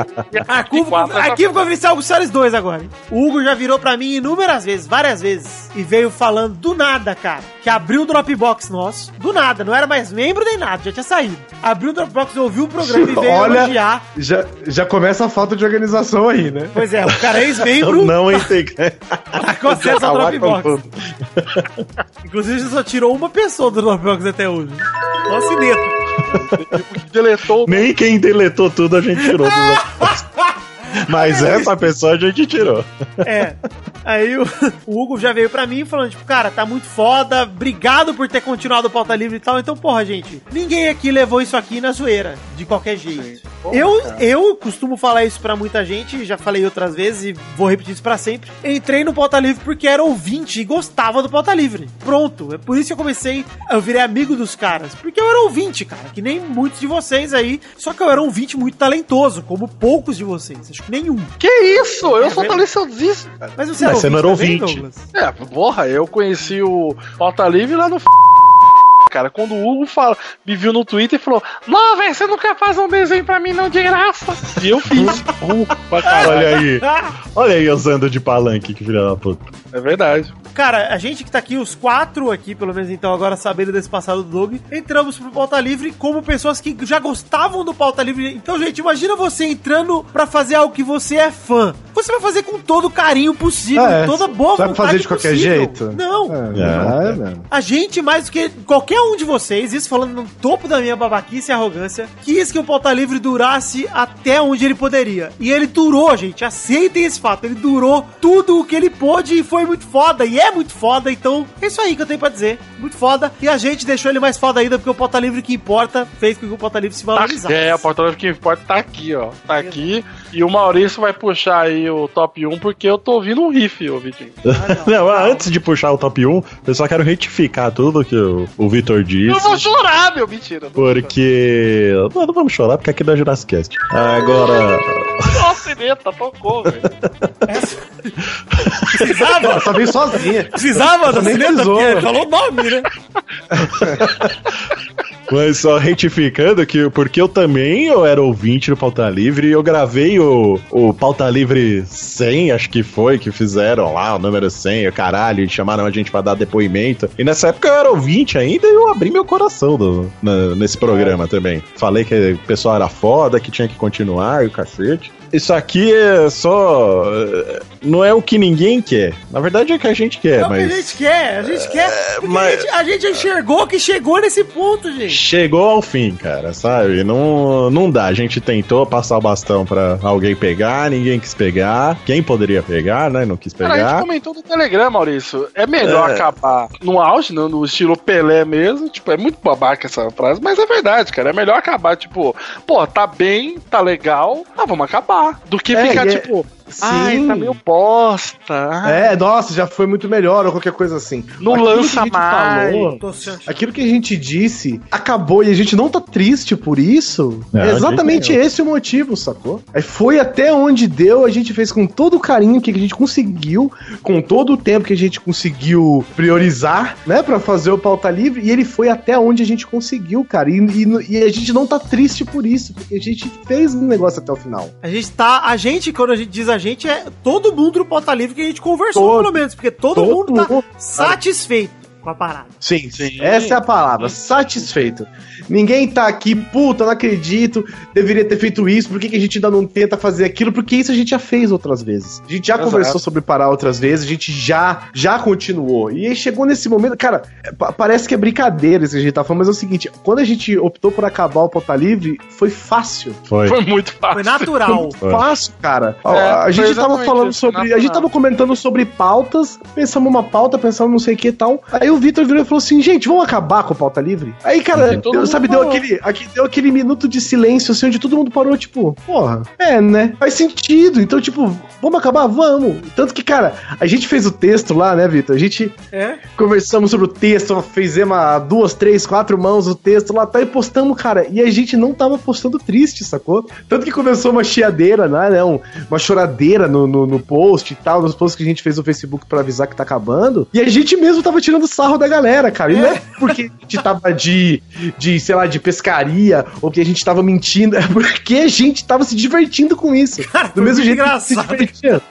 Arquivo, arquivo confidencial com Soares 2 agora. hein? O Hugo já virou pra mim inúmeras vezes, várias vezes, e veio falando do nada, cara, que abriu o Dropbox nosso, do nada, não era mais membro nem nada, já tinha saído. Abriu o Dropbox, ouviu o programa e veio Olha, elogiar. já, já começa a falta de organização aí, né? Pois é, o cara é ex-membro, Não integrante. com acesso ao Dropbox. Inclusive, você só tirou uma pessoa do Dropbox até hoje. Só a Cineta. Deletou. Nem quem deletou tudo a gente tirou. dos- Mas essa pessoa a gente tirou. É. Aí o, o Hugo já veio pra mim falando, tipo, cara, tá muito foda, obrigado por ter continuado o pauta livre e tal. Então, porra, gente, ninguém aqui levou isso aqui na zoeira, de qualquer jeito. eu, eu costumo falar isso pra muita gente, já falei outras vezes e vou repetir isso pra sempre. Entrei no pauta livre porque era ouvinte e gostava do pauta livre. Pronto. É por isso que eu comecei, eu virei amigo dos caras. Porque eu era ouvinte, cara, que nem muitos de vocês aí. Só que eu era um ouvinte muito talentoso, como poucos de vocês. Nenhum. Que isso? Eu É sou mesmo? Mas você, Mas você não era também, ouvinte. Douglas? É, porra, eu conheci o Pauta Livre lá no f... Cara, quando o Hugo fala, me viu no Twitter e falou: Não, velho, você não quer fazer um desenho pra mim, não, de graça. E eu fiz. Pra caralho. Olha aí. Olha aí usando de palanque, que filha da puta. É verdade. Cara, a gente que tá aqui, os quatro aqui, pelo menos então, agora sabendo desse passado do Doug, entramos pro Pauta Livre como pessoas que já gostavam do Pauta Livre. Então, gente, imagina você entrando pra fazer algo que você é fã. Você vai fazer com todo o carinho possível, É, toda boa você vai vontade fazer de qualquer possível. jeito? Não. É, É. A gente, mais do que qualquer um de vocês, isso falando no topo da minha babaquice e arrogância, quis que o Pauta Livre durasse até onde ele poderia. E ele durou, gente. Aceitem esse fato. Ele durou tudo o que ele pôde e foi muito foda. E é muito foda. Então, é isso aí que eu tenho pra dizer. Muito foda. E a gente deixou ele mais foda ainda porque o Pauta Livre que importa fez com que o Pauta Livre se valorizasse. É, o portal que importa tá aqui, ó. Tá aqui. E o Maurício vai puxar aí o top 1 porque eu tô ouvindo um riff, ô Vitinho. Não, antes de puxar o top 1, eu só quero retificar tudo que o, o Vitor disse. Eu vou chorar, meu mentira. Porque. Não, não vamos chorar, porque aqui não é Jurassic Cast. Agora. Nossa, Ineta, tocou, velho. Precisava? Ela só veio sozinha. Precisava cineta? precisou. Porque falou o nome, né? Mas só retificando que porque eu também eu era ouvinte do Pauta Livre e eu gravei o, o Pauta Livre 100, acho que foi, que fizeram lá, o número 100, o caralho, e chamaram a gente pra dar depoimento. E nessa época eu era ouvinte ainda e eu abri meu coração do- na- nesse programa também. Falei que o pessoal era foda, que tinha que continuar e o cacete. Isso aqui é só. é, Não é o que ninguém quer. Na verdade é o que a gente quer, É o que mas. a gente quer, a gente quer. Porque mas- a, gente, a gente enxergou que chegou nesse ponto, gente. Chegou ao fim, cara, sabe? Não, não dá. A gente tentou passar o bastão pra alguém pegar, ninguém quis pegar. Quem poderia pegar, né? Não quis Cara, a gente pegar. comentou no Telegram, Maurício. É melhor É. acabar no auge, no, no estilo Pelé mesmo. Tipo, é muito babaca essa frase, mas é verdade, cara. É melhor acabar, tipo, pô, tá bem, tá legal, ah, vamos acabar. Do que É, ficar, é- tipo, Sim. ai, tá meio bosta. ai, É, nossa, já foi muito melhor ou qualquer coisa assim. Não Aquilo lança que a gente mais. falou, aquilo que a gente disse acabou e a gente não tá triste por isso. Não, é exatamente esse o motivo, sacou? Aí foi até onde deu, a gente fez com todo o carinho que a gente conseguiu, com todo o tempo que a gente conseguiu priorizar, né, Pra fazer o pauta livre, e ele foi até onde a gente conseguiu, cara. E, e- e a gente não tá triste por isso, porque a gente fez um negócio até o final. A gente tá. A gente, quando a gente diz a gente, é todo mundo do Pauta Livre que a gente conversou, Todo. pelo menos. Porque todo, Todo mundo tá mundo. satisfeito com a parada. Sim, essa é a palavra, satisfeito. Ninguém tá aqui, puta, não acredito, deveria ter feito isso, por que, que a gente ainda não tenta fazer aquilo? Porque isso a gente já fez outras vezes. A gente já Exato. conversou sobre parar outras vezes, a gente já, já continuou. E aí chegou nesse momento, cara, pa- parece que é brincadeira isso que a gente tá falando, mas é o seguinte, quando a gente optou por acabar o Pauta Livre, foi fácil. Foi. Foi muito fácil. Foi natural. Foi fácil, cara. É, a gente tava falando isso, sobre. A natural. gente tava comentando sobre pautas, pensamos uma pauta, pensamos não sei o que e tal. Aí o Vitor virou e falou assim: gente, vamos acabar com a pauta livre? Aí, cara, mundo sabe, deu aquele, aqui, deu aquele minuto de silêncio, assim, onde todo mundo parou, tipo, porra, é, né? Faz sentido. Então, tipo, vamos acabar? Vamos. Tanto que, cara, a gente fez o texto lá, né, Vitor? A gente É? conversamos sobre o texto, fizemos duas, três, quatro mãos o texto lá, tá, e postamos, cara. E a gente não tava postando triste, sacou? Tanto que começou uma chiadeira, né? né, um- uma choradeira no, no, no post e tal, nos posts que a gente fez no Facebook pra avisar que tá acabando. E a gente mesmo tava tirando sarro da galera, cara. E não é porque a gente tava de, de, sei lá, de pescaria, ou que a gente tava mentindo, é porque a gente tava se divertindo com isso. Cara, Do mesmo jeito que a gente se engraçado. divertia.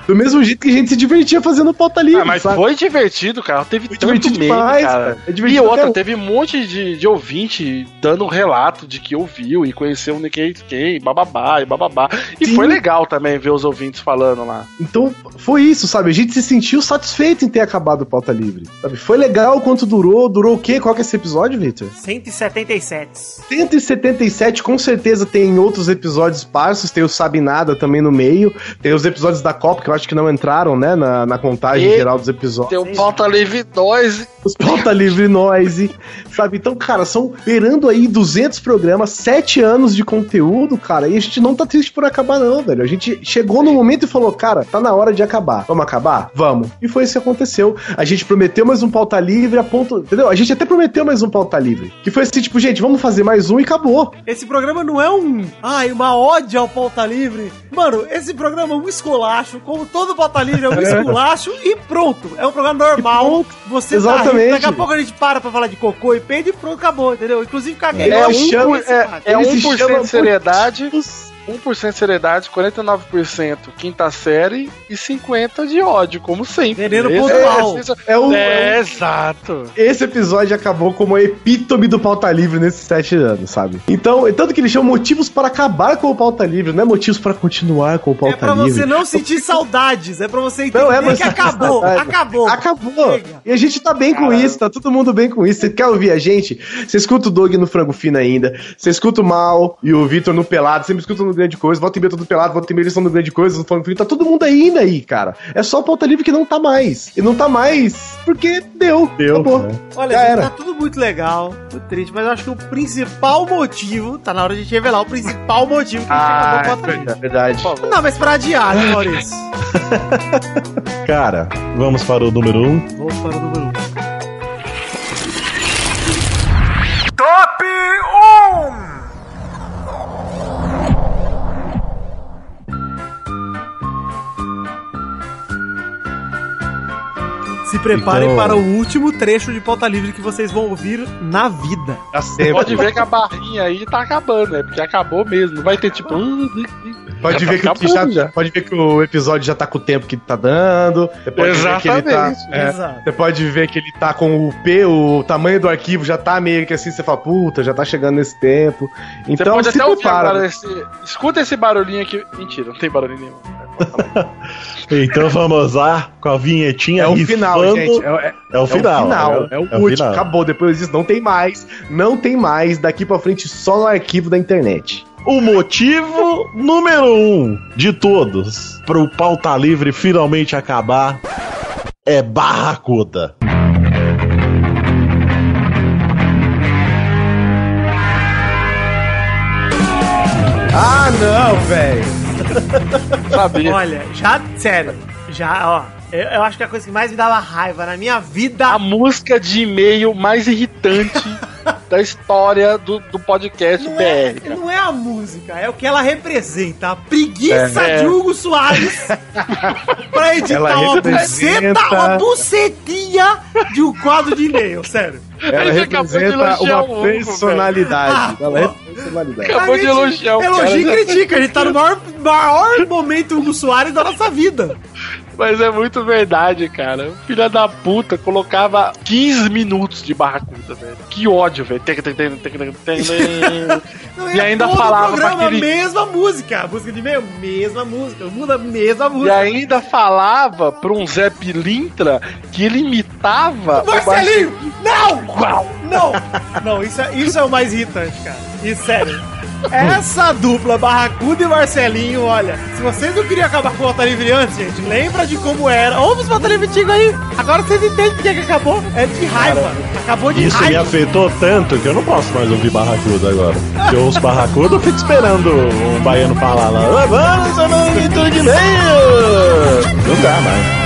Do mesmo jeito que a gente se divertia fazendo pauta livre, Ah, mas sabe? foi divertido, cara. Teve Foi tanto meme, demais, cara. cara. É E outra, teve um monte de, de ouvinte dando um relato de que ouviu e conheceu o Nikkei quem, bababá e bababá. E Sim. foi legal também ver os ouvintes falando lá. Então, foi isso, sabe? A gente se sentiu satisfeito em ter acabado o Pauta Livre. Sabe? Foi legal quanto durou. Durou o quê? Qual que é esse episódio, Victor? 177. 177, com certeza tem outros episódios parsos. Tem o Sabe Nada também no meio. Tem os episódios da Copa, que eu acho que não entraram, né? Na, na contagem E- geral dos episódios. Tem o Pauta Livre 2. Os Pauta Livre Noise, sabe? Então, cara, são beirando aí 200 programas, 7 anos de conteúdo, cara, e a gente não tá triste por acabar não, velho. A gente chegou no momento e falou, cara, tá na hora de acabar. Vamos acabar? Vamos. E foi isso que aconteceu. A gente prometeu mais um Pauta Livre, a ponto, entendeu? A gente até prometeu mais um Pauta Livre. Que foi assim, tipo, gente, vamos fazer mais um e acabou. Esse programa não é um. Ai, uma ódio ao pauta livre. Mano, esse programa é um esculacho. Como todo livre é um esculacho e pronto. É um programa normal. Você tá Exatamente. rindo, daqui a pouco a gente para pra falar de cocô e peido e pronto, acabou, entendeu? Inclusive caguei. É, Ele um, chama- por, é, é ele se 1% chama de seriedade. 1% de seriedade, 49% quinta série e 50% de ódio, como sempre. Veneno pontual. esse- É o- É, exato. Esse episódio acabou como a epítome do pauta livre nesses sete anos, sabe? Então, tanto que eles chamam motivos para acabar com o pauta livre, não é motivos para continuar com o É pauta pra livre. você não sentir saudades, é pra você entender Não, é que você- acabou, Saudade. acabou. Acabou. Chega. E a gente tá bem com isso, tá todo mundo bem com isso. Você quer ouvir a gente? Você escuta o Doug no Frango Fino ainda. Você escuta o Mal e o Vitor no Pelado. Sempre escuta no Grande Coisa. Volta e meia todo Pelado, volta e meia eles estão no Grande Coisa, no Fino. Tá todo mundo ainda aí, cara. É só o pauta livre que não tá mais. E não tá mais porque deu. Deu, Acabou. né? Olha, Já gente, era. tá tudo muito legal, muito triste, mas eu acho que o principal motivo, tá na hora de a gente revelar o principal motivo que a gente Ah, acabou com a é verdade. Não, mas pra adiar, né, Maurício? Cara, vamos para o número 1. Um. Vamos para o número 1. Um. Se preparem Então- para o último trecho de pauta livre que vocês vão ouvir na vida. Sempre. Pode ver que a barrinha aí tá acabando, né? Porque acabou mesmo. Não vai ter tipo. Pode Já ver, tá que, já, já. pode ver que o episódio já tá com o tempo que tá dando. Você pode ver que ele tá. Exatamente. é. Você pode ver que ele tá com o P, o tamanho do arquivo já tá meio que assim, você fala, puta, já tá chegando nesse tempo. Você Então pode se até ouvir prepara. agora esse. Escuta esse barulhinho aqui. Mentira, não tem barulho nenhum. Então vamos lá com a vinhetinha É o final, rifando. gente. É, é- É o final. É o final, é é o, é último. final. Acabou. Depois disso, não tem mais. Não tem mais. Daqui pra frente, só no arquivo da internet. O motivo número um de todos para o pauta livre finalmente acabar é Barracuda. Ah, não, velho. Sabia. Olha, já, sério, já, ó, eu, eu acho que a coisa que mais me dava raiva na minha vida A música de e-mail mais irritante da história do, do podcast não é, BR. cara. não é a música, é o que ela representa. A preguiça É. de Hugo Soares pra editar Ela uma representa- buceta, uma bucetinha de um quadro de e-mail, sério. Ela representa elogiar uma personalidade. velho. Ela Ah, representa personalidade. Acabou de elogiar o Elogia e critica, a gente tá no maior, maior momento Hugo Soares da nossa vida. Mas é muito verdade, cara. O filho da puta colocava 15 minutos de barracuda, velho. Que ódio, velho. Não, E ainda falava o pra aquele- mesma música. Música de e-mail, mesma música. Muda, mesma E música. ainda falava pra um Zé Pilintra que ele imitava o Marcelinho! Não! Uau! Não! Não, isso é, isso é o mais irritante, cara. E sério. Essa dupla Barracuda e Marcelinho, olha, se vocês não queriam acabar com o Livre antes, gente, lembra de como era. Ouve os Livre antigos aí. Agora vocês entendem por que que acabou. É de raiva. Acabou de Isso me raiva. afetou tanto que eu não posso mais ouvir Barracuda agora. Eu ouço Barracuda, eu fico esperando o baiano falar lá. "Ah, Vamos, eu não me de e-mail. Não dá mais.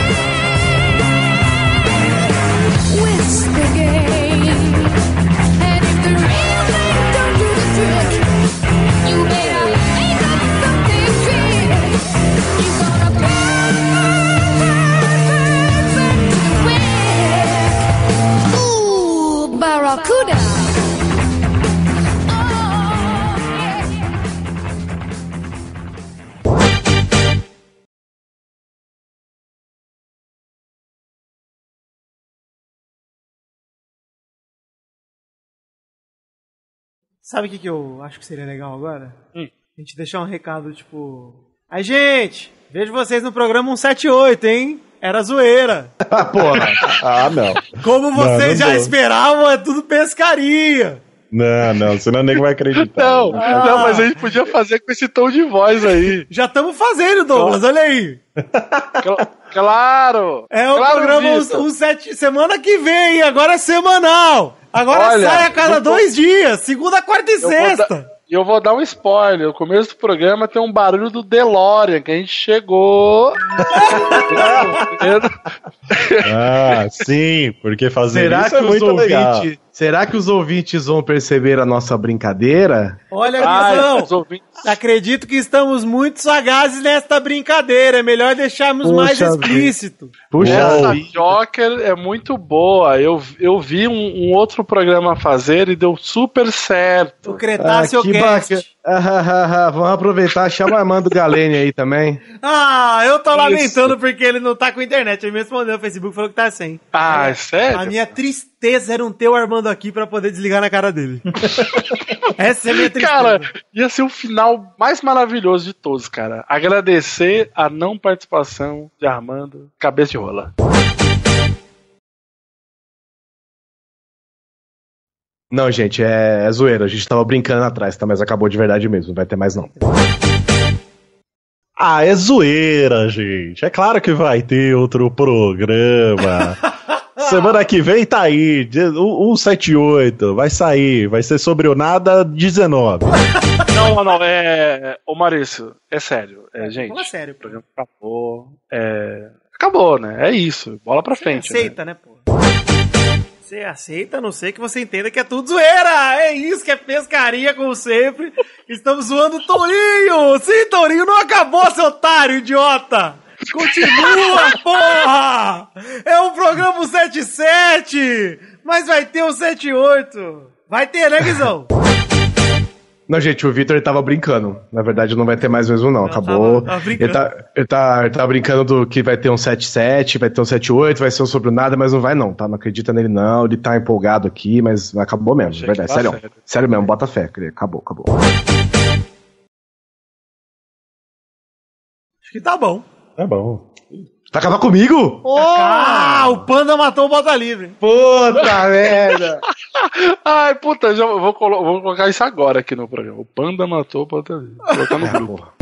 Sabe o que, que eu acho que seria legal agora? Hum. A gente deixar um recado, tipo. Aí, gente, vejo vocês no programa 178, hein? Era zoeira. Ah, porra. Ah, não. Como vocês não já dou. esperavam, é tudo pescaria. Não, não, senão o nego vai acreditar. Não, Ah. não, mas a gente podia fazer com esse tom de voz aí. Já estamos fazendo, Douglas, olha aí. Cla- Claro! É o claro, programa Vitor. um, um sete, semana que vem, agora é semanal. Agora Olha, sai a cada vou- dois dias, segunda, quarta e Eu vou sexta. E eu vou dar um spoiler. No começo do programa tem um barulho do DeLorean, que a gente chegou. Ah, sim, porque fazer Será isso que é muito legal. Será que os ouvintes vão perceber a nossa brincadeira? Olha, Guizão, ouvintes- acredito que estamos muito sagazes nesta brincadeira. É melhor deixarmos Poxa mais vida. explícito. Puxa Essa. Joker é muito boa. Eu, eu vi um, um outro programa fazer e deu super certo. O Cretáceo Ah, que Cast. Ah, ah, ah, Vamos aproveitar, chama o Armando Galene aí também. Ah, eu tô Isso. lamentando porque ele não tá com internet. Ele me respondeu no Facebook falou que tá sem. Ah, é sério? A minha tristeza era não ter o Armando aqui pra poder desligar na cara dele. Essa é a minha tristeza. Cara, ia ser o final mais maravilhoso de todos, cara. Agradecer a não participação de Armando Cabeça de Rola. Não, gente, é, é zoeira. A gente tava brincando atrás, tá? Mas acabou de verdade mesmo. Não vai ter mais, não. Ah, é zoeira, gente. É claro que vai ter outro programa. Semana que vem tá aí, dia- o- 178, vai sair, vai ser sobre o nada 19. Não, não, não, é. Ô Maurício, é sério. É, gente, Fala sério, o pô. programa acabou. É. Acabou, né? É isso. Bola pra frente. né? aceita, né, pô? Você aceita, a não sei que você entenda que é tudo zoeira. É isso que é pescaria, como sempre. Estamos zoando o Tourinho. Sim, Tourinho, não acabou, seu otário, idiota. Continua, porra! É um programa 77, mas vai ter um 78. Vai ter, né, Guizão? Não, gente, o Vitor ele tava brincando. Na verdade, não vai ter mais mesmo, não. Acabou. tava- tava brincando. ele, tá, ele, tá, ele tá brincando do que vai ter um 7-7, vai ter um 7-8, vai ser um sobre o nada, mas não vai, não, tá? Não acredita nele, não. Ele tá empolgado aqui, mas acabou mesmo. Achei verdade, tá sério. sério. Sério mesmo, bota fé. Acabou, acabou. Acho que tá bom. Tá bom. Tá acabar comigo? Ah, o Panda matou o Bota Livre. Puta merda! Ai, puta, já vou, colo- vou colocar isso agora aqui no programa. O Panda matou o Panda. Vou colocar no grupo.